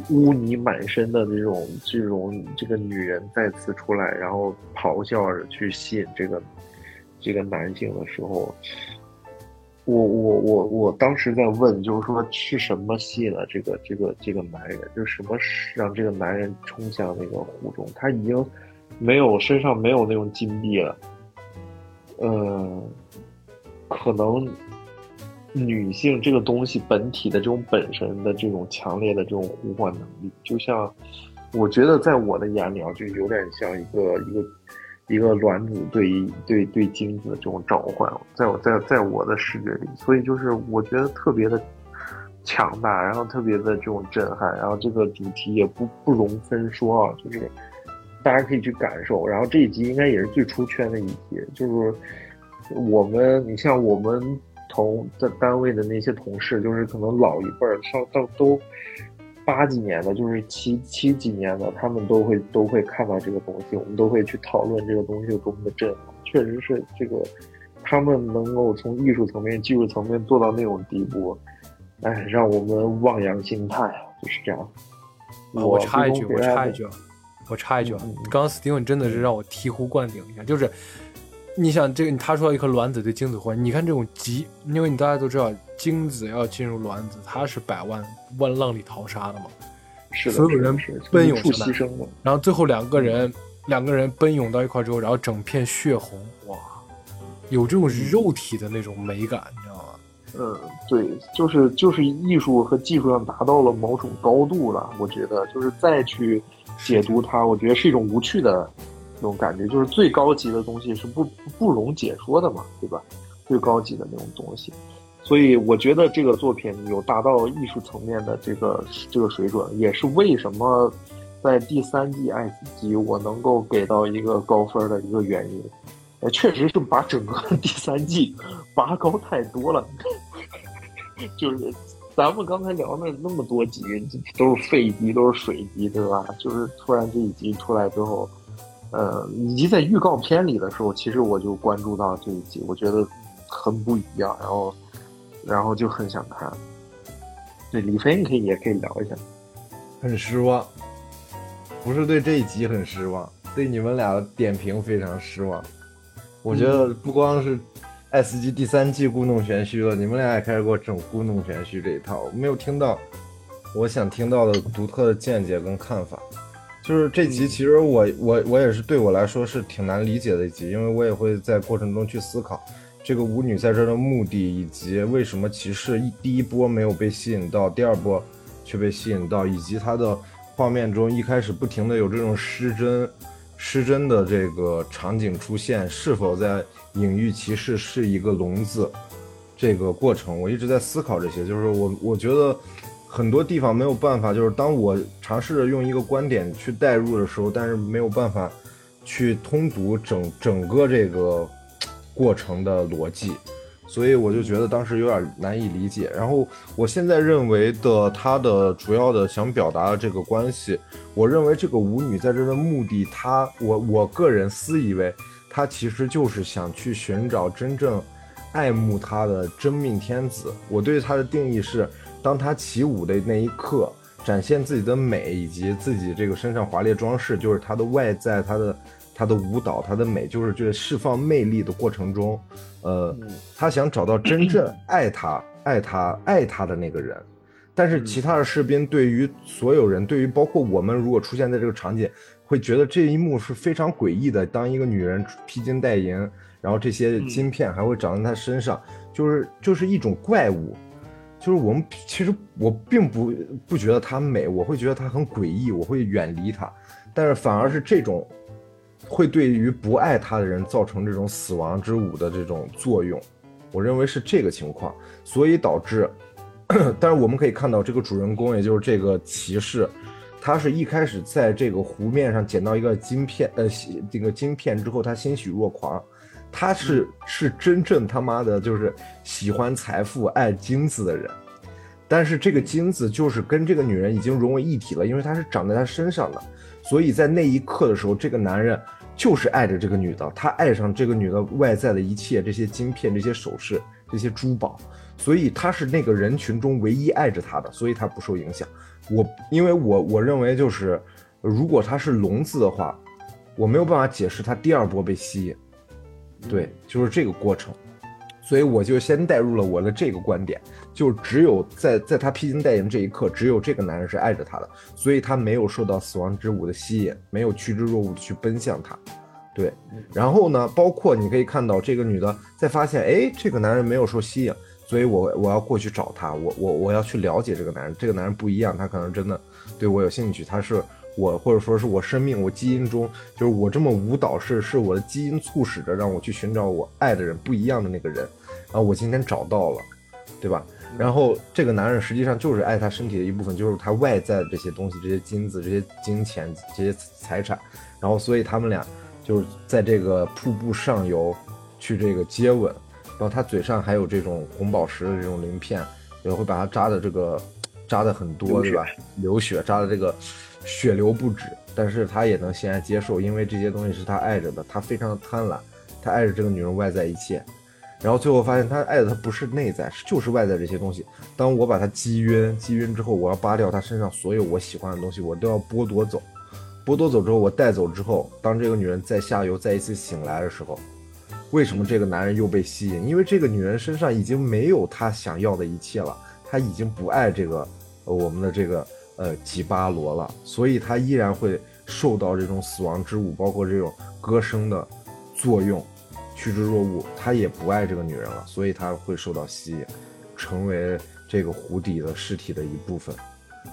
污泥满身的这种这种这个女人再次出来，然后咆哮着去吸引这个这个男性的时候，我我我我当时在问，就是说是什么吸引了这个这个这个男人，就什么让这个男人冲向那个湖中？他已经没有身上没有那种金币了，呃，可能。女性这个东西本体的这种本身的这种强烈的这种呼唤能力，就像，我觉得在我的眼里啊，就有点像一个一个一个卵子对对对精子的这种召唤，在我在在我的视觉里，所以就是我觉得特别的强大，然后特别的这种震撼，然后这个主题也不不容分说啊，就是大家可以去感受，然后这一集应该也是最出圈的一集，就是我们，你像我们。同在单位的那些同事，就是可能老一辈儿，上到都八几年的，就是七七几年的，他们都会都会看到这个东西，我们都会去讨论这个东西有多么的震撼。确实是这个，他们能够从艺术层面、技术层面做到那种地步，哎，让我们望洋兴叹啊，就是这样。我插一句，我插一句，我插一句，刚刚 Steven 真的是让我醍醐灌顶一下，就是。你想这个，他说一颗卵子对精子换，你看这种急，因为你大家都知道，精子要进入卵子，它是百万万浪里淘沙的嘛，是的所有人奔涌牺牲然后最后两个人两个人奔涌到一块之后，然后整片血红，哇，有这种肉体的那种美感，你知道吗？嗯，对，就是就是艺术和技术上达到了某种高度了，我觉得就是再去解读它，我觉得是一种无趣的。那种感觉就是最高级的东西是不不容解说的嘛，对吧？最高级的那种东西，所以我觉得这个作品有达到艺术层面的这个这个水准，也是为什么在第三季爱死机我能够给到一个高分的一个原因。呃，确实是把整个第三季拔高太多了，就是咱们刚才聊的那么多集都是废集，都是水集，对吧？就是突然这一集出来之后。呃，以及在预告片里的时候，其实我就关注到这一集，我觉得很不一样，然后，然后就很想看。对李飞，你可以也可以聊一下。很失望，不是对这一集很失望，对你们俩的点评非常失望。我觉得不光是《爱斯基》第三季故弄玄虚了，你们俩也开始给我整故弄玄虚这一套，我没有听到我想听到的独特的见解跟看法。就是这集，其实我我我也是对我来说是挺难理解的一集，因为我也会在过程中去思考这个舞女在这的目的，以及为什么骑士一第一波没有被吸引到，第二波却被吸引到，以及它的画面中一开始不停的有这种失真失真的这个场景出现，是否在隐喻骑士是一个聋子？这个过程我一直在思考这些，就是我我觉得。很多地方没有办法，就是当我尝试着用一个观点去代入的时候，但是没有办法去通读整整个这个过程的逻辑，所以我就觉得当时有点难以理解。然后我现在认为的他的主要的想表达的这个关系，我认为这个舞女在这的目的，她我我个人私以为，她其实就是想去寻找真正爱慕她的真命天子。我对她的定义是。当他起舞的那一刻，展现自己的美以及自己这个身上华丽装饰，就是他的外在，他的他的舞蹈，他的美，就是这释放魅力的过程中，呃，他想找到真正爱他、爱他、爱他的那个人。但是其他的士兵对于所有人，对于包括我们，如果出现在这个场景，会觉得这一幕是非常诡异的。当一个女人披金戴银，然后这些金片还会长在她身上，就是就是一种怪物。就是我们其实我并不不觉得它美，我会觉得它很诡异，我会远离它。但是反而是这种，会对于不爱她的人造成这种死亡之舞的这种作用。我认为是这个情况，所以导致。但是我们可以看到，这个主人公也就是这个骑士，他是一开始在这个湖面上捡到一个金片，呃，这个金片之后，他欣喜若狂。他是是真正他妈的，就是喜欢财富、爱金子的人，但是这个金子就是跟这个女人已经融为一体了，因为它是长在他身上的，所以在那一刻的时候，这个男人就是爱着这个女的，他爱上这个女的外在的一切，这些金片、这些首饰、这些珠宝，所以他是那个人群中唯一爱着他的，所以他不受影响。我因为我我认为就是，如果他是聋子的话，我没有办法解释他第二波被吸引，对，就是这个过程。所以我就先带入了我的这个观点，就只有在在他披荆戴银这一刻，只有这个男人是爱着他的，所以他没有受到死亡之舞的吸引，没有趋之若鹜的去奔向他。对，然后呢，包括你可以看到这个女的在发现，哎，这个男人没有受吸引，所以我我要过去找他，我我我要去了解这个男人，这个男人不一样，他可能真的对我有兴趣，他是我或者说是我生命我基因中就是我这么舞蹈是是我的基因促使着让我去寻找我爱的人不一样的那个人，然后我今天找到了，对吧？然后这个男人实际上就是爱他身体的一部分，就是他外在的这些东西，这些金子、这些金钱、这些财产，然后所以他们俩就是在这个瀑布上游去这个接吻，然后他嘴上还有这种红宝石的这种鳞片，也会把它扎的这个扎的很多，对吧？流血扎的这个血流不止，但是他也能欣然接受，因为这些东西是他爱着的，他非常的贪婪，他爱着这个女人外在一切。然后最后发现他爱的他不是内在，是就是外在这些东西。当我把他击晕，击晕之后，我要扒掉他身上所有我喜欢的东西，我都要剥夺走。剥夺走之后，我带走之后，当这个女人在下游再一次醒来的时候，为什么这个男人又被吸引？因为这个女人身上已经没有他想要的一切了，他已经不爱这个呃我们的这个呃吉巴罗了，所以他依然会受到这种死亡之舞，包括这种歌声的作用。趋之若鹜，他也不爱这个女人了，所以他会受到吸引，成为这个湖底的尸体的一部分。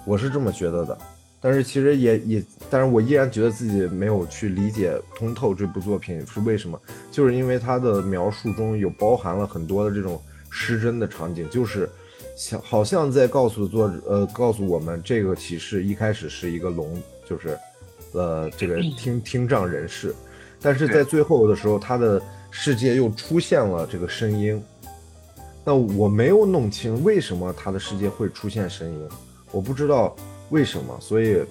我是这么觉得的，但是其实也也，但是我依然觉得自己没有去理解通透这部作品是为什么，就是因为它的描述中有包含了很多的这种失真的场景，就是像好像在告诉作者呃告诉我们这个骑士一开始是一个聋，就是呃这个听听障人士，但是在最后的时候他的。世界又出现了这个声音，那我没有弄清为什么他的世界会出现声音，我不知道为什么，所以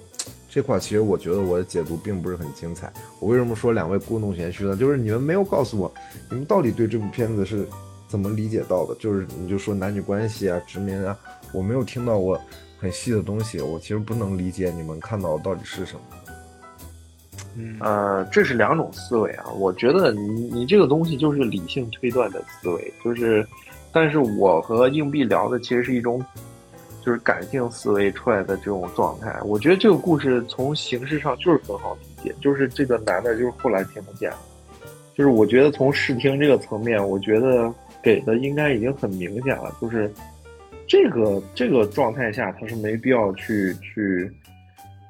这块其实我觉得我的解读并不是很精彩。我为什么说两位故弄玄虚呢？就是你们没有告诉我，你们到底对这部片子是怎么理解到的？就是你就说男女关系啊、殖民啊，我没有听到过很细的东西，我其实不能理解你们看到的到底是什么。嗯呃，这是两种思维啊。我觉得你你这个东西就是理性推断的思维，就是，但是我和硬币聊的其实是一种，就是感性思维出来的这种状态。我觉得这个故事从形式上就是很好理解，就是这个男的就是后来听不见了，就是我觉得从视听这个层面，我觉得给的应该已经很明显了，就是这个这个状态下他是没必要去去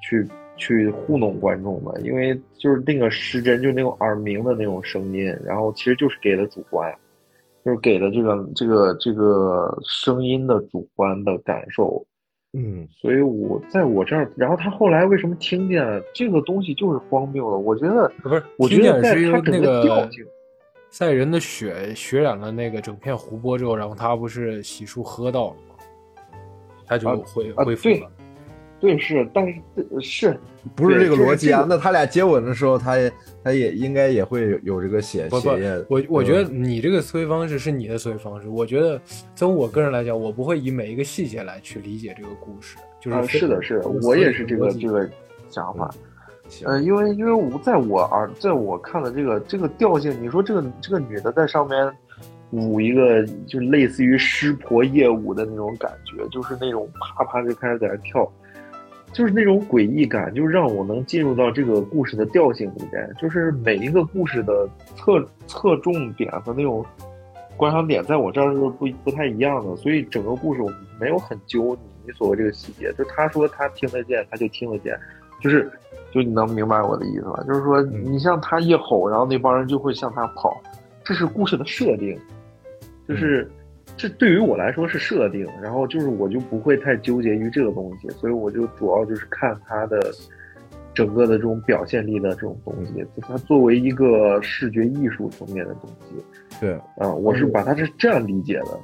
去。去糊弄观众的，因为就是那个失真，就那种耳鸣的那种声音，然后其实就是给的主观，就是给的这个这个这个声音的主观的感受，嗯，所以我在我这儿，然后他后来为什么听见这个东西就是荒谬的？我觉得不是，我觉得在是他整那个调性，赛人的血血染了那个整片湖泊之后，然后他不是洗漱喝到了吗？他就恢啊恢复了。对，是，但是是不是这个逻辑啊？那他俩接吻的时候，他也他也应该也会有有这个血不不血液。我我嗯觉得你这个思维方式是你的思维方式。我觉得从我个人来讲，我不会以每一个细节来去理解这个故事，就是啊，是的，是的，我我也是这个这个想法。行呃，因为因为我在我耳，在我看的这个这个调性，你说这个这个女的在上面舞一个，就类似于湿婆夜舞的那种感觉，就是那种啪啪就开始在那跳，就是那种诡异感，就让我能进入到这个故事的调性里边，就是每一个故事的侧侧重点和那种观赏点，在我这儿是不不太一样的，所以整个故事我没有很揪你你所谓这个细节，就他说他听得见，他就听得见，就是就你能明白我的意思吧？就是说你像他一吼，然后那帮人就会向他跑，这是故事的设定，就是。这对于我来说是设定，然后就是我就不会太纠结于这个东西，所以我就主要就是看他的整个的这种表现力的这种东西，他作为一个视觉艺术层面的东西，对，啊、我是把它是这样理解的。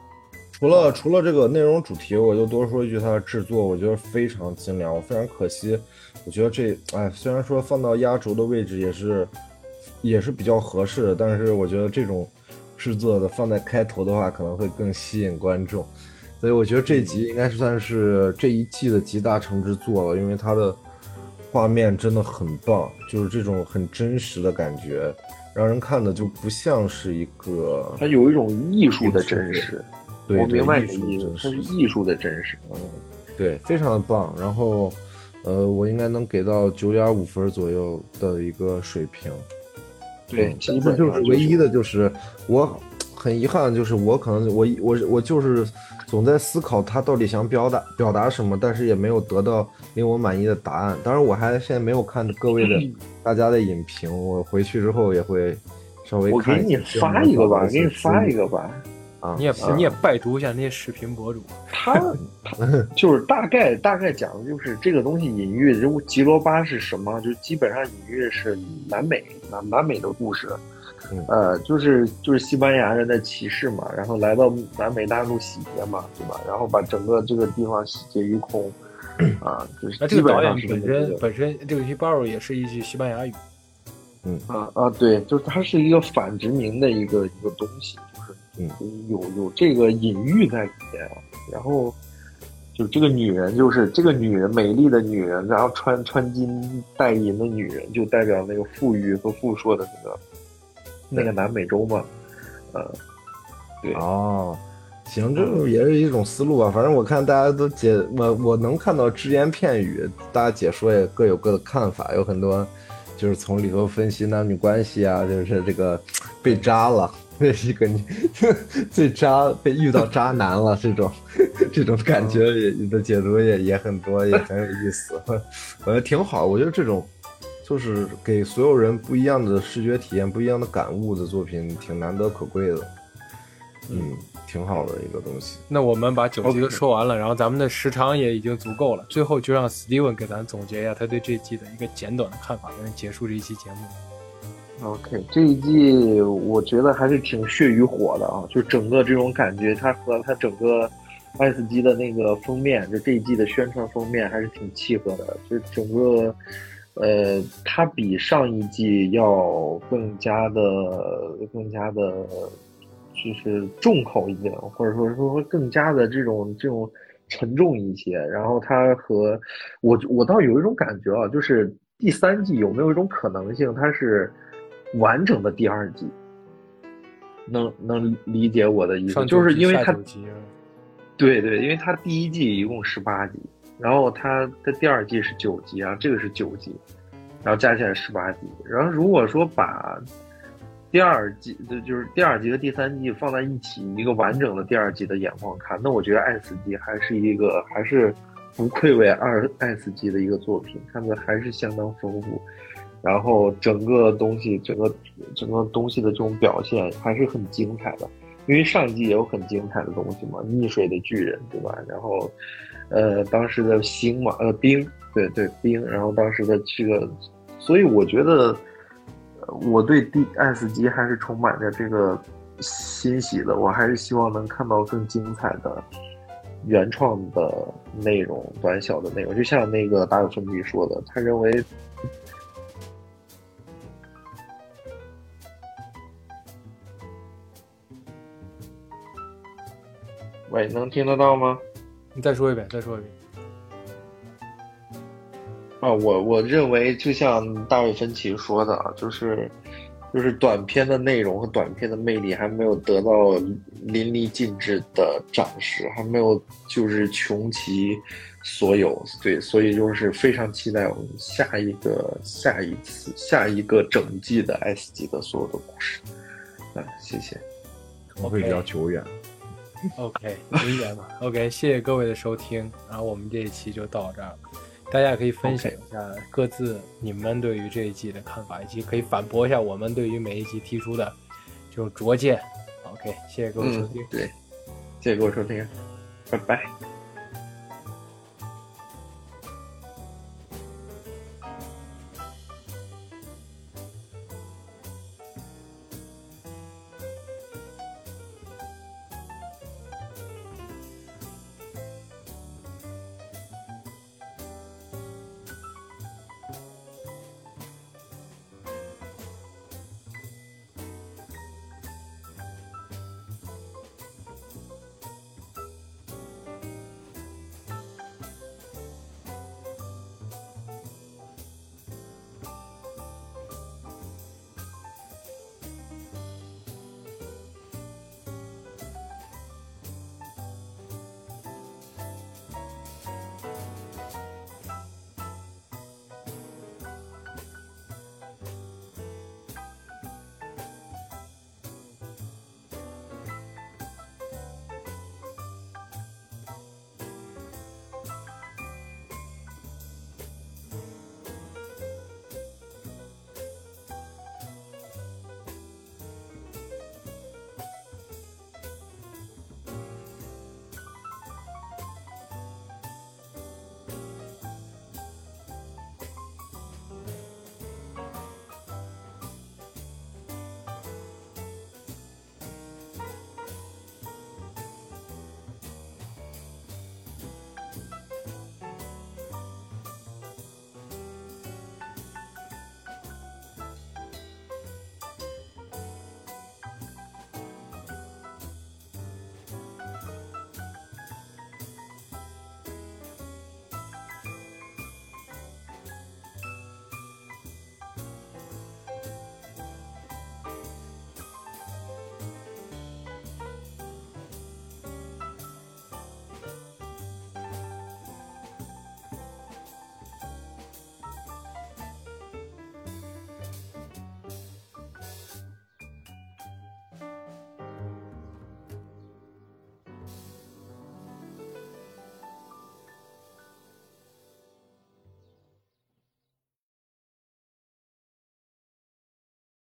除了除了这个内容主题，我就多说一句，它的制作我觉得非常精良，我非常可惜，我觉得这哎虽然说放到压轴的位置也是也是比较合适的，但是我觉得这种制作的放在开头的话，可能会更吸引观众。所以我觉得这集应该是算是这一季的集大成之作了，因为它的画面真的很棒，就是这种很真实的感觉，让人看的就不像是一个，它有一种艺术的真实。对，我明白你的意思，它是艺术的真实。嗯，对，非常的棒。然后，呃，我应该能给到九点五分左右的一个水平。对，嗯基本就是唯一的就是我很遗憾，就是我可能我我我就是总在思考他到底想表达表达什么，但是也没有得到令我满意的答案。当然，我还现在没有看各位的 大家的影评，我回去之后也会稍微我给你发一个吧，给你发一个吧。啊，你也啊你也拜读一下那些视频博主，他他就是大概大概讲的就是这个东西隐喻，就吉罗巴是什么？就基本上隐喻是南美南南美的故事，嗯呃，就是就是西班牙人的骑士嘛，然后来到南美大陆洗劫嘛，对吧？然后把整个这个地方洗劫一空，啊，就是那这基个导演本上本身本身这个 Hibaro 也是一句西班牙语，嗯啊啊，对，就是它是一个反殖民的一个一个东西，就是嗯有有这个隐喻在里面啊。然后就这个女人，就是这个女人，美丽的女人，然后穿穿金戴银的女人，就代表那个富裕和富硕的那个那个南美洲嘛，呃，对，哦，行，这也是一种思路吧。反正我看大家都解，我我能看到只言片语，大家解说也各有各的看法，有很多就是从里头分析男女关系啊，就是这个被渣了，这是一个你最渣被遇到渣男了这种 这种感觉也你的解读也也很多，也很有意思，我觉得挺好。我觉得这种。就是给所有人不一样的视觉体验、不一样的感悟的作品，挺难得可贵的。嗯，挺好的一个东西。那我们把九集都说完了，然后咱们的时长也已经足够了，最后就让 Steven 给咱总结一下他对这一季的一个简短的看法，跟结束这一期节目。OK，这一季我觉得还是挺血与火的啊，就整个这种感觉，它和它整个爱斯基的那个封面，就这一季的宣传封面还是挺契合的，就整个。呃，它比上一季要更加的、更加的，就是重口一点，或者说说更加的这种这种沉重一些。然后它和我我倒有一种感觉啊，就是第三季有没有一种可能性，它是完整的第二季？能能理解我的意思，就是因为它对对，因为它第一季一共十八集，然后它的第二季是九集啊，这个是九集，然后加起来十八集。然后如果说把第二季就就是第二季和第三季放在一起，一个完整的第二季的眼光看，那我觉得《爱死机》还是一个还是不愧为二《爱死机》的一个作品，看的还是相当丰富。然后整个东西，整个整个东西的这种表现还是很精彩的。因为上一季也有很精彩的东西嘛，溺水的巨人，对吧？然后，呃，当时的星嘛，呃，冰，对对冰，然后当时的这个，所以我觉得，我对第爱斯基还是充满着这个欣喜的，我还是希望能看到更精彩的原创的内容，短小的内容，就像那个达尔芬比说的，他认为。喂，能听得到吗？你再说一遍，再说一遍。啊，我我认为就像大卫芬奇说的，啊，就是就是短片的内容和短片的魅力还没有得到淋漓尽致的展示，还没有就是穷其所有。对，所以就是非常期待我们下一个、下一次、下一个整季的 S 级的所有的故事。啊，谢谢。可能会比较久远。OK，理解吗？OK，谢谢各位的收听，然后我们这一期就到这儿了。大家也可以分享一下各自你们对于这一季的看法，以及可以反驳一下我们对于每一集提出的这种拙见。OK，谢谢各位收听。对，谢谢各位收听，拜拜。